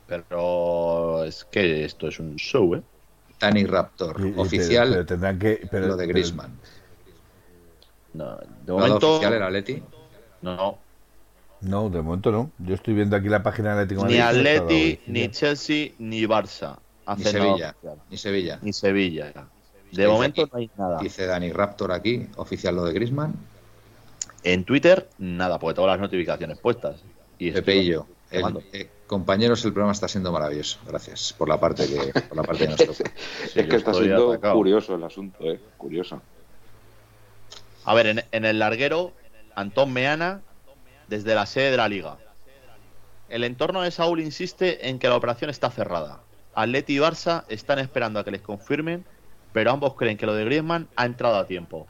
Pero es que esto es un show, ¿eh? Danny Raptor, Y- y- oficial, Pero, pero tendrán que. Pero, lo de pero- Griezmann. No, de ¿Lado momento. oficial era Leti? No, no. de momento no. Yo estoy viendo aquí la página de Atlético Ni Atleti, ni Chelsea, ni Barça. Ni Sevilla. Ni Sevilla. Ni Sevilla. De Dice momento aquí- no hay nada. Dice Danny Raptor aquí, oficial lo de Griezmann. En Twitter, nada, porque tengo las notificaciones puestas. Y estoy Pepeillo, el- llamando. eh, compañeros, el programa está siendo maravilloso. Gracias por la parte que, por la parte que nos *laughs* toca. Sí, es que está siendo atacado. curioso el asunto, ¿eh? Curioso. A ver, en, en el larguero, Antón Meana, desde la sede de la liga. El entorno de Saúl insiste en que la operación está cerrada. Atleti y Barça están esperando a que les confirmen, pero ambos creen que lo de Griezmann ha entrado a tiempo.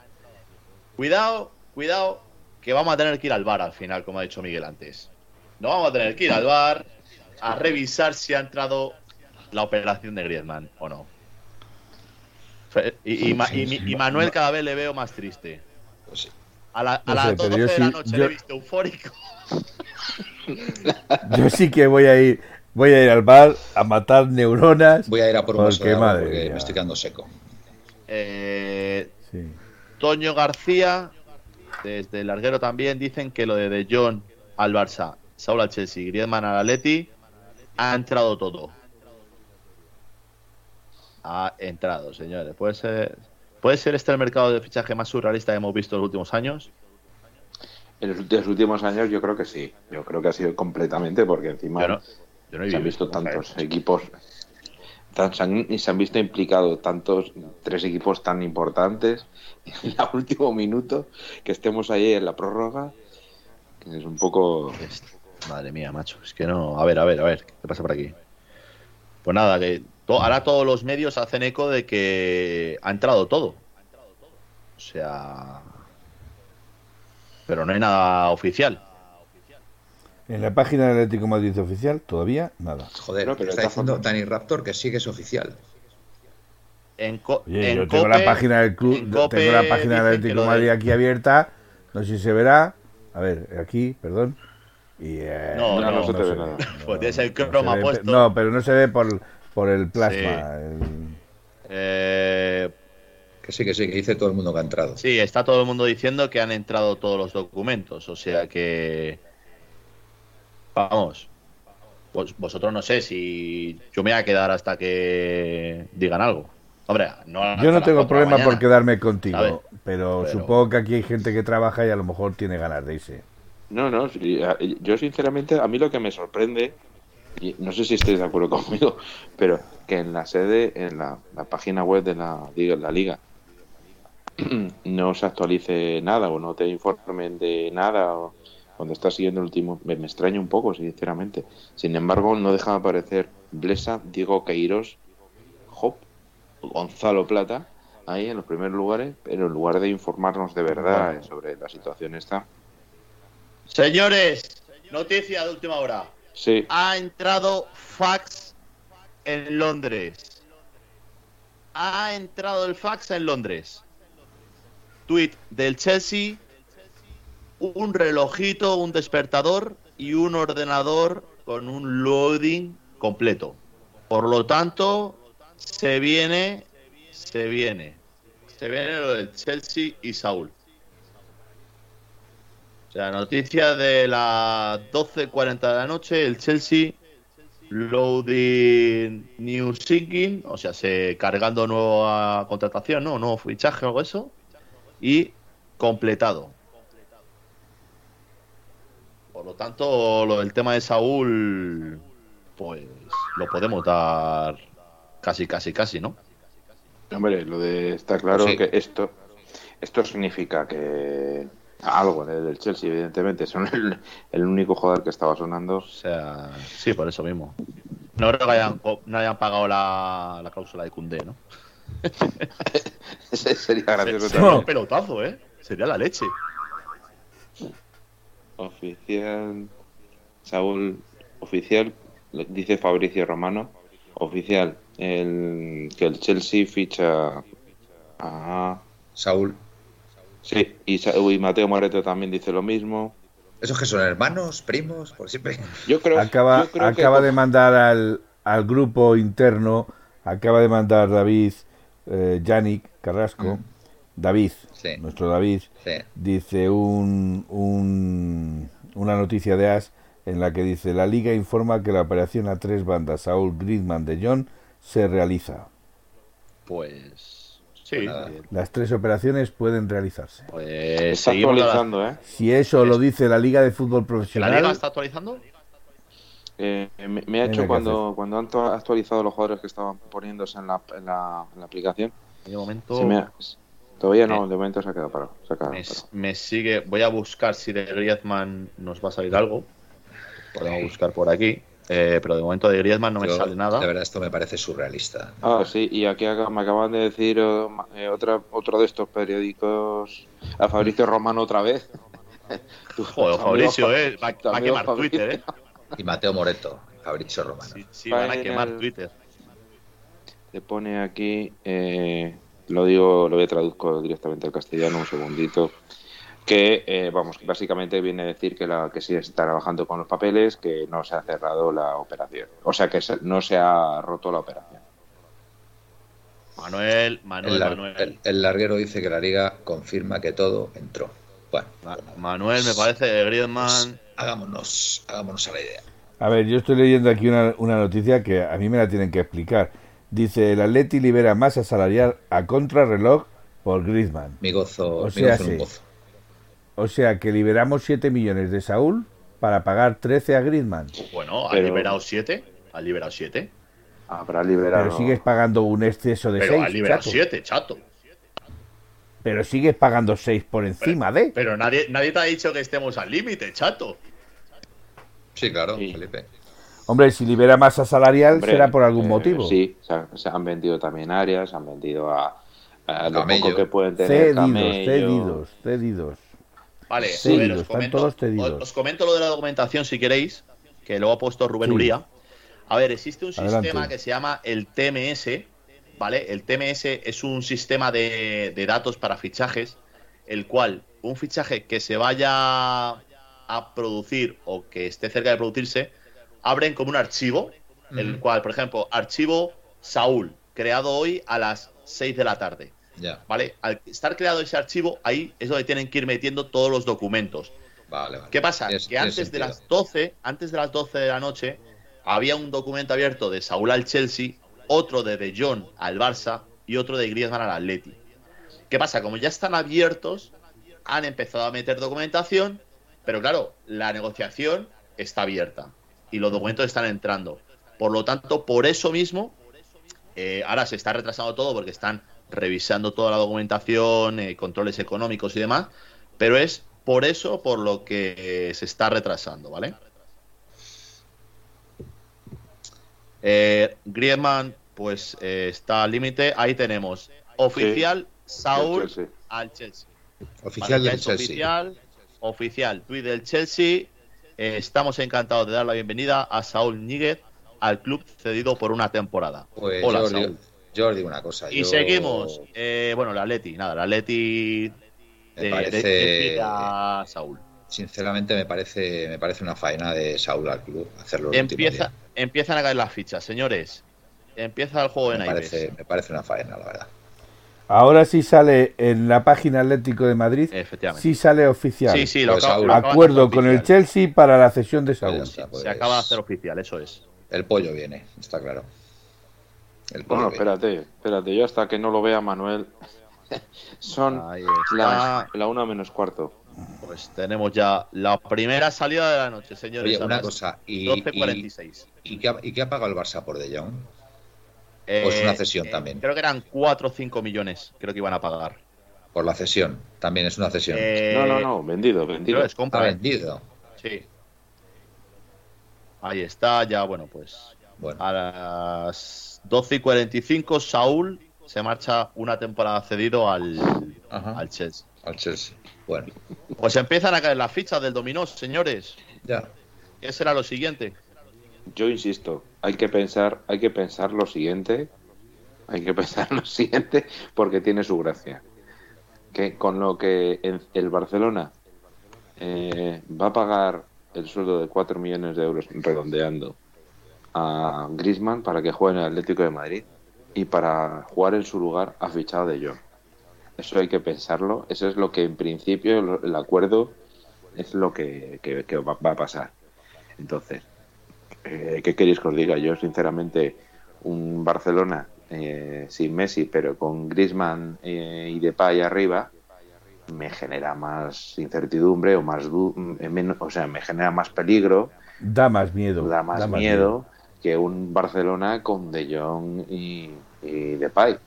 Cuidado, cuidado, que vamos a tener que ir al bar al final, como ha dicho Miguel antes. No vamos a tener que ir al bar a revisar si ha entrado la operación de Griezmann o no. Y, y Ma- y Manuel cada vez le veo más triste. Pues. A, la- a No las sé, pero 12 yo de la noche yo- le he visto eufórico. *laughs* Yo sí que voy a ir. Voy a ir al bar a matar neuronas. Voy a ir a por un vaso Porque, de agua madre porque me estoy quedando seco. Eh, Sí. Toño García, desde el larguero también, dicen que lo de De Jong al Barça, Saúl al Chelsea, Griezmann al Atleti, ha entrado todo. Ha entrado, señores. Puede ser, puede ser este el mercado de fichaje más surrealista que hemos visto en los últimos años. En los últimos, años yo creo que sí. Yo creo que ha sido completamente porque encima Yo no, yo no he se han visto tantos equipos se han, se han visto implicados tantos tres equipos tan importantes *laughs* en el último minuto que estemos ahí en la prórroga que es un poco Madre mía, macho. Es que no. A ver, a ver, a ver. ¿Qué pasa por aquí? Pues nada, que to- ahora todos los medios hacen eco de que ha entrado todo. O sea. Pero no hay nada oficial. En la página del Atlético Madrid oficial todavía nada. Joder, pero está diciendo Dani Raptor que sí que es oficial. En, Oye, yo tengo la página del club, tengo la página del Atlético Madrid aquí abierta. No sé si se verá. A ver, aquí, perdón. Y, eh, no, no, no, se te ve nada. *laughs* Pues tienes el croma puesto. No, pero no se ve por, por el plasma. Eh, que sí, que sí, que dice todo el mundo que ha entrado. Sí, está todo el mundo diciendo que han entrado todos los documentos. O sea que. Vamos. Pues vosotros no sé si yo me voy a quedar hasta que digan algo. Hombre, no yo no tengo problema por quedarme contigo, pero, supongo que aquí hay gente que trabaja y a lo mejor tiene ganas de irse. No, no, yo sinceramente a mí lo que me sorprende, y no sé si estáis de acuerdo conmigo, *laughs* pero que en la sede, en la, página web de la, de la liga, *clears throat* no se actualice nada o no te informen de nada o cuando estás siguiendo el último, me, me extraña un poco, sinceramente. Sin embargo, no deja de aparecer Blesa, Diego Queiros, Hop, Gonzalo Plata, ahí en los primeros lugares, pero en lugar de informarnos de verdad sobre la situación esta. Señores, noticia de última hora. Sí. Ha entrado fax en Londres. Ha entrado el fax en Londres. Tweet del Chelsea un relojito, un despertador y un ordenador con un loading completo. Por lo tanto, se viene, se viene, se viene lo del Chelsea y Saúl. Sea, noticia de las 12.40 de la noche, el Chelsea loading new sinking, o sea, se cargando nueva contratación, ¿no? Nuevo fichaje o algo eso. Y completado. Por lo tanto, lo del tema de Saúl, pues lo podemos dar casi, casi, casi, ¿no? Hombre, lo de está claro que esto esto significa que algo del Chelsea, evidentemente, son el, único jugador que estaba sonando. O sea, sí, por eso mismo. No creo que hayan, no hayan pagado la, la cláusula de Cundé, ¿no? *laughs* sería gracioso. Sería un pelotazo, ¿eh? Sería la leche. Oficial. Saúl, oficial, dice Fabricio Romano. Oficial, el, que el Chelsea ficha a Saúl. Sí, y, Mateo Moreto también dice lo mismo. ¿Esos que son hermanos, primos? Por siempre. Yo creo, acaba, acaba de mandar al, al, grupo interno, acaba de mandar David eh, Yannick Carrasco. Mm. David, nuestro David, dice un, un, una noticia de AS en la que dice la liga informa que la operación a tres bandas Saúl Griezmann de John se realiza. Pues sí. Pues Las tres operaciones pueden realizarse. Pues está actualizando, ¿eh? Si eso lo dice la Liga de Fútbol Profesional. ¿La Liga está actualizando? Eh, me, ha hecho cuando, cuando han actualizado los jugadores que estaban poniéndose en la, en la, aplicación. De momento. Todavía no, de momento se ha quedado parado. me, sigue. Voy a buscar si de Griezmann nos va a salir algo. Podemos buscar por aquí. Eh, pero de momento de Griezmann no me sale nada. De verdad, esto me parece surrealista. Ah, sí, y aquí me acaban de decir eh, otra, otro de estos periódicos, a Fabricio Romano otra vez. *laughs* Joder, Fabricio, eh, va, a quemar Twitter, eh. Y Mateo Moreto, Fabricio Romano. Sí, van a quemar Twitter. Te pone aquí, eh, lo digo, lo voy a traduzco directamente al castellano un segundito. Que, eh, vamos, básicamente viene a decir que, la, que sí está trabajando con los papeles, que no se ha cerrado la operación. O sea, que no se ha roto la operación. Manuel, Manuel, el, Manuel. El, larguero dice que la liga confirma que todo entró. Bueno, Manuel, me parece, Griezmann. hagámonos, hagámonos a la idea. A ver, yo estoy leyendo aquí una, una noticia que a mí me la tienen que explicar Dice, el Atleti libera masa salarial a contrarreloj por Griezmann. Mi gozo, o sea, O sea que liberamos 7 millones de Saúl para pagar 13 a Griezmann. Bueno, ha liberado 7. Ha liberado 7. Habrá liberado. Pero sigues pagando un exceso de 6. Pero ha liberado 7, chato. Pero sigues pagando 6 por encima de. Pero nadie, nadie te ha dicho que estemos al límite, chato. Sí, claro, Felipe. Hombre, si libera masa salarial será por algún eh, motivo. Sí, se han vendido también áreas, se han vendido a, a lo poco que pueden tener cedidos, cedidos, cedidos. Vale, os, comento, lo de la documentación si queréis, que luego ha puesto Rubén Uría. A ver, existe un sistema que se llama el TMS, ¿vale? El TMS es un sistema de, datos para fichajes, el cual un fichaje que se vaya a producir o que esté cerca de producirse, abren como un archivo, el cual, por ejemplo, archivo Saúl, creado hoy a las 6 de la tarde. ¿Vale? Al estar creado ese archivo, ahí es donde tienen que ir metiendo todos los documentos. Vale, ¿Qué pasa? que antes de las 12, antes de las 12 de la noche, había un documento abierto de Saúl al Chelsea, otro de De Jong al Barça y otro de Griezmann al Atleti. ¿Qué pasa? Como ya están abiertos, han empezado a meter documentación, pero claro, la negociación está abierta y los documentos están entrando. Por lo tanto, por eso mismo, eh, ahora se está retrasando todo porque están revisando toda la documentación, eh, controles económicos y demás, pero es por eso por lo que se está retrasando, ¿vale? Eh, Griezmann, pues eh, está al límite. Ahí tenemos oficial Saúl al Chelsea. Oficial del Chelsea. Oficial, oficial, tweet del Chelsea. estamos encantados de dar la bienvenida a Saúl Níguez al club cedido por una temporada. Pues Hola, Saúl. Yo os digo una cosa. Y seguimos. Eh, bueno, la Leti, nada, la Leti me parece, a Saúl. Sinceramente me parece, me parece una faena de Saúl al club hacerlo. Empieza, empiezan a caer las fichas, señores. Empieza el juego me de parece, Me parece una faena, la verdad. Ahora sí sale en la página Atlético de Madrid. Efectivamente. Sí sale oficial. Sí, sí, lo, pues Acuerdo con el Chelsea para la cesión de Saúl. Pues se acaba de hacer oficial, eso es. El pollo viene, está claro bueno, espérate, espérate, yo hasta que no lo vea Manuel. *laughs* Son la, la una menos cuarto. Pues tenemos ya la primera salida de la noche, señores. Oye, una cosa, y, 12.46. Y, y, qué ha, pagado el Barça por De Jong? ¿O es una cesión eh, también? Creo que eran 4 o 5 millones, creo que iban a pagar. Por la cesión, también es una cesión. Eh, no, no, no, vendido, vendido. Es compra. Ah, vendido. Sí. Ahí está, ya, bueno, pues. Bueno. A las 12 y 45, Saúl se marcha una temporada cedido al, al Chelsea. Al Chelsea. Bueno. Pues empiezan a caer las fichas del dominó, señores. Ya. ¿Qué será lo siguiente? Yo insisto, hay que pensar, hay que pensar lo siguiente. Hay que *laughs* pensar lo siguiente porque tiene su gracia. Que con lo que el Barcelona eh, va a pagar el sueldo de 4 millones de euros redondeando a Grisman para que juegue en el Atlético de Madrid y para jugar en su lugar ha fichado de Jong. Eso hay que pensarlo. Eso es lo que en principio el acuerdo es lo que, va, a pasar. Entonces, eh, ¿qué queréis que os diga? Yo, sinceramente, un Barcelona eh, sin Messi, pero con Grisman eh, y Depay arriba, me genera más incertidumbre o más, o sea, me genera más peligro. Da más miedo. Da más, miedo que un Barcelona con De Jong y, y Depay.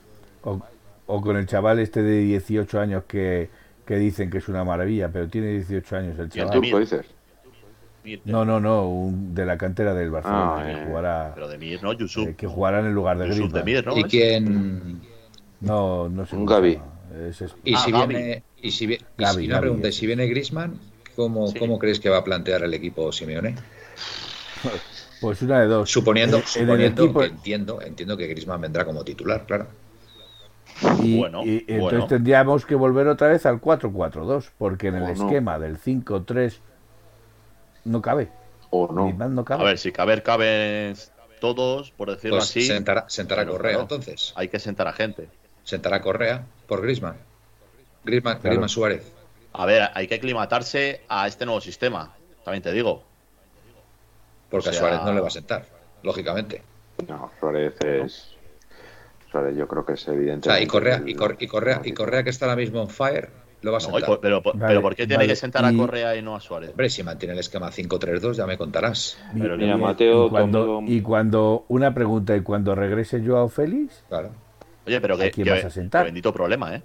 O, o, con el chaval este de 18 años que, que, dicen que es una maravilla, pero tiene 18 años el chaval. ¿Y el turco dices? No, no, no, un, de la cantera del Barcelona ah, que eh. jugará. Pero de Mir, ¿no? Yusuf. Eh, que jugará en el lugar de Griezmann. De Mir, ¿no? ¿Y quién? No, no sé. Un Gaby. Es. Y si ah, viene, y si, y Gaby, si, una pregunta, ¿y si viene Griezmann, ¿cómo, sí. ¿cómo crees que va a plantear el equipo Simeone? *laughs* Pues una de dos. Suponiendo, suponiendo que entiendo, entiendo que Grisman vendrá como titular, claro. Y, bueno, y entonces tendríamos que volver otra vez al 4-4-2, porque en el esquema del 5-3 no cabe. O no. no cabe. A ver, si caber, caben todos, por decirlo pues así. Sentará, sentará Correa, entonces. Hay que sentar a gente. Sentará Correa por Grisman. Grisman, claro. Grisman Suárez. A ver, hay que aclimatarse a este nuevo sistema, también te digo. Porque a Suárez no le va a sentar, lógicamente. No, Suárez es. Suárez yo creo que es evidente. O sea, y Correa, y, Cor y, Correa, y Correa que está ahora mismo en fire, lo va a sentar. No, pero, vale, pero, ¿por qué tiene vale. que sentar a Correa y no a Suárez? Hombre, si mantiene el esquema 5-3-2, ya me contarás. Pero mira, Mateo. Y cuando, y cuando, una pregunta, ¿y cuando regrese Joao Félix? Claro. Oye, pero que, quién que, vas a sentar? Que bendito problema, ¿eh?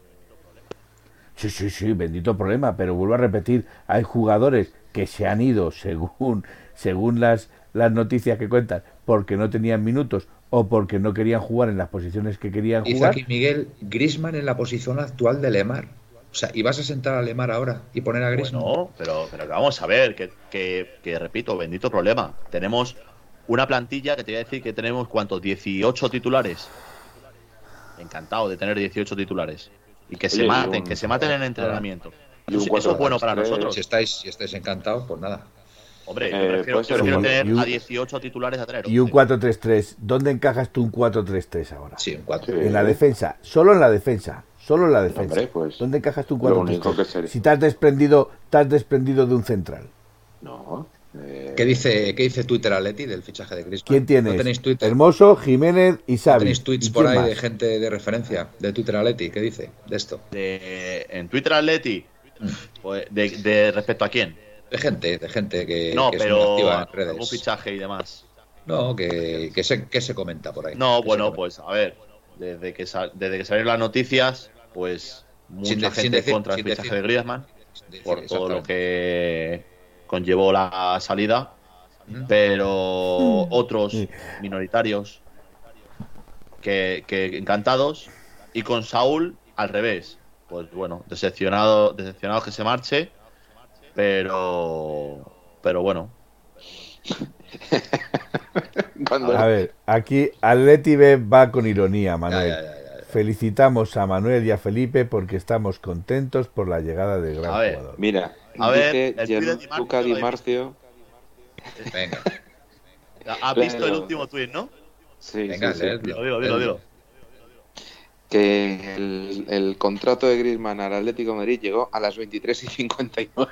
Sí, sí, sí, bendito problema, pero vuelvo a repetir, hay jugadores que se han ido según, según las, las noticias que cuentan porque no tenían minutos o porque no querían jugar en las posiciones que querían Dice jugar. aquí Miguel Grisman en la posición actual de Lemar. O sea, ¿y vas a sentar a Lemar ahora y poner a Griezmann? No, pero, pero vamos a ver, que, que, que, repito, bendito problema. Tenemos una plantilla que te voy a decir que tenemos, ¿cuántos? 18 titulares. Encantado de tener 18 titulares. Y que se Oye, y maten, un- que se maten en el entrenamiento. Eso, eso es bueno para 4-3-3. nosotros. Si estáis, si estáis encantados, pues nada. Hombre, yo Eh, prefiero, ser yo prefiero tener y un- a 18 titulares a tener. Y un 11. 4-3-3. ¿Dónde encajas tú un 4-3-3 ahora? Sí, un 4. Sí. En la defensa. Solo en la defensa. Solo en la defensa. Hombre, pues, ¿Dónde encajas tú un lo único 4-3-3? que sería- Si te has desprendido, te has desprendido de un central. No. eh, ¿Qué dice, ¿Qué dice Twitter Atleti del fichaje de Griezmann? ¿Quién tienes? ¿No tenéis Twitter? Hermoso, Jiménez y ¿No Xavi. tenéis tweets ¿Y por ahí más? de gente de referencia de Twitter Atleti? ¿Qué dice de esto? De- en Twitter Atleti, pues, de, de respecto a quién? De gente, de gente que, no, que es muy pero activa en algún redes. fichaje y demás. No, que, que, se, que se comenta por ahí. No, bueno, pues a ver, desde que, sal- desde que salieron las noticias, pues mucha Sin de- gente sin decir- contra el fichaje decir- de Griezmann por todo lo que conllevó la salida, Mm. pero *laughs* otros minoritarios que, que encantados y con Saúl al revés. Pues bueno, decepcionado, decepcionados que se marche, pero pero bueno, *laughs* cuando- A ver, aquí Atleti B va con ironía, Manuel. Ya, ya, ya, ya. Felicitamos a Manuel y a Felipe porque estamos contentos por la llegada del gran A ver, jugador. Mira, A ver, de Di Marcio Gianluca Di lo he Marcio. Venga, *laughs* ¿has visto el último tuit, no? Sí, venga, sí, sí. dilo, dilo, dilo. Que el, el contrato de Griezmann al Atlético de Madrid llegó a las 23 y 59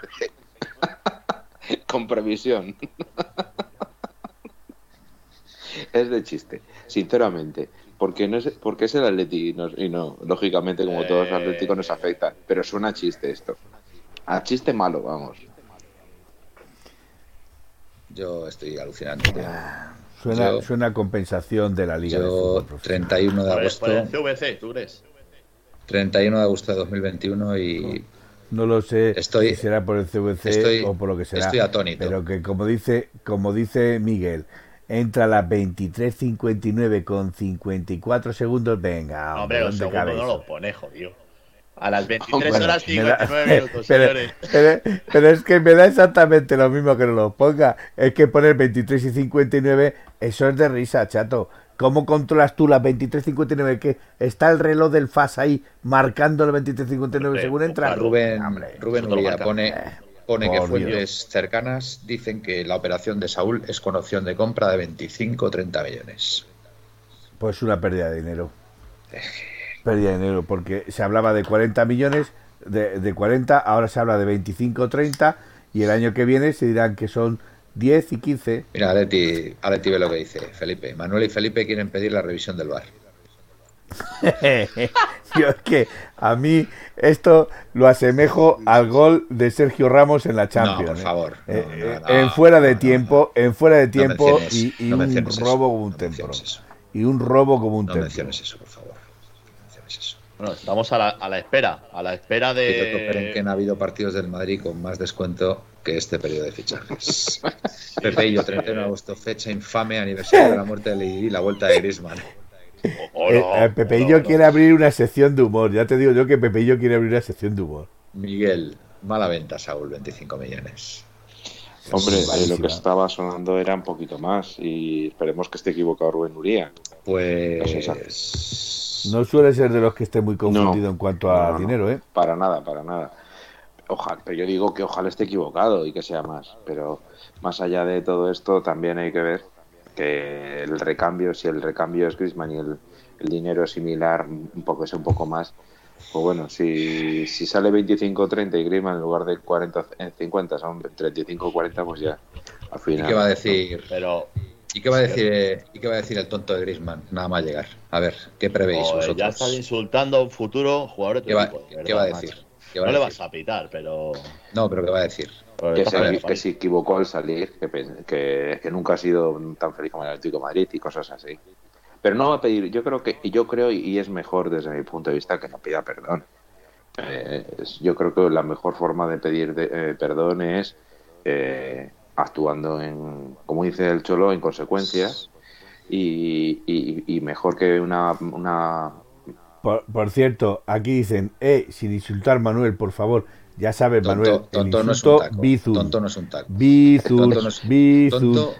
*laughs* con previsión. *laughs* Es de chiste sinceramente. Porque no es porque es el Atlético y no, y no, lógicamente como todos los. Atléticos nos afectan pero suena a chiste esto. A chiste malo vamos. Yo estoy alucinando. Suena, Yo- suena a compensación de la Liga de Yo, Fútbol Profesional. 31 de Por el, agosto, por el CVC, ¿tú crees? 31 de agosto de 2021 y No lo sé Estoy- si será por el CVC estoy- o por lo que será. estoy atónito. Pero que como dice, como dice Miguel, entra a las 23.59 con 54 segundos. Venga, No, hombre, los ¿dónde cabe segundos no los pone, jodido. A las 23 Bueno, horas da- 59 *laughs* minutos, pero, señores. pero- pero es que me da exactamente lo mismo que no lo ponga. Es que poner 23 y 59, eso es de risa, chato. ¿Cómo controlas tú las 23 y 59? Que está el reloj del FAS ahí marcando el 23 y 59 Hombre, según entra. Rubén, Hombre, Rubén Uría pone, pone que fuentes cercanas dicen que la operación de Saúl es con opción de compra de 25 o 30 millones. Pues una pérdida de dinero. Pérdida de dinero, porque se hablaba de 40 millones, de, de 40, ahora se habla de 25 o 30, y el año que viene se dirán que son 10 y 15. Mira, Aleti, Aleti ve lo que dice Felipe. Manuel y Felipe quieren pedir la revisión del bar. *laughs* Yo es que a mí esto lo asemejo al gol de Sergio Ramos en la Champions. por ¿eh? favor. No, Eh, no, eh, no, en fuera de no, tiempo, en fuera de No tiempo y, y no un eso, robo como un no templo. Y un robo como un No templo. menciones eso, por favor. Eso. Bueno, estamos a la, a la espera, a la espera Que te cooperen que de... no ha habido partidos del Madrid con más descuento que este periodo de fichajes. *laughs* Pepe y yo, 31 de agosto, fecha infame, aniversario de la muerte de Lili y la vuelta de Griezmann. Oh, Eh, no, eh, Pepeillo no, no. quiere abrir una sección de humor. Ya te digo yo que Pepeillo quiere abrir una sección de humor. Miguel, mala venta, Saúl, 25 millones. Hombre, eh, lo que estaba sonando era un poquito más y esperemos que esté equivocado Rubén Uría. Pues. No suele ser de los que esté muy confundido No. en cuanto a No, no, dinero, ¿eh? Para nada, para nada. Ojalá, pero yo digo que ojalá esté equivocado y que sea más. Pero más allá de todo esto, también hay que ver que el recambio, si el recambio es Griezmann y el, el dinero es similar, un poco es un poco más. Pues bueno, si, si sale 25-30 y Griezmann en lugar de 40-50 son 35-40, pues ya al ¿Y final. qué va a decir? Pero ¿Y qué va a decir, ¿y qué va a decir el tonto de Griezmann? Nada más llegar. A ver, ¿qué prevéis joder, vosotros? ya estás insultando a un futuro jugador de tu ¿Qué va, equipo, de verdad, qué va a macho. decir? ¿Qué va No a le decir? vas a pitar, pero... No, pero ¿qué va a decir? pero que está se, bien, que se equivocó al salir, que, pen- que, que nunca ha sido tan feliz como el Atlético de Madrid y cosas así. Pero no va a pedir, yo creo que, y yo creo, y es mejor desde mi punto de vista, que no pida perdón. Eh, es- yo creo que la mejor forma de pedir de- eh, perdón es eh, actuando en, como dice el Cholo, en consecuencia y, y- y mejor que una, una Por, cierto, aquí dicen, eh, sin insultar Manuel, por favor. Ya sabes, Manuel, tonto, no es un taco. Tonto no es un taco. tonto,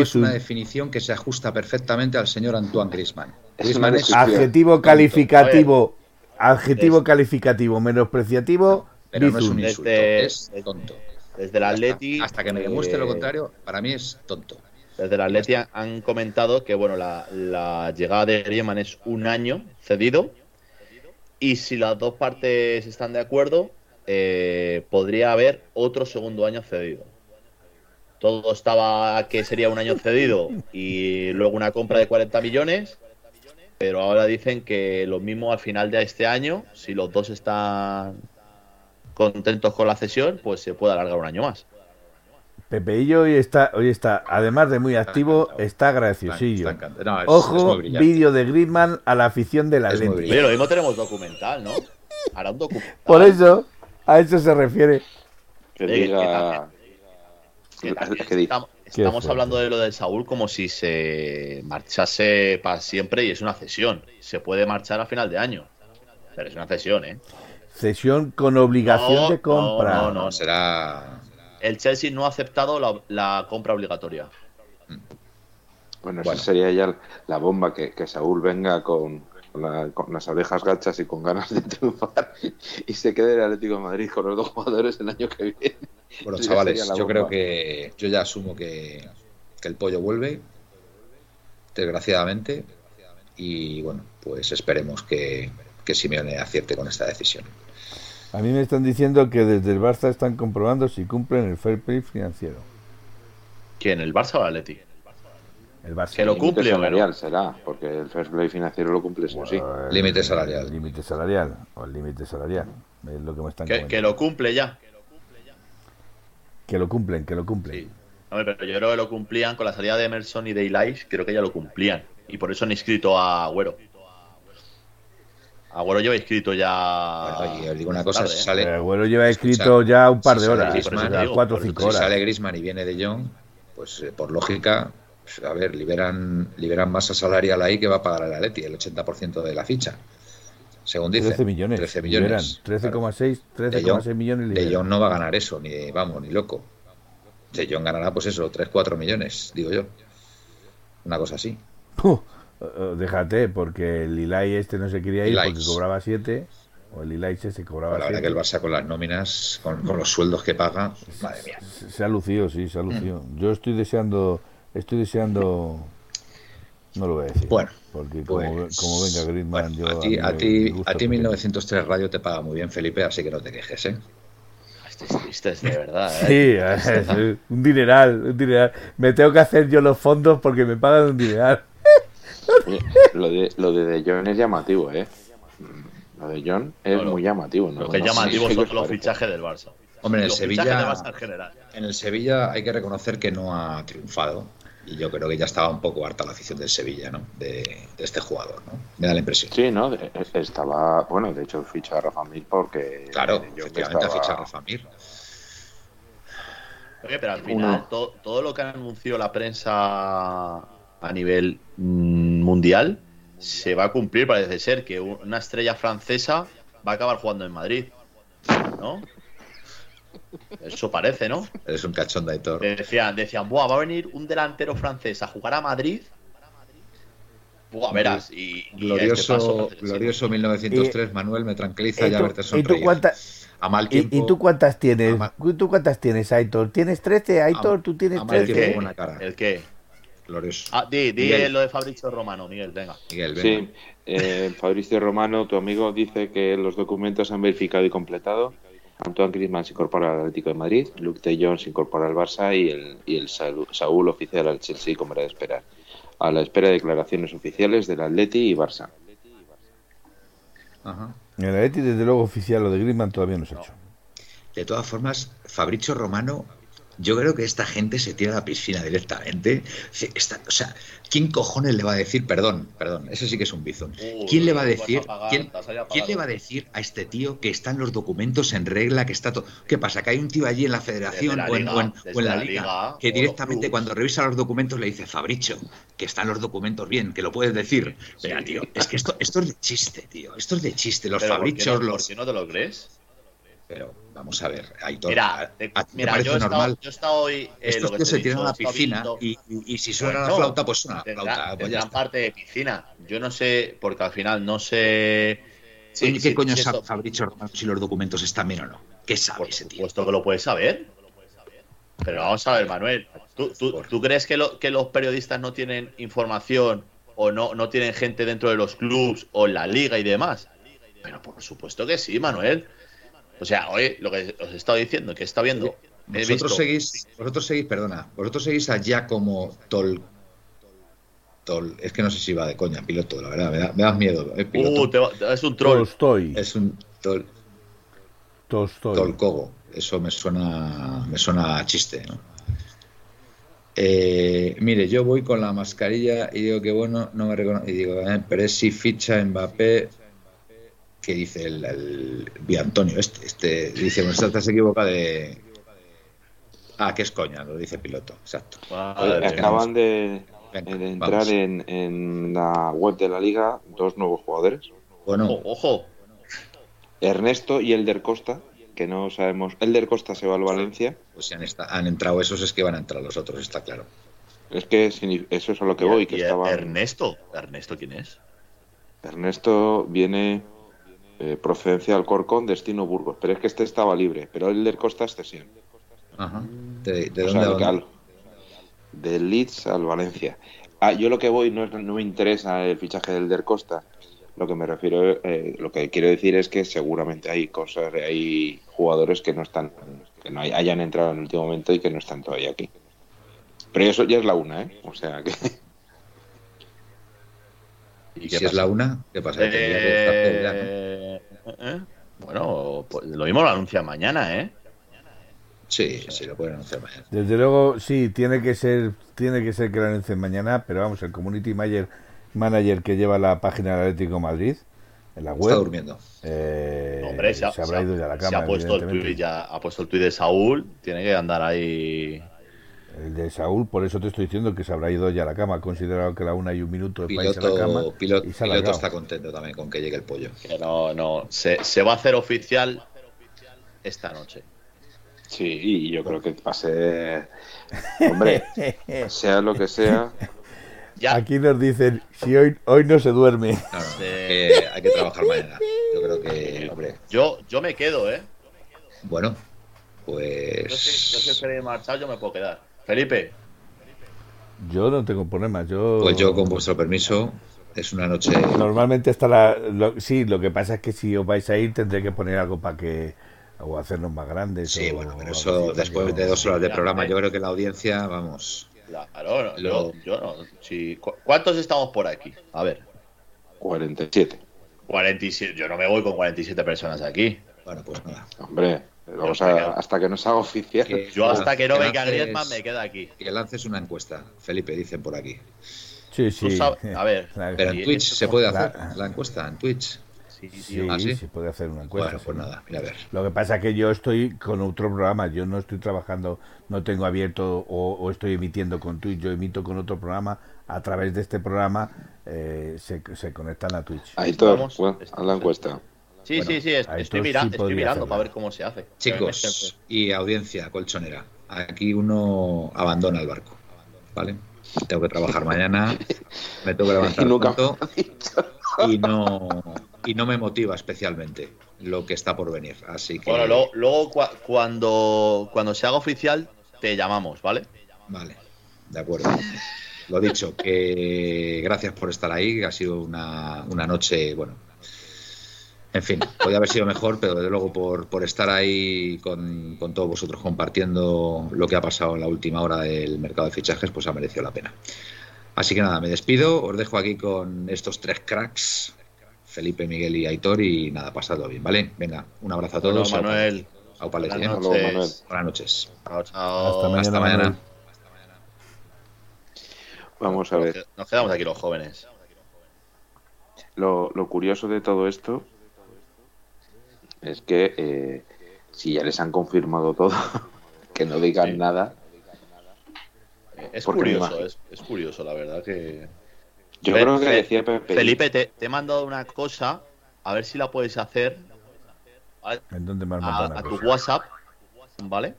es, una definición que se ajusta perfectamente al señor Antoine Griezmann. Griezmann es adjetivo calificativo, adjetivo calificativo menospreciativo. Pero no es un insulto, es tonto. Desde el Atleti. Hasta, que me demuestre lo eh, contrario, para mí es tonto. Desde el Atleti han comentado que bueno la, llegada de Griezmann es un año cedido. Y si las dos partes están de acuerdo, eh, podría haber otro segundo año cedido. Todo estaba que sería un año cedido y luego una compra de 40 millones, pero ahora dicen que lo mismo al final de este año, si los dos están contentos con la cesión, pues se puede alargar un año más. Pepeillo hoy está, hoy está, además de muy activo, está graciosillo. Ojo, vídeo de Griezmann a la afición de la. Pero lo mismo tenemos documental, ¿no? Hará un documental. Por eso, a eso se refiere. Que diga... estamos, hablando de lo de Saúl como si se marchase para siempre y es una cesión. Se puede marchar a final de año. Pero es una cesión, ¿eh? Cesión con obligación de compra. No, no, será. El Chelsea no ha aceptado la, compra obligatoria. Bueno, esa sería ya la bomba, que, Saúl venga con, las orejas gachas y con ganas de *laughs* triunfar y se quede el Atlético de Madrid con los dos jugadores el año que viene. Bueno, chavales, yo creo que yo ya asumo que, que el pollo vuelve, desgraciadamente, y bueno, pues esperemos que, que Simeone acierte con esta decisión. A mí me están diciendo que desde el Barça están comprobando si cumplen el fair play financiero. ¿Quién? ¿El Barça o el Atleti? El Barça. Que lo cumple salarial será, porque el fair play financiero lo cumple sí. límite salarial. Límite salarial, o el límite salarial. Es lo que me están que, que lo cumple ya. Que lo cumplen, que lo cumplen. Sí. pero yo creo que lo cumplían con la salida de Emerson y de Eli, creo que ya lo cumplían. Y por eso han inscrito a Agüero. Agüero lleva escrito ya. Bueno, digo una cosa: si sale. Agüero lleva escrito ya un par de horas, cuatro o cinco horas. Si sale Grisman y viene de Jong, pues eh, por lógica, pues, a ver, liberan, liberan masa salarial ahí que va a pagar el Atleti, el 80% de la ficha. Según dice. 13 millones. 13 millones. 13,6 13, millones. De Jong no va a ganar eso, ni vamos, ni loco. De Jong ganará, pues eso, 3, 4 millones, digo yo. Una cosa así. Déjate, porque el Ilai este no se quería ir porque cobraba 7. O el Ilai se cobraba La verdad que el Barça con las nóminas, con, los sueldos que paga, madre mía. Se, ha lucido, sí, se ha lucido. Mm. Yo estoy deseando, estoy deseando. No lo voy a decir. Bueno, porque como, pues, venga Griezmann, yo. A ti, a, ti, a ti 1903 Radio te paga muy bien, Felipe, así que no te quejes, ¿eh? Estés de verdad. ¿eh? Sí, *laughs* un dineral, un dineral. Me tengo que hacer yo los fondos porque me pagan un dineral lo de, lo de De Jong es llamativo, ¿eh? Lo de John es muy llamativo. ¿no? Lo que es llamativo son los fichajes del Barça. Hombre, en el Sevilla. En el Sevilla hay que reconocer que no ha triunfado. Y yo creo que ya estaba un poco harta la afición del Sevilla, ¿no? De, este jugador, ¿no? Me da la impresión. Sí, ¿no? Estaba. Bueno, de hecho, ficha a Rafa Mir porque. Claro, efectivamente ha fichado a Rafa Mir. Oye, pero al final, todo, todo lo que anunció la prensa a nivel mm, mundial se va a cumplir, parece ser, que una estrella francesa va a acabar jugando en Madrid. ¿No? Eso parece, ¿no? Es un cachón de Aitor. Decían, decían, Buah, va a venir un delantero francés a jugar a Madrid. Buah, verás. Y, glorioso, glorioso 1903, Manuel, me tranquiliza ya verte sonreír. ¿Y tú, cuántas, ¿Y, tú cuántas tienes? ¿Tú cuántas tienes, Aitor? ¿Tienes 13, Aitor? ¿Tú tienes 13? ¿El qué? Glorioso. Ah, di, lo de Fabricio Romano, Miguel, venga. Miguel, Sí, eh, Fabricio Romano, tu amigo, dice que los documentos han verificado y completado. Antoine Griezmann se incorpora al Atlético de Madrid, Luke de Jong se incorpora al Barça y el, y el Saúl oficial al Chelsea, como era de esperar. A la espera de declaraciones oficiales del Atleti y Barça. Ajá. El Atleti, desde luego, oficial, lo de Griezmann todavía no se ha hecho. De todas formas, Fabricio Romano yo creo que esta gente se tira a la piscina directamente. o sea, ¿quién cojones le va a decir, perdón, perdón, ese sí que es un bizón? ¿Quién le va a decir, ¿quién, le va a decir a este tío que están los documentos en regla, que está todo? ¿Qué pasa? Que hay un tío allí en la federación o, en, la, liga, que directamente cuando revisa los documentos le dice, Fabricio, que están los documentos bien, que lo puedes decir. Pero, tío, es que esto, esto es de chiste, tío. Esto es de chiste. Los Fabricios, los. no te lo crees? Pero vamos a ver, hay todo. Mira, mira yo, he normal? yo he estado hoy. Eh, Estos que se tiran a la piscina y, y, si suena la flauta, pues suena la flauta. Pues parte de piscina. Yo no sé, porque al final no sé. ¿Qué coño sabe Fabricio si los documentos están bien o no? ¿Qué sabe ese tío? Puesto que lo puedes saber. Pero vamos a ver, Manuel. ¿Tú, tú, ¿tú crees que, lo, que los periodistas no tienen información o no, no tienen gente dentro de los clubs o en la liga y demás? Pero por supuesto que sí, Manuel. O sea, hoy lo que os he estado diciendo, que está viendo. Vosotros seguís, vosotros seguís, perdona, vosotros seguís a Giacomo Tol, Tol, es que no sé si va de coña, piloto, la verdad, me, da, me das miedo. Eh, uh, es un troll. Tolstoy. Es un tol, Tolstoy. Tolkogo. Eso me suena, me suena a chiste, ¿no? Eh, mire, yo voy con la mascarilla y digo que bueno, no me reconozco. Y digo, eh, pero es si ficha Mbappé, que dice el, el Antonio, este, este dice, bueno, estás equivocado de... Ah, que es coña, lo dice piloto, exacto. Acaban de, entrar en, la web de la liga dos nuevos jugadores. Bueno, ojo. Ernesto y Elder Costa, que no sabemos. Elder Costa se va al Valencia. Pues si han, han entrado esos, es que van a entrar los otros, está claro. Es que eso es a lo que voy. Que estaba... Ernesto, ¿Ernesto quién es? Ernesto viene eh, procedencia Alcorcón, destino Burgos. Pero es que este estaba libre, pero el del Costa es cesión. Ajá. ¿De, dónde? del Leeds al Valencia. Ah, yo lo que voy no, no me interesa el fichaje del Der Costa. Lo que me refiero, eh, lo que quiero decir es que seguramente hay cosas, hay jugadores que no están, que no hayan entrado en el último momento y que no están todavía aquí. Pero eso ya es la una, ¿eh? O sea que. ¿Y, si es la una? ¿Qué pasa? Eh, ¿eh? Bueno, pues lo mismo lo anuncia mañana, ¿eh? Sí, sí, lo pueden anunciar mañana. Desde luego, sí, tiene que ser, tiene que ser que lo anuncien mañana, pero vamos, el community manager, manager que lleva la página del Atlético Madrid, en la web. Está durmiendo. Eh, hombre, se, habrá ido ya a la cama. Se ha puesto el tuit, ya ha puesto el tuit de Saúl, tiene que andar ahí el de Saúl, por eso te estoy diciendo que se habrá ido ya a la cama. Ha considerado que la una y un minuto de piloto, a la cama. Piloto, piloto está contento también con que llegue el pollo. no, no. Se, se, va a hacer oficial esta noche. Sí, y yo creo que va a ser. Hombre, sea lo que sea. *laughs* Aquí nos dicen: si hoy, hoy no se duerme. hay que trabajar mañana. Yo creo que. Hombre. Yo, yo me quedo, ¿eh? Bueno, pues. Yo sé, yo sé marchar, yo me puedo quedar. Felipe. Yo no tengo problemas. Yo... Pues yo, con vuestro permiso, es una noche. Normalmente estará. Lo, sí, lo que pasa es que si os vais a ir, tendré que poner algo para que. O hacernos más grandes. Sí, bueno, pero eso después de dos horas de programa, yo creo que la audiencia, vamos. Claro, yo, no. ¿Cuántos estamos por aquí? A ver. 47. 47. Yo no me voy con 47 personas aquí. Bueno, pues nada. Hombre. Vamos a, hasta que nos haga oficial. yo hasta que no venga Griezmann me quedo aquí. Que lances una encuesta, Felipe, dicen por aquí. Sí, sí. a ver. *laughs* Pero en Twitch se puede hacer la encuesta, en Twitch. Sí, sí, ¿Ah, se puede hacer una encuesta. Bueno, pues nada, mira a ver. Lo que pasa es que yo estoy con otro programa, yo no estoy trabajando, no tengo abierto o, estoy emitiendo con Twitch, yo emito con otro programa, a través de este programa eh, se, se, conectan a Twitch. Ahí todo, a la encuesta. Sí, sí, sí, estoy, mirando para ver cómo se hace. Chicos y audiencia colchonera, aquí uno abandona el barco, ¿vale? Tengo que trabajar mañana, *laughs* me tengo que levantar pronto y no y no me motiva especialmente lo que está por venir, así que Bueno, luego, cuando cuando se haga oficial te llamamos, ¿vale? Vale. De acuerdo. Lo dicho, que gracias por estar ahí, ha sido una, una noche, bueno, en fin, podría haber sido mejor, pero desde luego por, por estar ahí con, con, todos vosotros compartiendo lo que ha pasado en la última hora del mercado de fichajes, pues ha merecido la pena. Así que nada, me despido, os dejo aquí con estos tres cracks, Felipe, Miguel y Aitor, y nada, pasado bien, ¿vale? Venga, un abrazo a todos. Manuel. Buenas noches. Buenas noches. Hasta mañana. Vamos a ver. Nos quedamos aquí los jóvenes. Lo, curioso de todo esto es que eh, si ya les han confirmado todo, *laughs* que no digan nada. Es curioso, es, curioso, la verdad que. Yo creo que decía Felipe, te, he mandado una cosa, a ver si la puedes hacer. ¿En dónde me a, tu WhatsApp, ¿vale?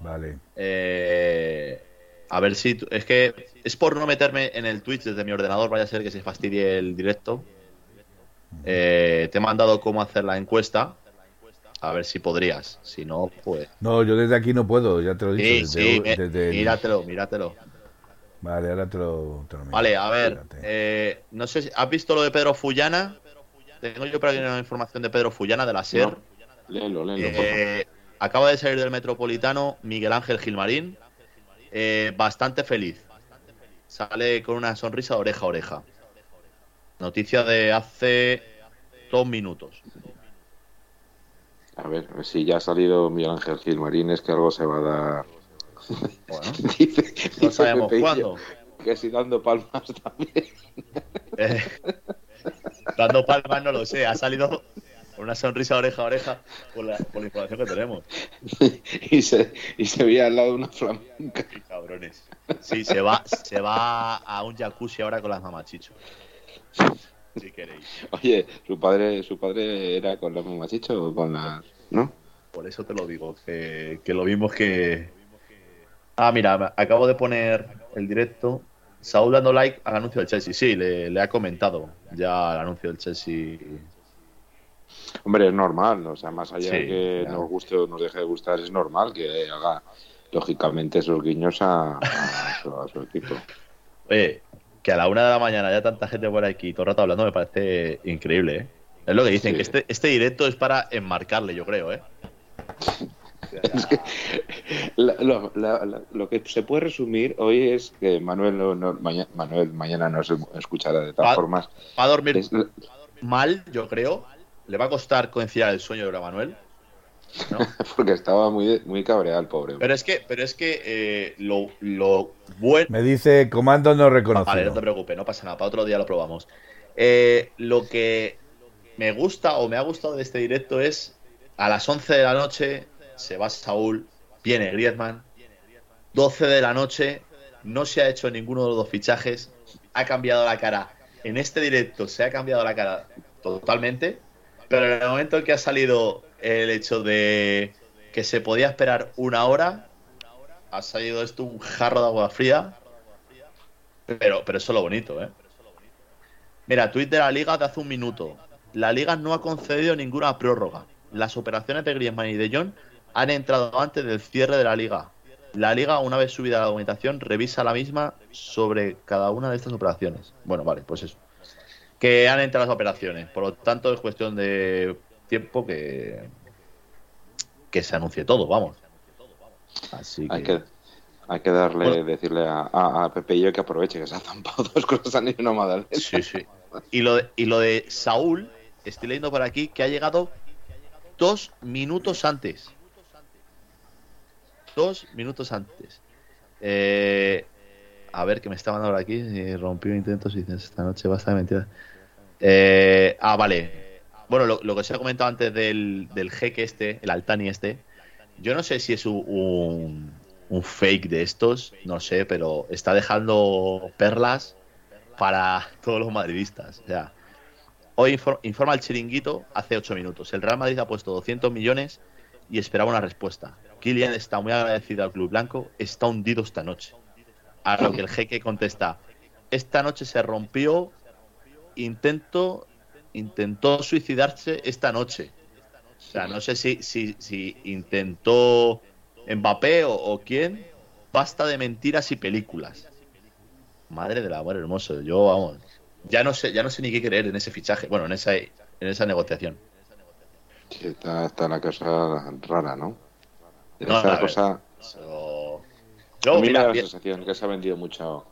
Vale. Eh, a ver si. Es que es por no meterme en el Twitch desde mi ordenador, vaya a ser que se fastidie el directo. Eh, te he mandado cómo hacer la encuesta. A ver si podrías. Si no, pues. No, yo desde aquí no puedo, ya te lo he dicho. Sí, desde, míratelo, míratelo. Vale, ahora te lo, Vale, a ver. Eh, no sé si. ¿Has visto lo de Pedro Fullana? Tengo yo por aquí una información de Pedro Fullana de la SER. léelo, léelo. Eh, acaba de salir del Metropolitano Miguel Ángel Gilmarín. Eh, bastante feliz. Sale con una sonrisa de oreja a oreja. Noticia de hace dos minutos. A ver, si ya ha salido Miguel Ángel Gilmarín, es que algo se va a dar. Bueno, *laughs* no sabemos cuándo. Que si dando palmas también. *laughs* Eh, dando palmas no lo sé, ha salido con una sonrisa oreja a oreja por la, información que tenemos. *laughs* y, se, y se veía al lado de una flamenca. cabrones. Sí, se va, se va a un jacuzzi ahora con las mamachichos. Si queréis. Oye, su padre, su padre era con las mamachichos o con las. ¿No? Por eso te lo digo, que, que lo vimos que. Ah, mira, acabo de poner el directo. Saúl dando like al anuncio del Chelsea. Sí, le, le ha comentado ya el anuncio del Chelsea Hombre, es normal, o sea, más allá de que nos guste o nos deje de gustar, es normal que haga, lógicamente, esos guiños a, su, equipo. Oye, que a la una de la mañana haya tanta gente por aquí todo el rato hablando me parece increíble, ¿eh? Es lo que dicen, que este, este directo es para enmarcarle, yo creo, ¿eh? es que lo, que se puede resumir hoy es que Manuel, Manuel mañana no se escuchará de todas formas. Va a dormir mal, yo creo, le va a costar conciliar el sueño de Manuel. *laughs* Porque estaba muy, muy cabreado el pobre. Pero es que, pero es que eh, lo, lo bueno. Me dice comando no reconocido. Vale, no te preocupes, no pasa nada. Para otro día lo probamos. Eh, lo que me gusta o me ha gustado de este directo es a las 11 de la noche se va Saúl, viene Griezmann. 12 de la noche no se ha hecho ninguno de los dos fichajes, ha cambiado la cara. En este directo se ha cambiado la cara totalmente pero en el momento en que ha salido el hecho de que se podía esperar una hora, ha salido esto un jarro de agua fría. Pero, pero eso es lo bonito, ¿eh? Mira, tweet de la liga de hace un minuto. La liga no ha concedido ninguna prórroga. Las operaciones de Griezmann y de John han entrado antes del cierre de la liga. La liga, una vez subida la documentación, revisa la misma sobre cada una de estas operaciones. Bueno, vale, pues eso que han entrado las operaciones. Por lo tanto, es cuestión de tiempo que, que se anuncie todo, vamos. Así que... Hay que, hay que darle, decirle a, a, Pepe y yo que aproveche que se ha zampado dos cosas a nivel nomada. Sí, sí. Y lo, de, y lo de Saúl, estoy leyendo por aquí que ha llegado dos minutos antes. Dos minutos antes. Eh, a ver, que me está mandando aquí. Eh, rompió intentos y dices, esta noche basta de mentiras. Eh, ah, vale. Bueno, lo, que se ha comentado antes del, del jeque este, el Altani este, yo no sé si es un, un, fake de estos, no sé, pero está dejando perlas para todos los madridistas. O sea, hoy informa el chiringuito hace 8 minutos. El Real Madrid ha puesto 200 millones y esperaba una respuesta. Kylian está muy agradecido al Club Blanco, está hundido esta noche. A lo que el jeque contesta, esta noche se rompió, intento, intentó suicidarse esta noche. O sea, no sé si, si, si intentó Mbappé o, quién. Basta de mentiras y películas. Madre del amor hermoso. Yo, vamos, ya no sé, ya no sé ni qué creer en ese fichaje, bueno, en esa, en esa negociación. está, está la cosa rara, ¿no? Está la cosa a mí me da la sensación que se ha vendido mucho,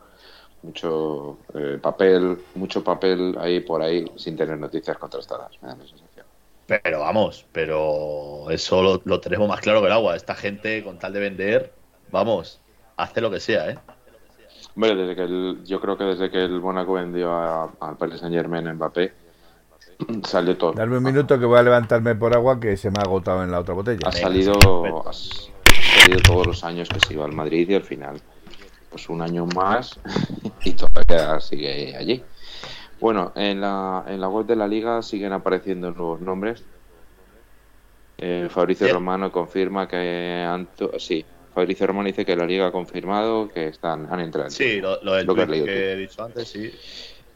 mucho eh, papel, mucho papel ahí por ahí sin tener noticias contrastadas. Me da la sensación. Pero vamos, pero eso lo, tenemos más claro que el agua. Esta gente, con tal de vender, vamos, hace lo que sea, ¿eh? Hombre, desde que el, yo creo que desde que el Mónaco vendió al Paris Saint Germain Mbappé, *clears throat* salió todo. Darme un minuto que voy a levantarme por agua que se me ha agotado en la otra botella. Ha salido, todos los años que se iba al Madrid y al final, pues un año más *laughs* y todavía sigue allí. Bueno, en la, en la web de la liga siguen apareciendo nuevos nombres. Eh, Fabricio Romano confirma que Anto sí, Fabricio Romano dice que la liga ha confirmado que están han entrado. Sí, lo, del que, he dicho antes, sí.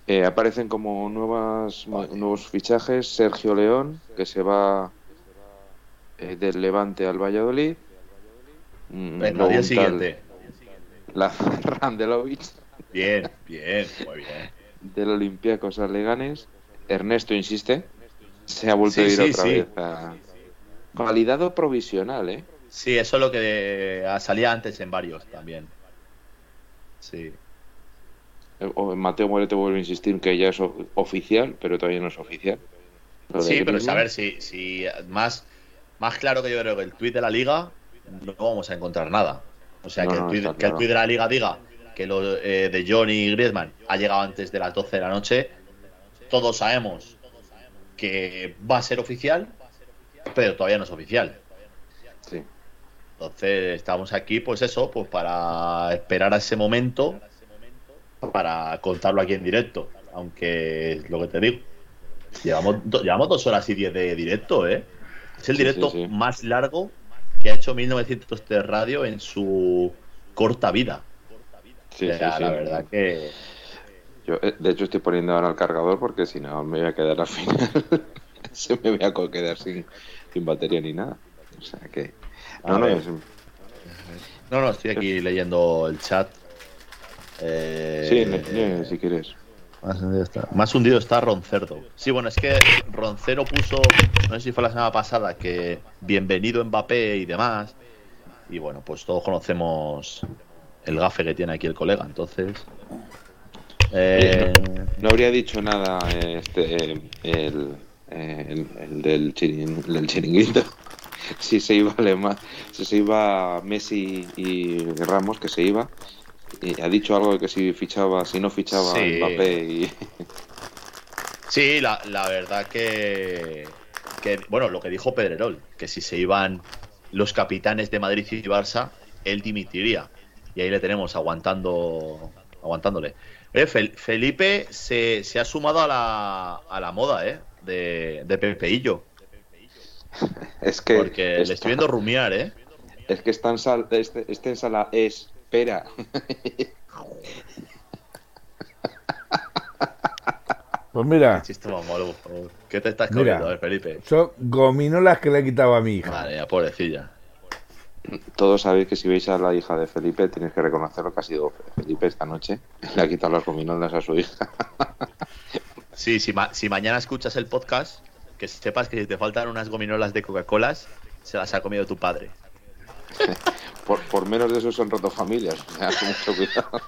Eh, aparecen como nuevas nuevos fichajes Sergio León que se va eh, del Levante al Valladolid. Mm, Venga, día siguiente. La Randelovic. Bien, bien, muy bien del Olympiacos a Leganes. Ernesto insiste. Se ha vuelto a ir otra vez Validado provisional, ¿eh? Sí, eso es lo que salía antes en varios también. Sí. Mateo Morete vuelve a insistir que ya es oficial, pero todavía no es oficial. Sí, pero a ver, si, si más, más claro que yo creo que el tuit de la liga, no vamos a encontrar nada. O sea, que, el tuit, que el tuit de la liga diga que lo eh, de Johnny Griezmann ha llegado antes de las 12 de la noche. Todos sabemos que va a ser oficial, pero todavía no es oficial. Sí. Entonces estamos aquí, pues eso, pues para esperar a ese momento para contarlo aquí en directo. Aunque es lo que te digo. Llevamos, llevamos dos horas y diez de directo, ¿eh? Es el directo más largo que ha hecho 1903 Radio en su corta vida. Sí, sí, La verdad que. Yo, eh, de hecho, estoy poniendo ahora el cargador porque si no me voy a quedar al final. *laughs* Se me voy a quedar sin, sin batería ni nada. O sea que. No, no, no, no, estoy aquí leyendo el chat. Eh, sí, si quieres. Más hundido, está. más hundido está Roncerdo. Sí, bueno, es que Roncero puso, no sé si fue la semana pasada, que bienvenido Mbappé y demás. Y bueno, pues todos conocemos el gafe que tiene aquí el colega, entonces. Eh, no, habría dicho nada este el, el, del, chiringuito *laughs* si se iba si se iba Messi y Ramos que se iba y ha dicho algo de que si fichaba si no fichaba Mbappé y *laughs* sí la, la verdad que que bueno lo que dijo Pedrerol que si se iban los capitanes de Madrid y Barça él dimitiría y ahí le tenemos aguantando aguantándole. Felipe se, ha sumado a la, a la moda ¿eh? de, de Pepeillo. *laughs* Es que. Porque le estoy viendo rumiar, ¿eh? Es que está en, sal, este, este en sala. Espera. Pues mira. ¿Qué te estás comiendo, a ver, Felipe? Son gominolas que le he quitado a mi hija. Vale, ya, pobrecilla todos sabéis que si veis a la hija de Felipe, tenéis que reconocerlo que ha sido Felipe esta noche. Le ha quitado las gominolas a su hija. Sí, si, si mañana escuchas el podcast, que sepas que si te faltan unas gominolas de Coca-Cola, se las ha comido tu padre. *laughs* por, menos de eso son roto familias. *laughs* mucho cuidado.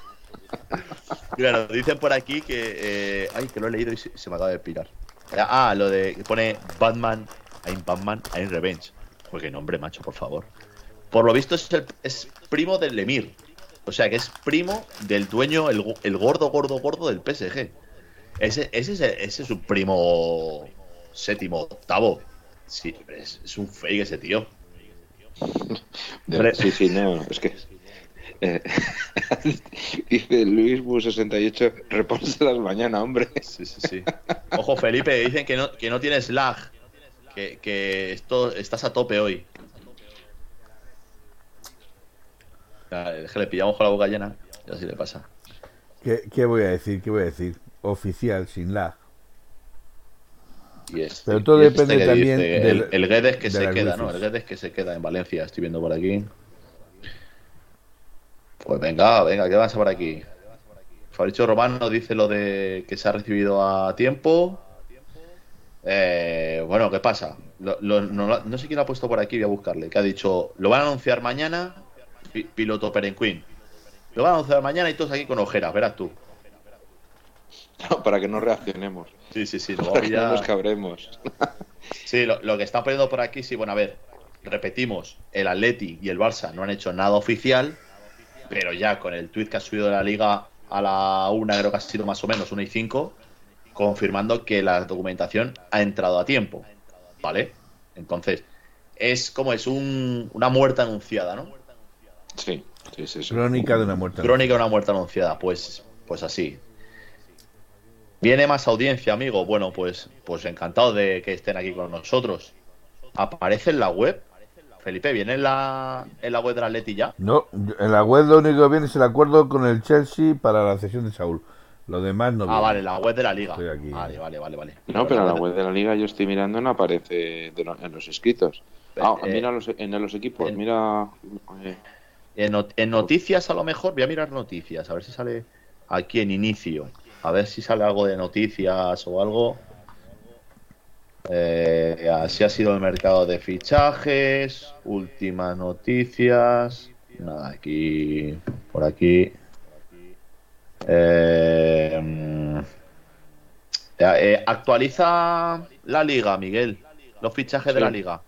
Claro, dicen por aquí que. Eh, ay, que lo he leído y se, me acaba de pirar. Ah, lo de que pone Batman, I'm Batman, I'm Revenge. Porque nombre, macho, por favor. Por lo visto es, el, es primo del Emir. O sea que es primo del dueño, el, gordo, gordo, gordo del PSG. Ese, ese, ese es su primo séptimo, octavo. Sí, es, un fake ese tío. Sí, sí, no, es que. Eh, *laughs* dice Luis Bu 68, las mañana, hombre. Sí, sí, sí. Ojo, Felipe, dicen que no, que no tienes lag. Que, que esto, estás a tope hoy. le pillamos con la boca llena y así le pasa. ¿Qué, voy a decir? ¿Qué voy a decir? Oficial, sin lag. Pero todo depende este también del el, Guedes que se queda, ¿no? El Guedes que se queda en Valencia, estoy viendo por aquí. Pues venga, venga, ¿qué pasa por aquí? Fabricio Romano dice lo de que se ha recibido a tiempo. Eh, bueno, ¿qué pasa? no, no, sé quién lo ha puesto por aquí, voy a buscarle. Que ha dicho, lo van a anunciar mañana piloto Perenquín. Lo van a anunciar mañana y todos aquí con ojeras, verás tú. *laughs* para que no reaccionemos. Sí, sí, sí. *laughs* Para que no nos cabremos. *laughs* Sí, lo, que está poniendo por aquí, sí, bueno, a ver, repetimos, el Atleti y el Barça no han hecho nada oficial, pero ya con el tweet que ha subido de la liga a la una, creo que ha sido más o menos, una y cinco, confirmando que la documentación ha entrado a tiempo. ¿Vale? Entonces, es como es una muerte anunciada, ¿no? Sí, sí, sí, Crónica de una muerte Crónica de una muerte anunciada, pues, pues así. Viene más audiencia, amigo. Bueno, pues, pues encantado de que estén aquí con nosotros. Aparece en la web. Felipe, ¿viene en la, en la web de la Atleti ya? No, en la web lo único que viene es el acuerdo con el Chelsea para la cesión de Saúl. Lo demás no. Ah, vale, la web de la liga. Vale, vale, vale, vale. No, pero la web de la liga yo estoy mirando no aparece en los escritos. Ah, eh, mira los, en los equipos, mira. Eh. En, noticias a lo mejor, voy a mirar noticias, a ver si sale aquí en inicio. A ver si sale algo de noticias o algo. Eh, así ha sido el mercado de fichajes, últimas noticias. Nada, aquí, por aquí. Eh, eh, actualiza la liga, Miguel. Los fichajes de la liga.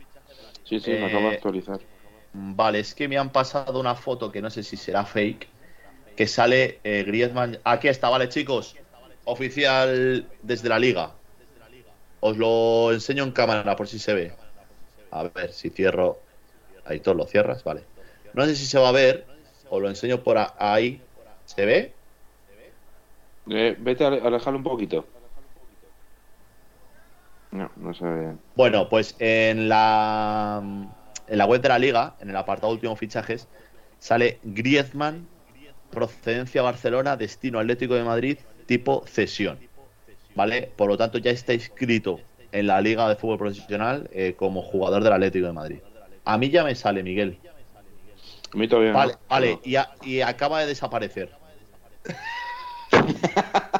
Sí, sí, me acabo de eh, actualizar. Vale, es que me han pasado una foto que no sé si será fake. Que sale Griezmann. Aquí está, vale, chicos. Oficial desde la liga. Os lo enseño en cámara por si se ve. A ver si cierro. Ahí todo lo cierras, vale. No sé si se va a ver. Os lo enseño por ahí. ¿Se ve? Eh, vete a alejarlo un poquito. No, no se ve Bueno, pues en la, en la web de la liga, en el apartado último fichajes, sale Griezmann, procedencia Barcelona, destino Atlético de Madrid, tipo cesión. ¿Vale? Por lo tanto, ya está inscrito en la Liga de Fútbol Profesional eh, como jugador del Atlético de Madrid. A mí ya me sale, Miguel. A mí todavía Vale, vale, y, y acaba de desaparecer. *laughs*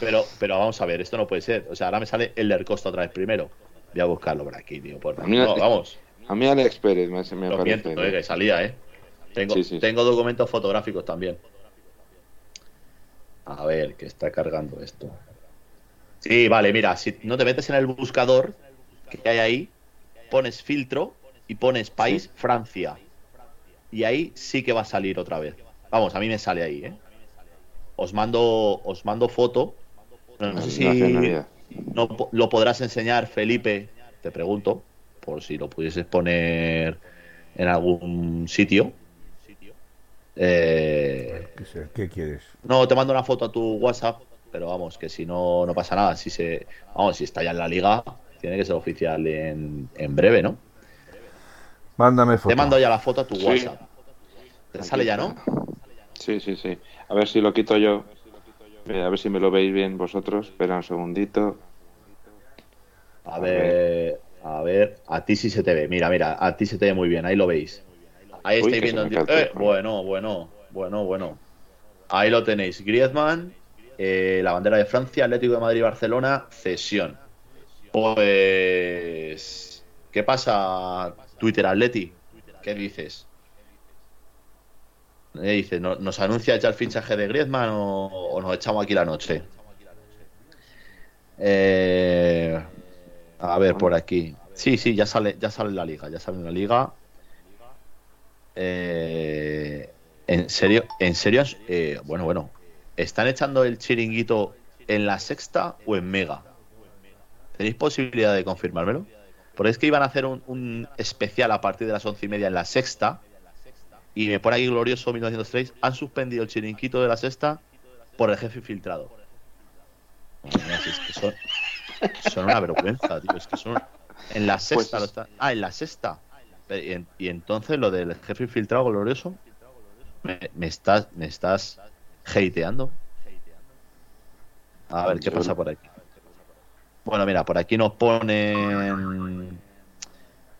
Pero, pero vamos a ver, esto no puede ser. O sea, ahora me sale el Costa otra vez primero. Voy a buscarlo por aquí, tío. Por... A mí, no, vamos. A mí Alex Pérez me, me Lo aparece. Miento, eh, que salía, ¿eh? Tengo, tengo documentos fotográficos también. A ver, que está cargando esto. Sí, vale, mira, si no te metes en el buscador que hay ahí, pones filtro y pones país Francia. Y ahí sí que va a salir otra vez. Vamos, a mí me sale ahí, ¿eh? Os mando, os mando foto. No, sé si no, lo podrás enseñar, Felipe, te pregunto, por si lo pudieses poner en algún sitio. Eh, ¿Qué quieres? No, te mando una foto a tu WhatsApp, pero vamos, que si no, no pasa nada. Si se, vamos, si está ya en la liga, tiene que ser oficial en, en breve, ¿no? Mándame foto. Te mando ya la foto a tu WhatsApp. Te sale ya, ¿no? Sí, sí, sí. A ver si lo quito yo. A ver si me lo veis bien vosotros. Espera un segundito. A, ver, a ver, a ti sí se te ve. Mira, mira, a ti se te ve muy bien. Ahí lo veis. Ahí estáis viendo. Eh, bueno, bueno, bueno, bueno. Ahí lo tenéis. Griezmann, eh, la bandera de Francia, Atlético de Madrid, Barcelona, cesión. Pues, ¿qué pasa, Twitter Atleti? ¿Qué dices? Eh, dice, ¿nos anuncia ya el fichaje de Griezmann o, nos echamos aquí la noche? Eh, a ver, por aquí. Sí, sí, ya sale, ya sale la liga, ya sale la liga. Eh, en serio, en serio, bueno, bueno, ¿están echando el chiringuito en la sexta o en mega? ¿Tenéis posibilidad de confirmármelo? Porque es que iban a hacer un, un especial a partir de las once y media en la sexta y me pone aquí glorioso 1903, han suspendido el chiringuito de la sexta por el jefe infiltrado. es que son, son, una vergüenza, tío. Es que son. En la sexta pues Ah, en la sexta. Y, entonces lo del jefe infiltrado glorioso. Me, estás, me estás hateando. A ver qué pasa por aquí. Bueno, mira, por aquí nos ponen.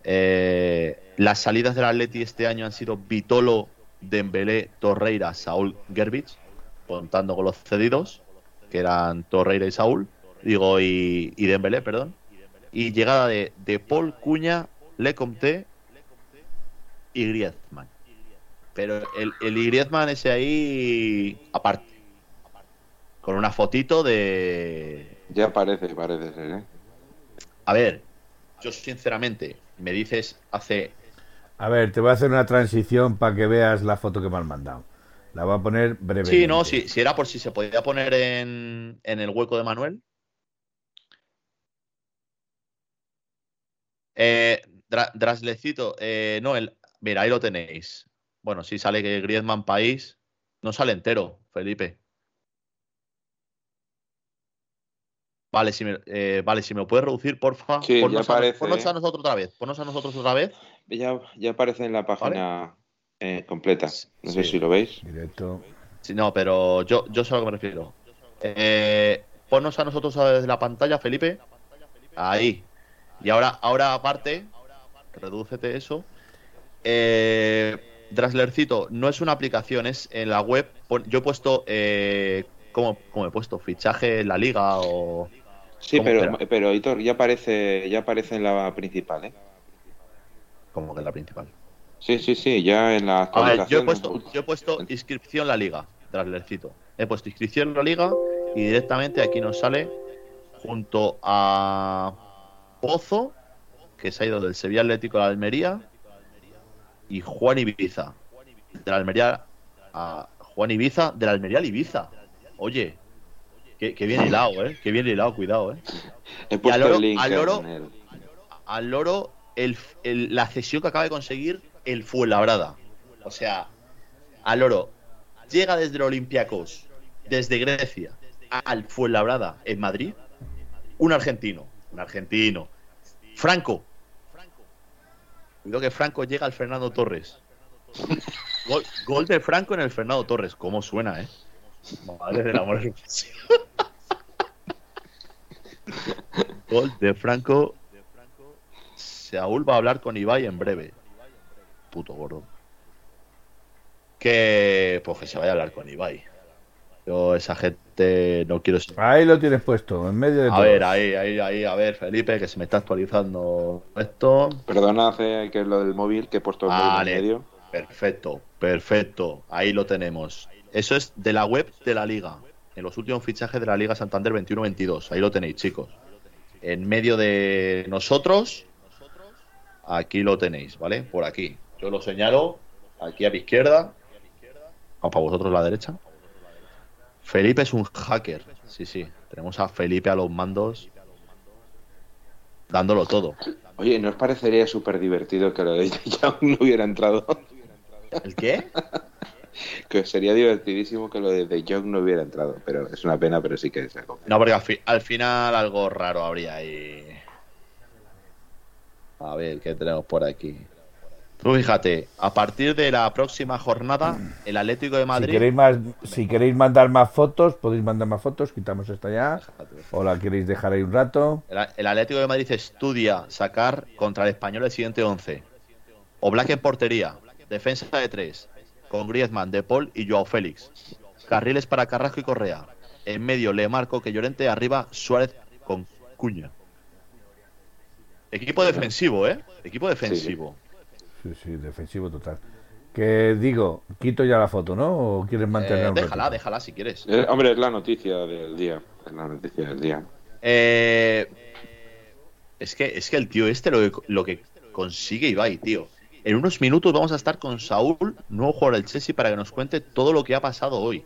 Eh, las salidas del Atleti este año han sido Vitolo, Dembélé, Torreira, Saúl, Gerbich, contando con los cedidos, que eran Torreira y Saúl, digo, y, y Dembélé, perdón. Y llegada de, de Paul, Cuña, Lecomte y Griezmann. Pero el, el Griezmann ese ahí aparte. Con una fotito de... Ya parece, parece ser, ¿eh? A ver, yo sinceramente, me dices hace. A ver, te voy a hacer una transición para que veas la foto que me han mandado. La voy a poner brevemente. Sí, no, si, si era por si se podía poner en, en el hueco de Manuel. Eh, Draslecito, eh, no, el, mira, ahí lo tenéis. Bueno, si sale que Griezmann país, no sale entero, Felipe. Vale, si me, eh, vale, si me lo puedes reducir, porfa. Sí, ponnos, ya a, aparece, ponnos a ¿eh? nosotros otra vez. Ponnos a nosotros otra vez. Ya, ya aparece en la página eh, completa. No sé si lo veis. Directo. Sí, no, pero yo, yo sé a lo que me refiero. Eh, ponnos a nosotros desde la pantalla, Felipe. Ahí. Y ahora, ahora aparte, redúcete eso. Eh, Draslercito, no es una aplicación, es en la web. Yo he puesto. Eh, ¿cómo, cómo he puesto? ¿Fichaje en la liga o.? Sí, ¿Cómo pero, pero Hitor, ya aparece, ya aparece en la principal, ¿eh? Como que en la principal. Sí, sí, sí, ya en la A ver, yo he puesto, yo he puesto inscripción la liga, Draslercito. He puesto inscripción la liga y directamente aquí nos sale junto a Pozo, que se ha ido del Sevilla Atlético a la Almería, y Juan Ibiza. De la Almería a Juan Ibiza, de la Almería al Ibiza. Oye, qué, qué bien hilado, eh. Qué bien hilado, cuidado, eh. Al oro- el link al loro el, el- la cesión que acaba de conseguir el Fuenlabrada. O sea, al oro llega desde el Olympiacos, desde Grecia, al Fuenlabrada en Madrid, un argentino, un argentino, Franco. Cuidado que Franco llega al Fernando Torres. Gol, de Franco en el Fernando Torres. ¿Cómo suena, eh? Madre del amor. *laughs* Gol de Franco. Saúl va a hablar con Ibai en breve. Puto gordo. Que. Pues que se vaya a hablar con Ibai. Yo, esa gente, no quiero ser. Ahí lo tienes puesto, en medio de A todo. ver, ahí, ahí, ahí, a ver, Felipe, que se me está actualizando esto. Perdonad eh, que es lo del móvil, que he puesto el móvil Vale. en medio. Perfecto, perfecto. Ahí lo tenemos. Eso es de la web de la liga. En los últimos fichajes de la Liga Santander 21-22. Ahí lo tenéis, chicos. En medio de nosotros, aquí lo tenéis, ¿vale? Por aquí. Yo lo señalo. Aquí a mi izquierda. O para vosotros la derecha. Felipe es un hacker. Sí, sí. Tenemos a Felipe a los mandos. Dándolo todo. Oye, ¿no os parecería súper divertido que lo de Young no hubiera entrado? ¿El qué? *laughs* que sería divertidísimo que lo de The Young no hubiera entrado, pero es una pena, pero sí que se ha No, porque al, fi- al final algo raro habría ahí. A ver, ¿qué tenemos por aquí? Tú fíjate, a partir de la próxima jornada, el Atlético de Si Madrid. queréis, más, si queréis mandar más fotos, podéis mandar más fotos. Quitamos esta ya. O la queréis dejar ahí un rato. El, el Atlético de Madrid estudia sacar contra el español el siguiente 11. O Black en portería, defensa de tres, con Griezmann, De Paul y Joao Félix. Carriles para Carrasco y Correa. En medio Le Marco que Llorente, arriba Suárez con Cuña. Equipo defensivo, ¿eh? Equipo defensivo. Sí, sí, defensivo total. Que digo, quito ya la foto, ¿no? ¿O quieres mantener Eh, déjala, ratito? déjala si quieres. Eh, hombre, es la noticia del día. Es la noticia del día. Eh, es, que, es que el tío este lo que, lo que consigue Ibai, tío. En unos minutos vamos a estar con Saúl, nuevo jugador del Chelsea, para que nos cuente todo lo que ha pasado hoy.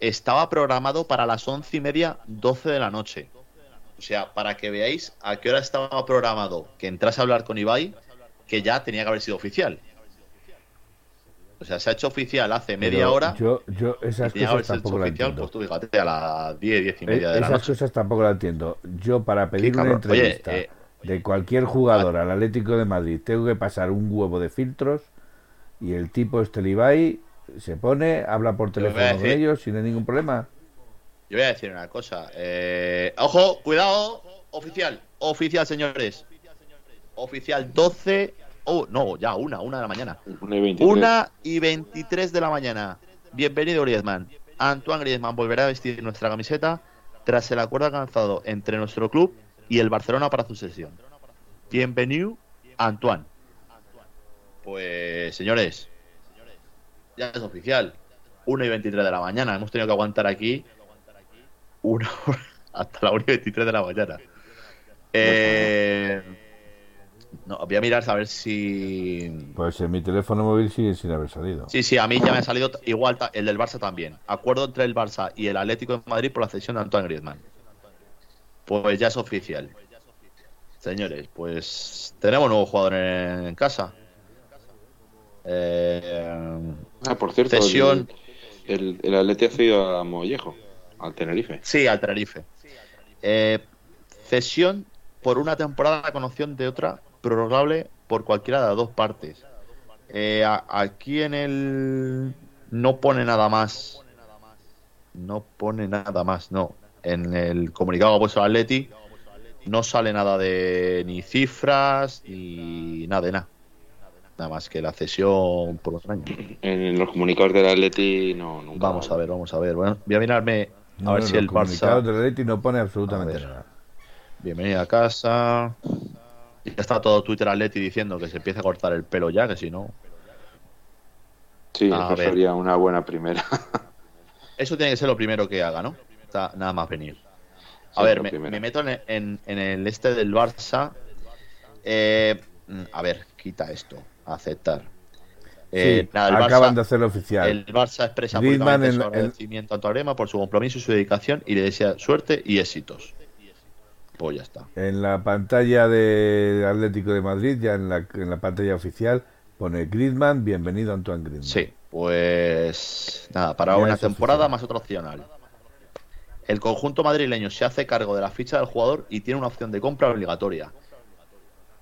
Estaba programado para las once y media, 12 de la noche. O sea, para que veáis a qué hora estaba programado que entrase a hablar con Ibai, que ya tenía que haber sido oficial. O sea, se ha hecho oficial hace media Pero hora. Yo, yo esas y cosas tampoco las entiendo. pues tú fíjate, a las 10, 10 y Eh, media de la Esas noche. cosas tampoco las entiendo. Yo para pedir una entrevista Oye, eh, de cualquier jugador al Atlético de Madrid tengo que pasar un huevo de filtros y el tipo este Ibai se pone, habla por teléfono con ellos sin ningún problema. Yo voy a decir una cosa. Eh, ojo, cuidado. Oficial. Oficial, señores. Oficial 12. Oh, no, ya, una, una de la mañana. Una y 23. Una y 23 de la mañana. Bienvenido, Griezmann. Antoine Griezmann volverá a vestir nuestra camiseta tras el acuerdo alcanzado entre nuestro club y el Barcelona para su sesión. Bienvenido, Antoine. Pues, señores, ya es oficial. 1 y 23 de la mañana. Hemos tenido que aguantar aquí una hora *laughs* hasta la 1 y 23 de la mañana. Eh, no, voy a mirar a ver si. Pues en mi teléfono móvil sigue sin haber salido. Sí, sí, a mí ya me ha salido igual el del Barça también. Acuerdo entre el Barça y el Atlético de Madrid por la cesión de Antoine Griezmann. Pues ya es oficial. Señores, pues tenemos nuevo jugador en, casa. Eh, ah, por cierto, cesión... el, el, Atlético ha cedido a Mollejo, al Tenerife. Sí, al Tenerife. Eh, cesión por una temporada con opción de otra prorrogable por cualquiera de las dos partes. Eh, aquí en el no pone nada más. No pone nada más, no. En el comunicado puesto el Atleti no sale nada de ni cifras ni nada de nada. Nada más que la cesión por otro año. En los comunicados del Atleti no. Nunca vamos a ver, vamos a ver. Bueno, voy a mirarme a ver si el Barça. del Atleti no pone absolutamente nada. Bienvenida a casa. Ya está todo Twitter Atleti diciendo que se empiece a cortar el pelo ya, que si no. Sí, eso sería una buena primera. *laughs* eso tiene que ser lo primero que haga, ¿no? Está nada más venir. A ver, me, meto en, el este del Barça. Eh, a ver, quita esto. Aceptar. Eh, acaban de hacerlo oficial. El Barça expresa públicamente su agradecimiento a Torema por su compromiso y su dedicación y le desea suerte y éxitos. Pues ya está. En la pantalla de Atlético de Madrid, ya en la, en la pantalla oficial, pone Griezmann, bienvenido Antoine Griezmann. Sí, pues nada, para una temporada más otra opcional. El conjunto madrileño se hace cargo de la ficha del jugador y tiene una opción de compra obligatoria.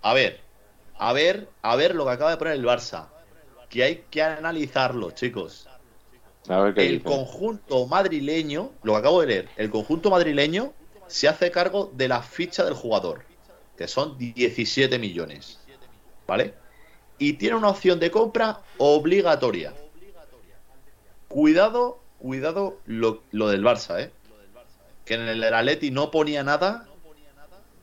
A ver, a ver, a ver lo que acaba de poner el Barça. Que hay que analizarlo, chicos. el conjunto madrileño, lo que acabo de leer, el conjunto madrileño se hace cargo de la ficha del jugador, que son 17 millones. ¿Vale? Y tiene una opción de compra obligatoria. Cuidado, cuidado lo, del Barça, ¿eh? Que en el Atleti no ponía nada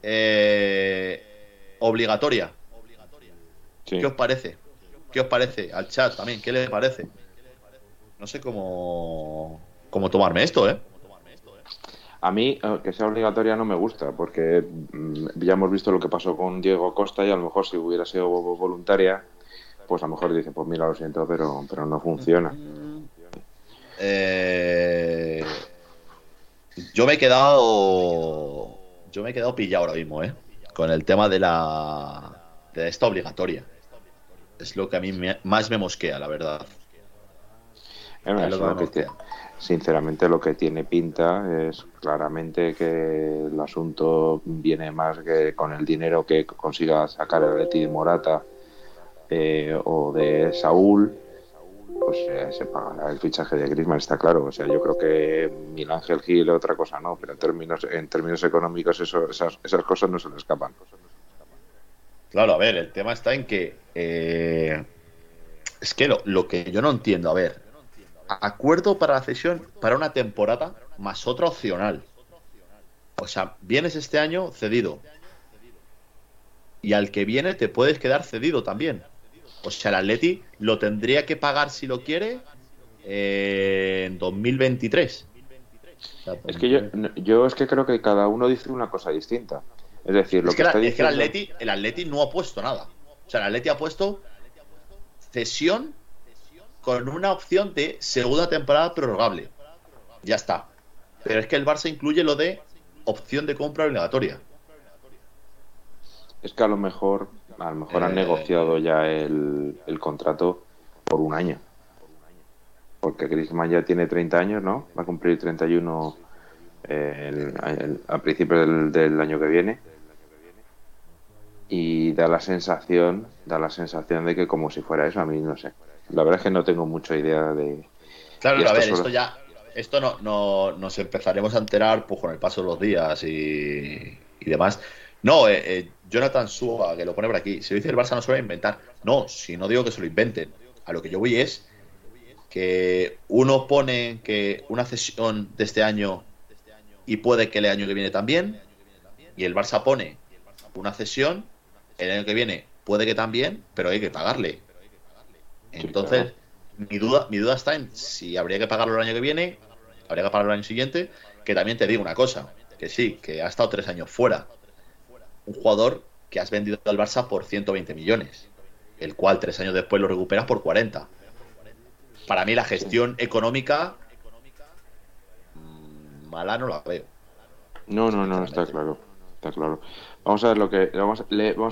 eh, obligatoria. ¿Qué os parece? ¿Qué os parece? Al chat también, ¿qué le parece? No sé cómo, cómo tomarme esto, ¿eh? A mí, eh, que sea obligatoria no me gusta, porque mm, ya hemos visto lo que pasó con Diego Costa y a lo mejor si hubiera sido voluntaria, pues a lo mejor dice, pues mira, lo siento, pero, pero no funciona. Eh, yo me he quedado. Yo me he quedado pillado ahora mismo, ¿eh? Con el tema de la. de esta obligatoria. Es lo que a mí más me mosquea, la verdad. Es lo que sinceramente lo que tiene pinta es claramente que el asunto viene más que con el dinero que consiga sacar el Leti de Morata eh, o de Saúl pues eh, se pagará el fichaje de Griezmann está claro. O sea yo creo que Mil Ángel Gil otra cosa no pero en términos en términos económicos eso, esas, esas cosas no se le escapan. Claro a ver el tema está en que eh, es que lo, lo que yo no entiendo a ver acuerdo para la cesión para una temporada más otra opcional. O sea, vienes este año cedido. Y al que viene te puedes quedar cedido también. O sea, el Atleti lo tendría que pagar si lo quiere eh, en 2023. es que yo, yo es que creo que cada uno dice una cosa distinta. Es decir, lo que, está diciendo... el, Atleti, el Atleti no ha puesto nada. O sea, el Atleti ha puesto cesión con una opción de segunda temporada prorrogable. Ya está. Pero es que el Barça incluye lo de opción de compra obligatoria. Es que a lo mejor, a lo mejor han eh, negociado ya el, contrato por un año. Porque Griezmann ya tiene 30 años, ¿no? Va a cumplir 31 eh, el, a principios del, del año que viene y da la sensación da la sensación de que como si fuera eso a mí no sé la verdad es que no tengo mucha idea de. Claro, a ver, esto ya. Esto no, no, nos empezaremos a enterar pues, con el paso de los días y, y demás. No, eh, eh, Jonathan Suga, que lo pone por aquí, si lo dice el Barça no suele inventar. No, si no digo que se lo inventen. A lo que yo voy es que uno pone que una cesión de este año y puede que el año que viene también, y el Barça pone una cesión, el año que viene puede que también, pero hay que pagarle. Entonces, mi duda, mi duda está en si habría que pagarlo el año que viene, habría que pagarlo el año siguiente, que también te digo una cosa, que sí, que ha estado tres años fuera. un jugador que has vendido al Barça por 120 millones, el cual tres años después lo recuperas por 40. Para mí la gestión económica mm, mala no la veo. No, no, no, está claro. Está claro. Vamos a ver lo que vamos,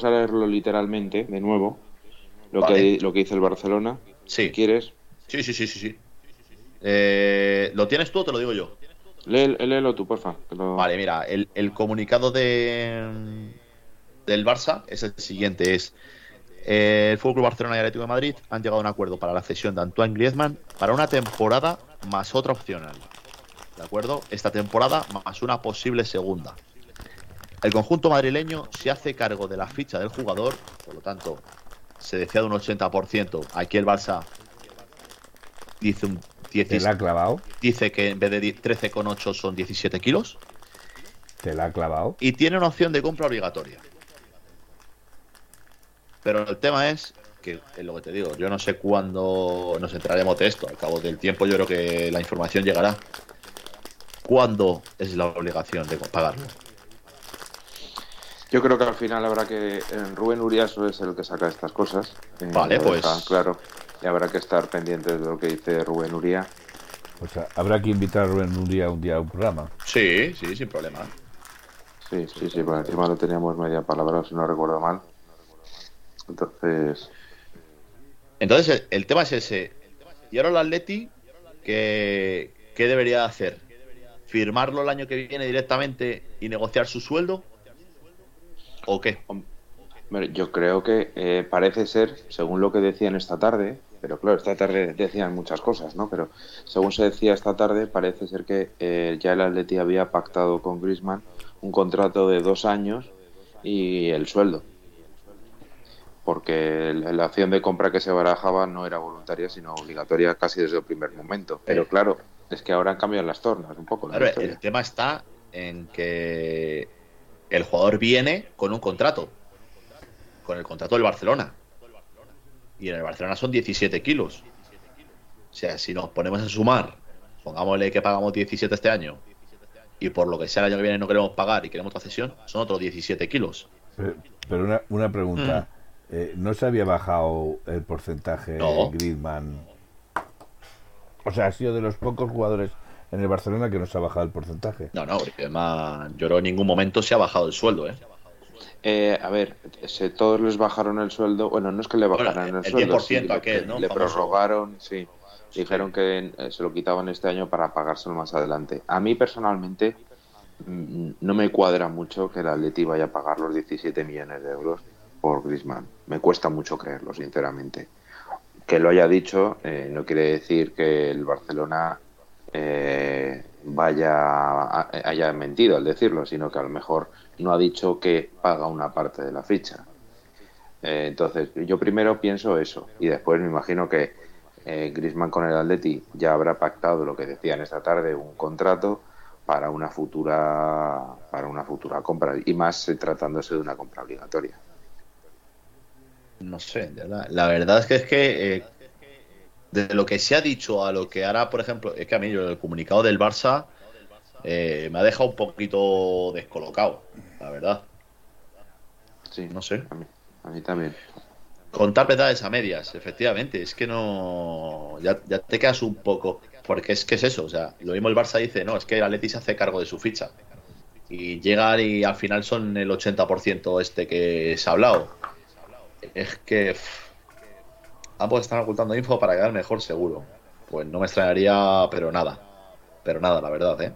a leerlo literalmente de nuevo. Lo que lo que dice el Barcelona. Si quieres. Sí, sí, sí, sí, sí. Eh, ¿Lo tienes tú o te lo digo yo? léelo tú, porfa. Vale, mira, el, el, comunicado de del Barça es el siguiente: es el Fútbol Barcelona y Atlético de Madrid han llegado a un acuerdo para la cesión de Antoine Griezmann para una temporada más otra opcional. ¿De acuerdo? Esta temporada más una posible segunda. El conjunto madrileño se hace cargo de la ficha del jugador, por lo tanto, se decía de un 80%. Aquí el Barça dice un 10, ¿Te la ha clavado? Dice que en vez de 13,8 son 17 kilos. ¿Te la ha clavado? Y tiene una opción de compra obligatoria. Pero el tema es que es lo que te digo, yo no sé cuándo nos entraremos de esto. Al cabo del tiempo yo creo que la información llegará. ¿Cuándo es la obligación de pagarlo? Yo creo que al final habrá que. Rubén Uriaso es el que saca estas cosas. Eh, vale, pues. claro. Y habrá que estar pendientes de lo que dice Rubén Uría. O sea, habrá que invitar a Rubén Uría un día a un programa. Sí, sí, sin problema. Sí, sí, sí. Por encima lo teníamos media palabra, si no recuerdo mal. Entonces. Entonces, el, tema es ese. Y ahora el Atleti, ¿qué, ¿qué debería hacer? ¿Firmarlo el año que viene directamente y negociar su sueldo? ¿O qué? Yo creo que eh, parece ser, según lo que decían esta tarde, pero claro, esta tarde decían muchas cosas, ¿no? Pero según se decía esta tarde, parece ser que eh, ya el Atleti había pactado con Griezmann un contrato de dos años y el sueldo. Porque la acción de compra que se barajaba no era voluntaria, sino obligatoria casi desde el primer momento. Pero claro, es que ahora han cambiado las tornas un poco. Claro, el tema está en que el jugador viene con un contrato, con el contrato del Barcelona. Y en el Barcelona son 17 kilos. O sea, si nos ponemos a sumar, pongámosle que pagamos 17 este año, y por lo que sea el año que viene no queremos pagar y queremos otra cesión, son otros 17 kilos. Pero, una, una, pregunta, mm. eh, ¿no se había bajado el porcentaje de Griezmann? O sea, ha sido de los pocos jugadores en el Barcelona que no se ha bajado el porcentaje. No, no, además yo en ningún momento se ha bajado el sueldo, ¿eh? eh a ver, se, todos les bajaron el sueldo. Bueno, no es que le bajaran el, sueldo. Le prorrogaron, sí. Dijeron que eh, se lo quitaban este año para pagárselo más adelante. A mí personalmente mm, no me cuadra mucho que el Atleti vaya a pagar los 17 millones de euros por Griezmann. Me cuesta mucho creerlo, sinceramente. Que lo haya dicho eh, no quiere decir que el Barcelona eh, vaya haya mentido al decirlo, sino que a lo mejor no ha dicho que paga una parte de la ficha. Eh, entonces, yo primero pienso eso y después me imagino que eh, Grisman con el Atleti ya habrá pactado lo que decían esta tarde, un contrato para una futura para una futura compra y más tratándose de una compra obligatoria. No sé, la, verdad es que es que eh, de lo que se ha dicho a lo que hará, por ejemplo, es que a mí el comunicado del Barça eh, me ha dejado un poquito descolocado, la verdad. Sí, no sé. A mí, también. Contar verdades a medias, efectivamente. Es que no. Ya, te quedas un poco. Porque es que es eso. O sea, lo mismo el Barça dice, no, es que el Atleti se hace cargo de su ficha. Y llega y al final son el 80% este que se ha hablado. Es que ambos están ocultando info para quedar mejor seguro. Pues no me extrañaría, pero nada. Pero nada, la verdad, ¿eh?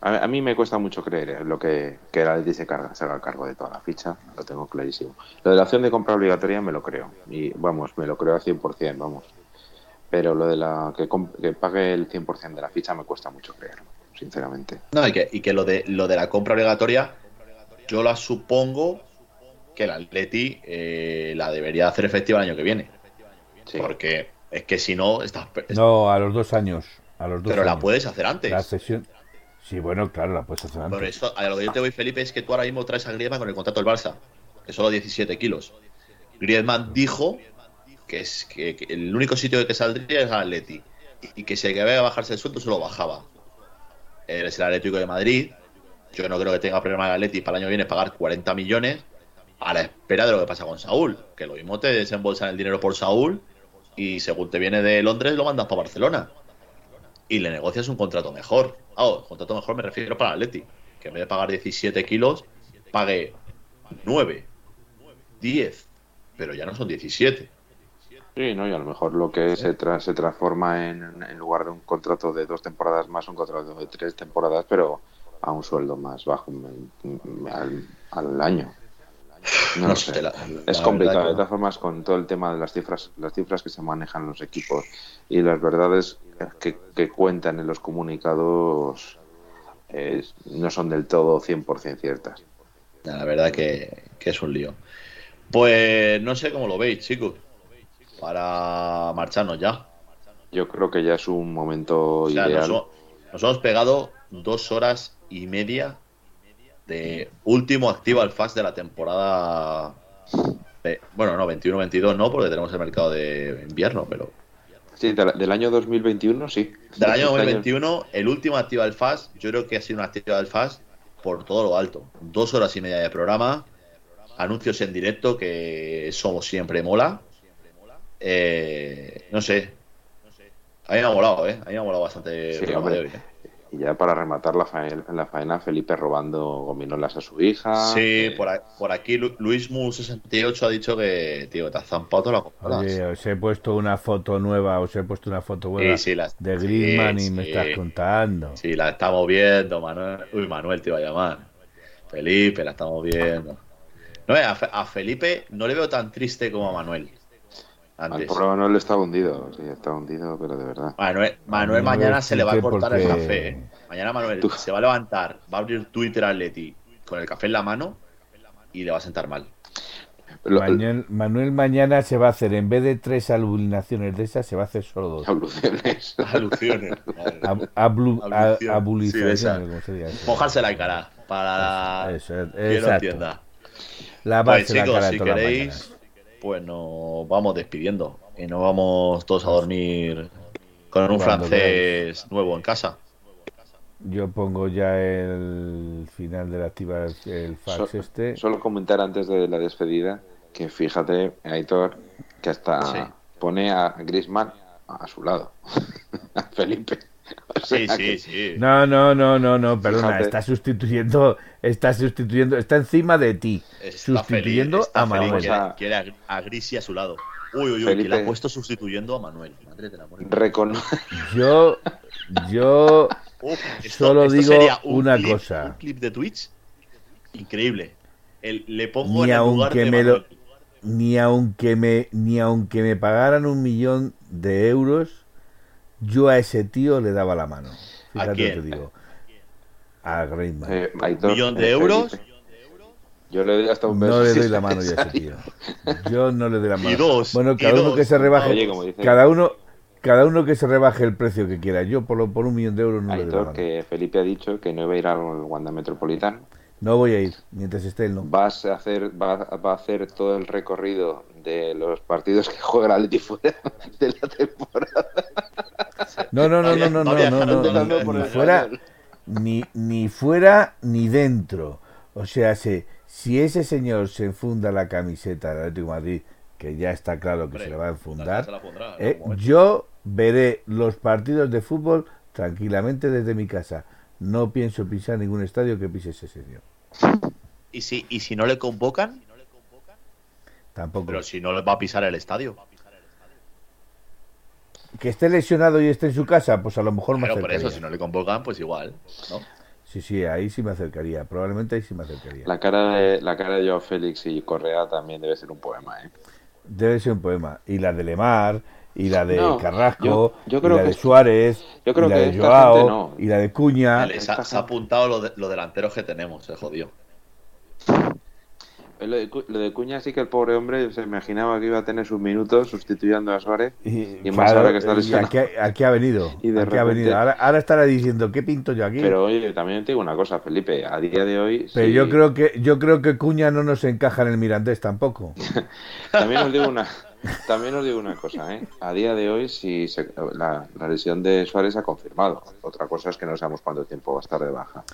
A, mí me cuesta mucho creer ¿eh? lo que, que el Atleti se, carga, se haga cargo de toda la ficha, lo tengo clarísimo. Lo de la opción de compra obligatoria me lo creo, y vamos, me lo creo al 100%, vamos. Pero lo de la que, que pague el 100% de la ficha me cuesta mucho creer, sinceramente. No, y que, y que lo, de, lo de la compra obligatoria, yo la supongo que el Atleti eh, la debería hacer efectiva el año que viene. Porque es que si no, estás. No, a los dos años. A los dos Pero la puedes hacer antes. La sesión. Sí, bueno, claro, la puedes hacer antes. Por eso, a lo que yo te voy, Felipe, es que tú ahora mismo traes a Griezmann con el contrato del Barça, que solo 17 kilos. Griezmann dijo que, es, que, el único sitio de que saldría es al Atleti. Y que si había que bajarse el sueldo, se lo bajaba. Eres el Atlético de Madrid, yo no creo que tenga problema el Atleti para el año viene pagar 40 millones a la espera de lo que pasa con Saúl. Que lo mismo te desembolsan el dinero por Saúl y según te viene de Londres lo mandas para Barcelona. Y le negocias un contrato mejor. Ah, contrato mejor me refiero para Atleti. Que en vez de pagar 17 kilos, pague 9, 10, pero ya no son 17. Sí, ¿no? y a lo mejor lo que se, se transforma en, en lugar de un contrato de dos temporadas más, un contrato de tres temporadas, pero a un sueldo más bajo al, al año. No, sé. es complicado. De todas formas, con todo el tema de las cifras, las cifras que se manejan en los equipos y las verdades que, que cuentan en los comunicados eh, no son del todo 100% ciertas. La verdad que, que, es un lío. Pues no sé cómo lo veis, chicos, para marcharnos ya. Yo creo que ya es un momento ideal. nos hemos pegado dos horas y media de último Activa Fast de la temporada. bueno, no, 21-22 no, porque tenemos el mercado de invierno, pero. Sí, del año 2021 sí. Del año 2021, el último Activa Fast, yo creo que ha sido un Activa Fast por todo lo alto. Dos horas y media de programa, anuncios en directo, que somos siempre mola. Eh, no sé. A mí me ha molado, ¿eh? A mí me ha molado bastante sí, hombre. ¿eh? Y ya para rematar la faena, la faena, Felipe robando gominolas a su hija. Sí, por, por, aquí Luis Mu68 ha dicho que, tío, te has zampado toda la Oye, os he puesto una foto nueva, os he puesto una foto nueva de Griezmann y me estás contando. Sí, la estamos viendo, Manuel. Uy, Manuel te iba a llamar. Felipe, la estamos viendo. No, a Felipe no le veo tan triste como a Manuel. Antes. Manuel está hundido, sí, está hundido, pero de verdad. Manuel, Manuel mañana se le va a cortar el café. ¿eh? Mañana Manuel se va a levantar, va a abrir Twitter a Leti con el café en la mano y le va a sentar mal. Manuel, Manuel, mañana se va a hacer, en vez de tres alucinaciones de esas, se va a hacer solo dos. Aluciones. *laughs* Aluciones. Abluciones. Mojarse la cara para eso, que no entienda. La base pues, chicos, si queréis pues nos vamos despidiendo y nos vamos todos a dormir con un francés nuevo en casa. Yo pongo ya el final de la activa el fax este. Solo comentar antes de la despedida que fíjate, Aitor, que hasta pone a Grisman a su lado, *laughs* a Felipe. Sí, *laughs* sí, sí. No, no, no, no, no, perdona, está sustituyendo, está sustituyendo, está encima de ti, sustituyendo a Manuel. quiere, a, Grisi a su lado. Uy, uy, uy, que le ha puesto sustituyendo a Manuel. Madre de la Yo, yo solo digo una cosa. Un clip de Twitch increíble. El, le pongo ni en el aunque lugar me lo, ni aunque me ni aunque me pagaran un millón de euros yo a ese tío le daba la mano. Fíjate ¿A quién? Te digo. A Griezmann. Eh, ¿Un millón de euros? Yo le doy hasta un beso. No le doy la mano yo a ese tío. Yo no le doy la mano. Y dos, bueno, cada uno dos. que se rebaje. Oye, cada uno. Cada uno que se rebaje el precio que quiera. Yo por, lo, por un millón de euros no Aitor, le doy la mano. que Felipe ha dicho que no iba a ir al Wanda Metropolitano. No voy a ir, mientras esté él no. Vas a hacer, va, va a hacer todo el recorrido de los partidos que juega el Atleti fuera de la temporada. No, no, no, no, no, no, no, no, no, ni, fuera, ni, ni fuera ni dentro. O sea, si, si ese señor se enfunda la camiseta del Atlético de Madrid, que ya está claro que se le va a enfundar, eh, yo veré los partidos de fútbol tranquilamente desde mi casa. No pienso pisar ningún estadio que pise ese señor. *laughs* ¿Y si, y si no le convocan? Tampoco. Pero si no le va a pisar el estadio. Que esté lesionado y esté en su casa, pues a lo mejor me Pero por eso, si no le convocan, pues igual, ¿no? Sí, sí, ahí sí me acercaría. Probablemente ahí sí me acercaría. La cara de, la cara de Joao Félix y Correa también debe ser un poema, ¿eh? Debe ser un poema. Y la de Lemar, y la de No, Carrasco, yo- yo creo y la que- de Suárez, yo creo y la que de Joao, no. y la de Cuña. Les ha, se ha apuntado los de- los delanteros que tenemos, se jodió. Lo de, lo de Cuña sí que el pobre hombre se imaginaba que iba a tener sus minutos sustituyendo a Suárez. Y, Y más ahora que está lesionado. aquí, aquí ha venido. Y de aquí ha repente- venido. Ahora, ahora estará diciendo, ¿qué pinto yo aquí? Pero oye, también te digo una cosa, Felipe, a día de hoy... Pero sí- yo creo que yo creo que Cuña no nos encaja en el Mirandés tampoco. *laughs* También os digo una, también os digo una cosa, ¿eh? A día de hoy, si la, lesión de Suárez ha confirmado. Otra cosa es que no sabemos cuánto tiempo va a estar de baja.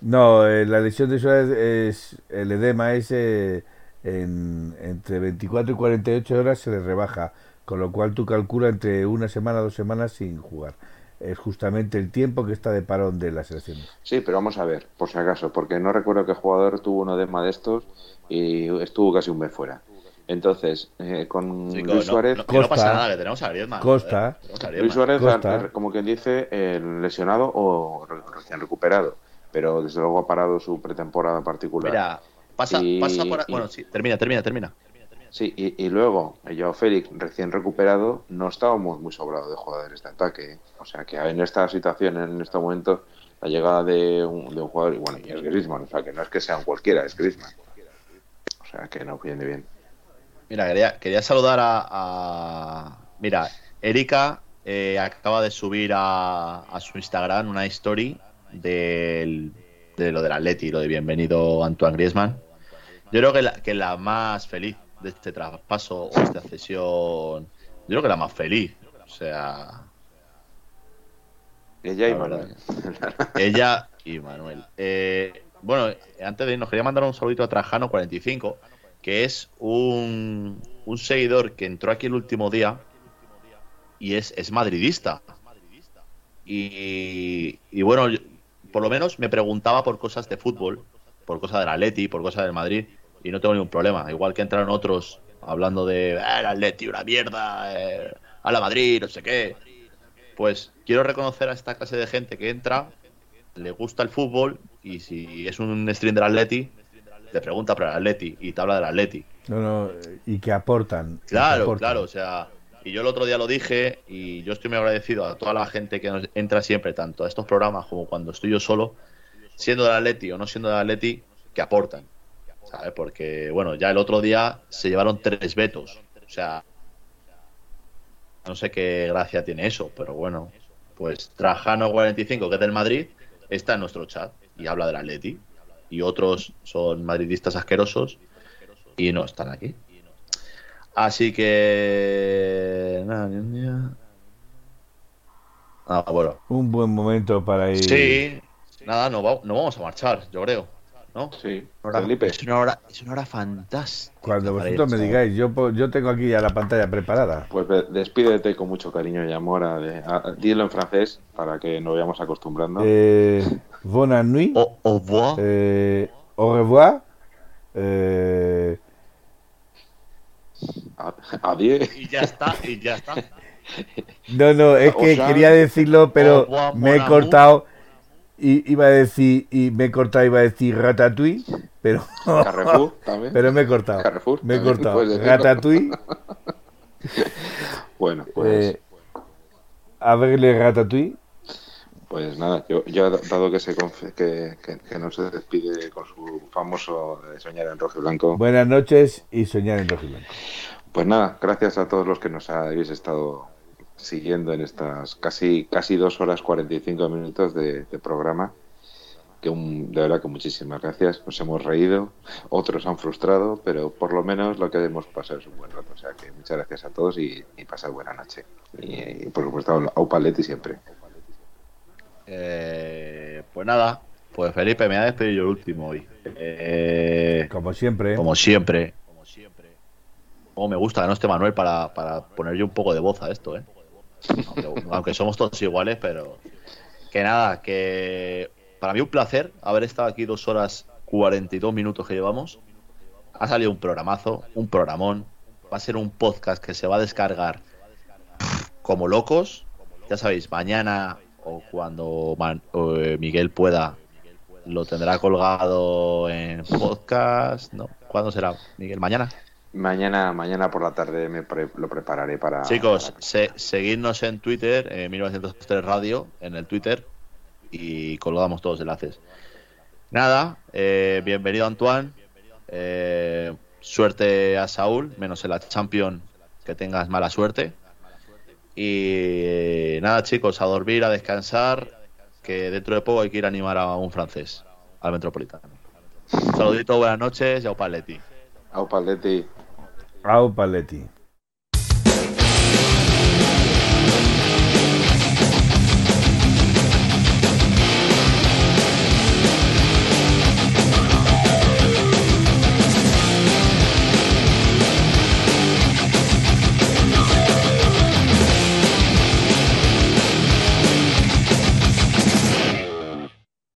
No, eh, la lesión de Suárez es. El edema es. Eh, en, entre 24 y 48 horas se le rebaja, con lo cual tú calculas entre una semana, dos semanas sin jugar. Es justamente el tiempo que está de parón de las elecciones. Sí, pero vamos a ver, por si acaso, porque no recuerdo que jugador tuvo un edema de estos y estuvo casi un mes fuera. Entonces, eh, con Luis Suárez. No, Costa, pasa nada, que tenemos a Griezmann. Costa. Luis Suárez, como quien dice, el lesionado o recién recuperado. Pero desde luego ha parado su pretemporada particular. Mira, pasa, pasa por. bueno, sí, termina, termina, termina. Sí, y, luego, yo Félix, recién recuperado, no estábamos muy sobrados de jugadores de ataque. O sea que en esta situación, en este momento, la llegada de un, de un jugador, y bueno, y es Griezmann, o sea que no es que sean cualquiera, es Griezmann. O sea que no viene bien. Mira, quería, quería saludar a, Mira, Erika eh, acaba de subir a, su Instagram una story de lo del Atleti, lo de bienvenido Antoine Griezmann. Yo creo que la, que la más feliz de este traspaso o esta cesión, yo creo que la más feliz. O sea... Ella y Manuel. *laughs* Ella y Manuel. Eh, bueno, antes de irnos, quería mandar un saludito a Trajano45 que es un, un seguidor que entró aquí el último día y es, es madridista. Y, y, bueno, por lo menos me preguntaba por cosas de fútbol, por cosas del Atleti, por cosas del Madrid, y no tengo ningún problema. Igual que entraron otros hablando de ah, el Atleti, una mierda, eh, a la Madrid, no sé qué. Pues quiero reconocer a esta clase de gente que entra, le gusta el fútbol y si es un stream del Atleti, te pregunta por el Atleti y te habla del Atleti. No, no, y que aportan. Claro, claro, o sea, y yo el otro día lo dije y yo estoy muy agradecido a toda la gente que nos entra siempre, tanto a estos programas como cuando estoy yo solo, siendo del Atleti o no siendo del Atleti, que aportan. ¿Sabes? Porque, bueno, ya el otro día se llevaron tres vetos. O sea, no sé qué gracia tiene eso, pero bueno, pues Trajano45, que es del Madrid, está en nuestro chat y habla del Atleti y otros son madridistas asquerosos y no están aquí. Así que. Ah, bueno. Un buen momento para ir. Sí, nada, no, no vamos a marchar, yo creo. ¿No? Sí, Es una hora, es una hora fantástica. Cuando vosotros me digáis, yo, yo tengo aquí ya la pantalla preparada. Pues despídete con mucho cariño y amor. A, dilo en francés para que nos vayamos acostumbrando. Eh, Bonne nuit. Au, revoir. Eh, au revoir. Eh... Adiós. Y ya está, y ya está. No, no, es que quería decirlo, pero me he cortado. Y iba a decir, y me he cortado, iba a decir Ratatouille, pero. *laughs* Carrefour también. Pero me he cortado. Carrefour. Me he cortado. Ratatouille. *laughs* bueno, pues. Eh, a verle Ratatouille. Pues nada, yo, yo dado que, se que, que, no se despide con su famoso soñar en rojo y blanco. Buenas noches y soñar en rojo y blanco. Pues nada, gracias a todos los que nos habéis estado siguiendo en estas casi casi dos horas 45 minutos de, de programa. Que un, de verdad que muchísimas gracias. Nos hemos reído, otros han frustrado, pero por lo menos lo que hemos pasado es un buen rato. O sea que muchas gracias a todos y, y pasad buena noche. Y, por supuesto, a Upaletti siempre. Eh, pues nada, pues Felipe, me ha despedido yo el último hoy. Eh, como siempre. Como siempre. Como me gusta que no esté Manuel para, para poner yo un poco de voz a esto, ¿eh? Aunque, somos todos iguales, pero que nada, que para mí un placer haber estado aquí dos horas 42 minutos que llevamos. Ha salido un programazo, un programón. Va a ser un podcast que se va a descargar como locos. Ya sabéis, mañana o cuando eh, Miguel pueda, lo tendrá colgado en podcast. No, ¿cuándo será, Miguel? ¿Mañana? Mañana, mañana por la tarde me lo prepararé para. Chicos, seguidnos en Twitter, eh, 1903 Radio, en el Twitter, y colgamos todos los enlaces. Nada, eh, bienvenido Antoine. Eh, suerte a Saúl, menos en la Champion, que tengas mala suerte. Y nada, chicos, a dormir, a descansar, que dentro de poco hay que ir a animar a un francés, al Metropolitano. Un *laughs* saludito, buenas noches y au paletti. Au paletti. Au paletti.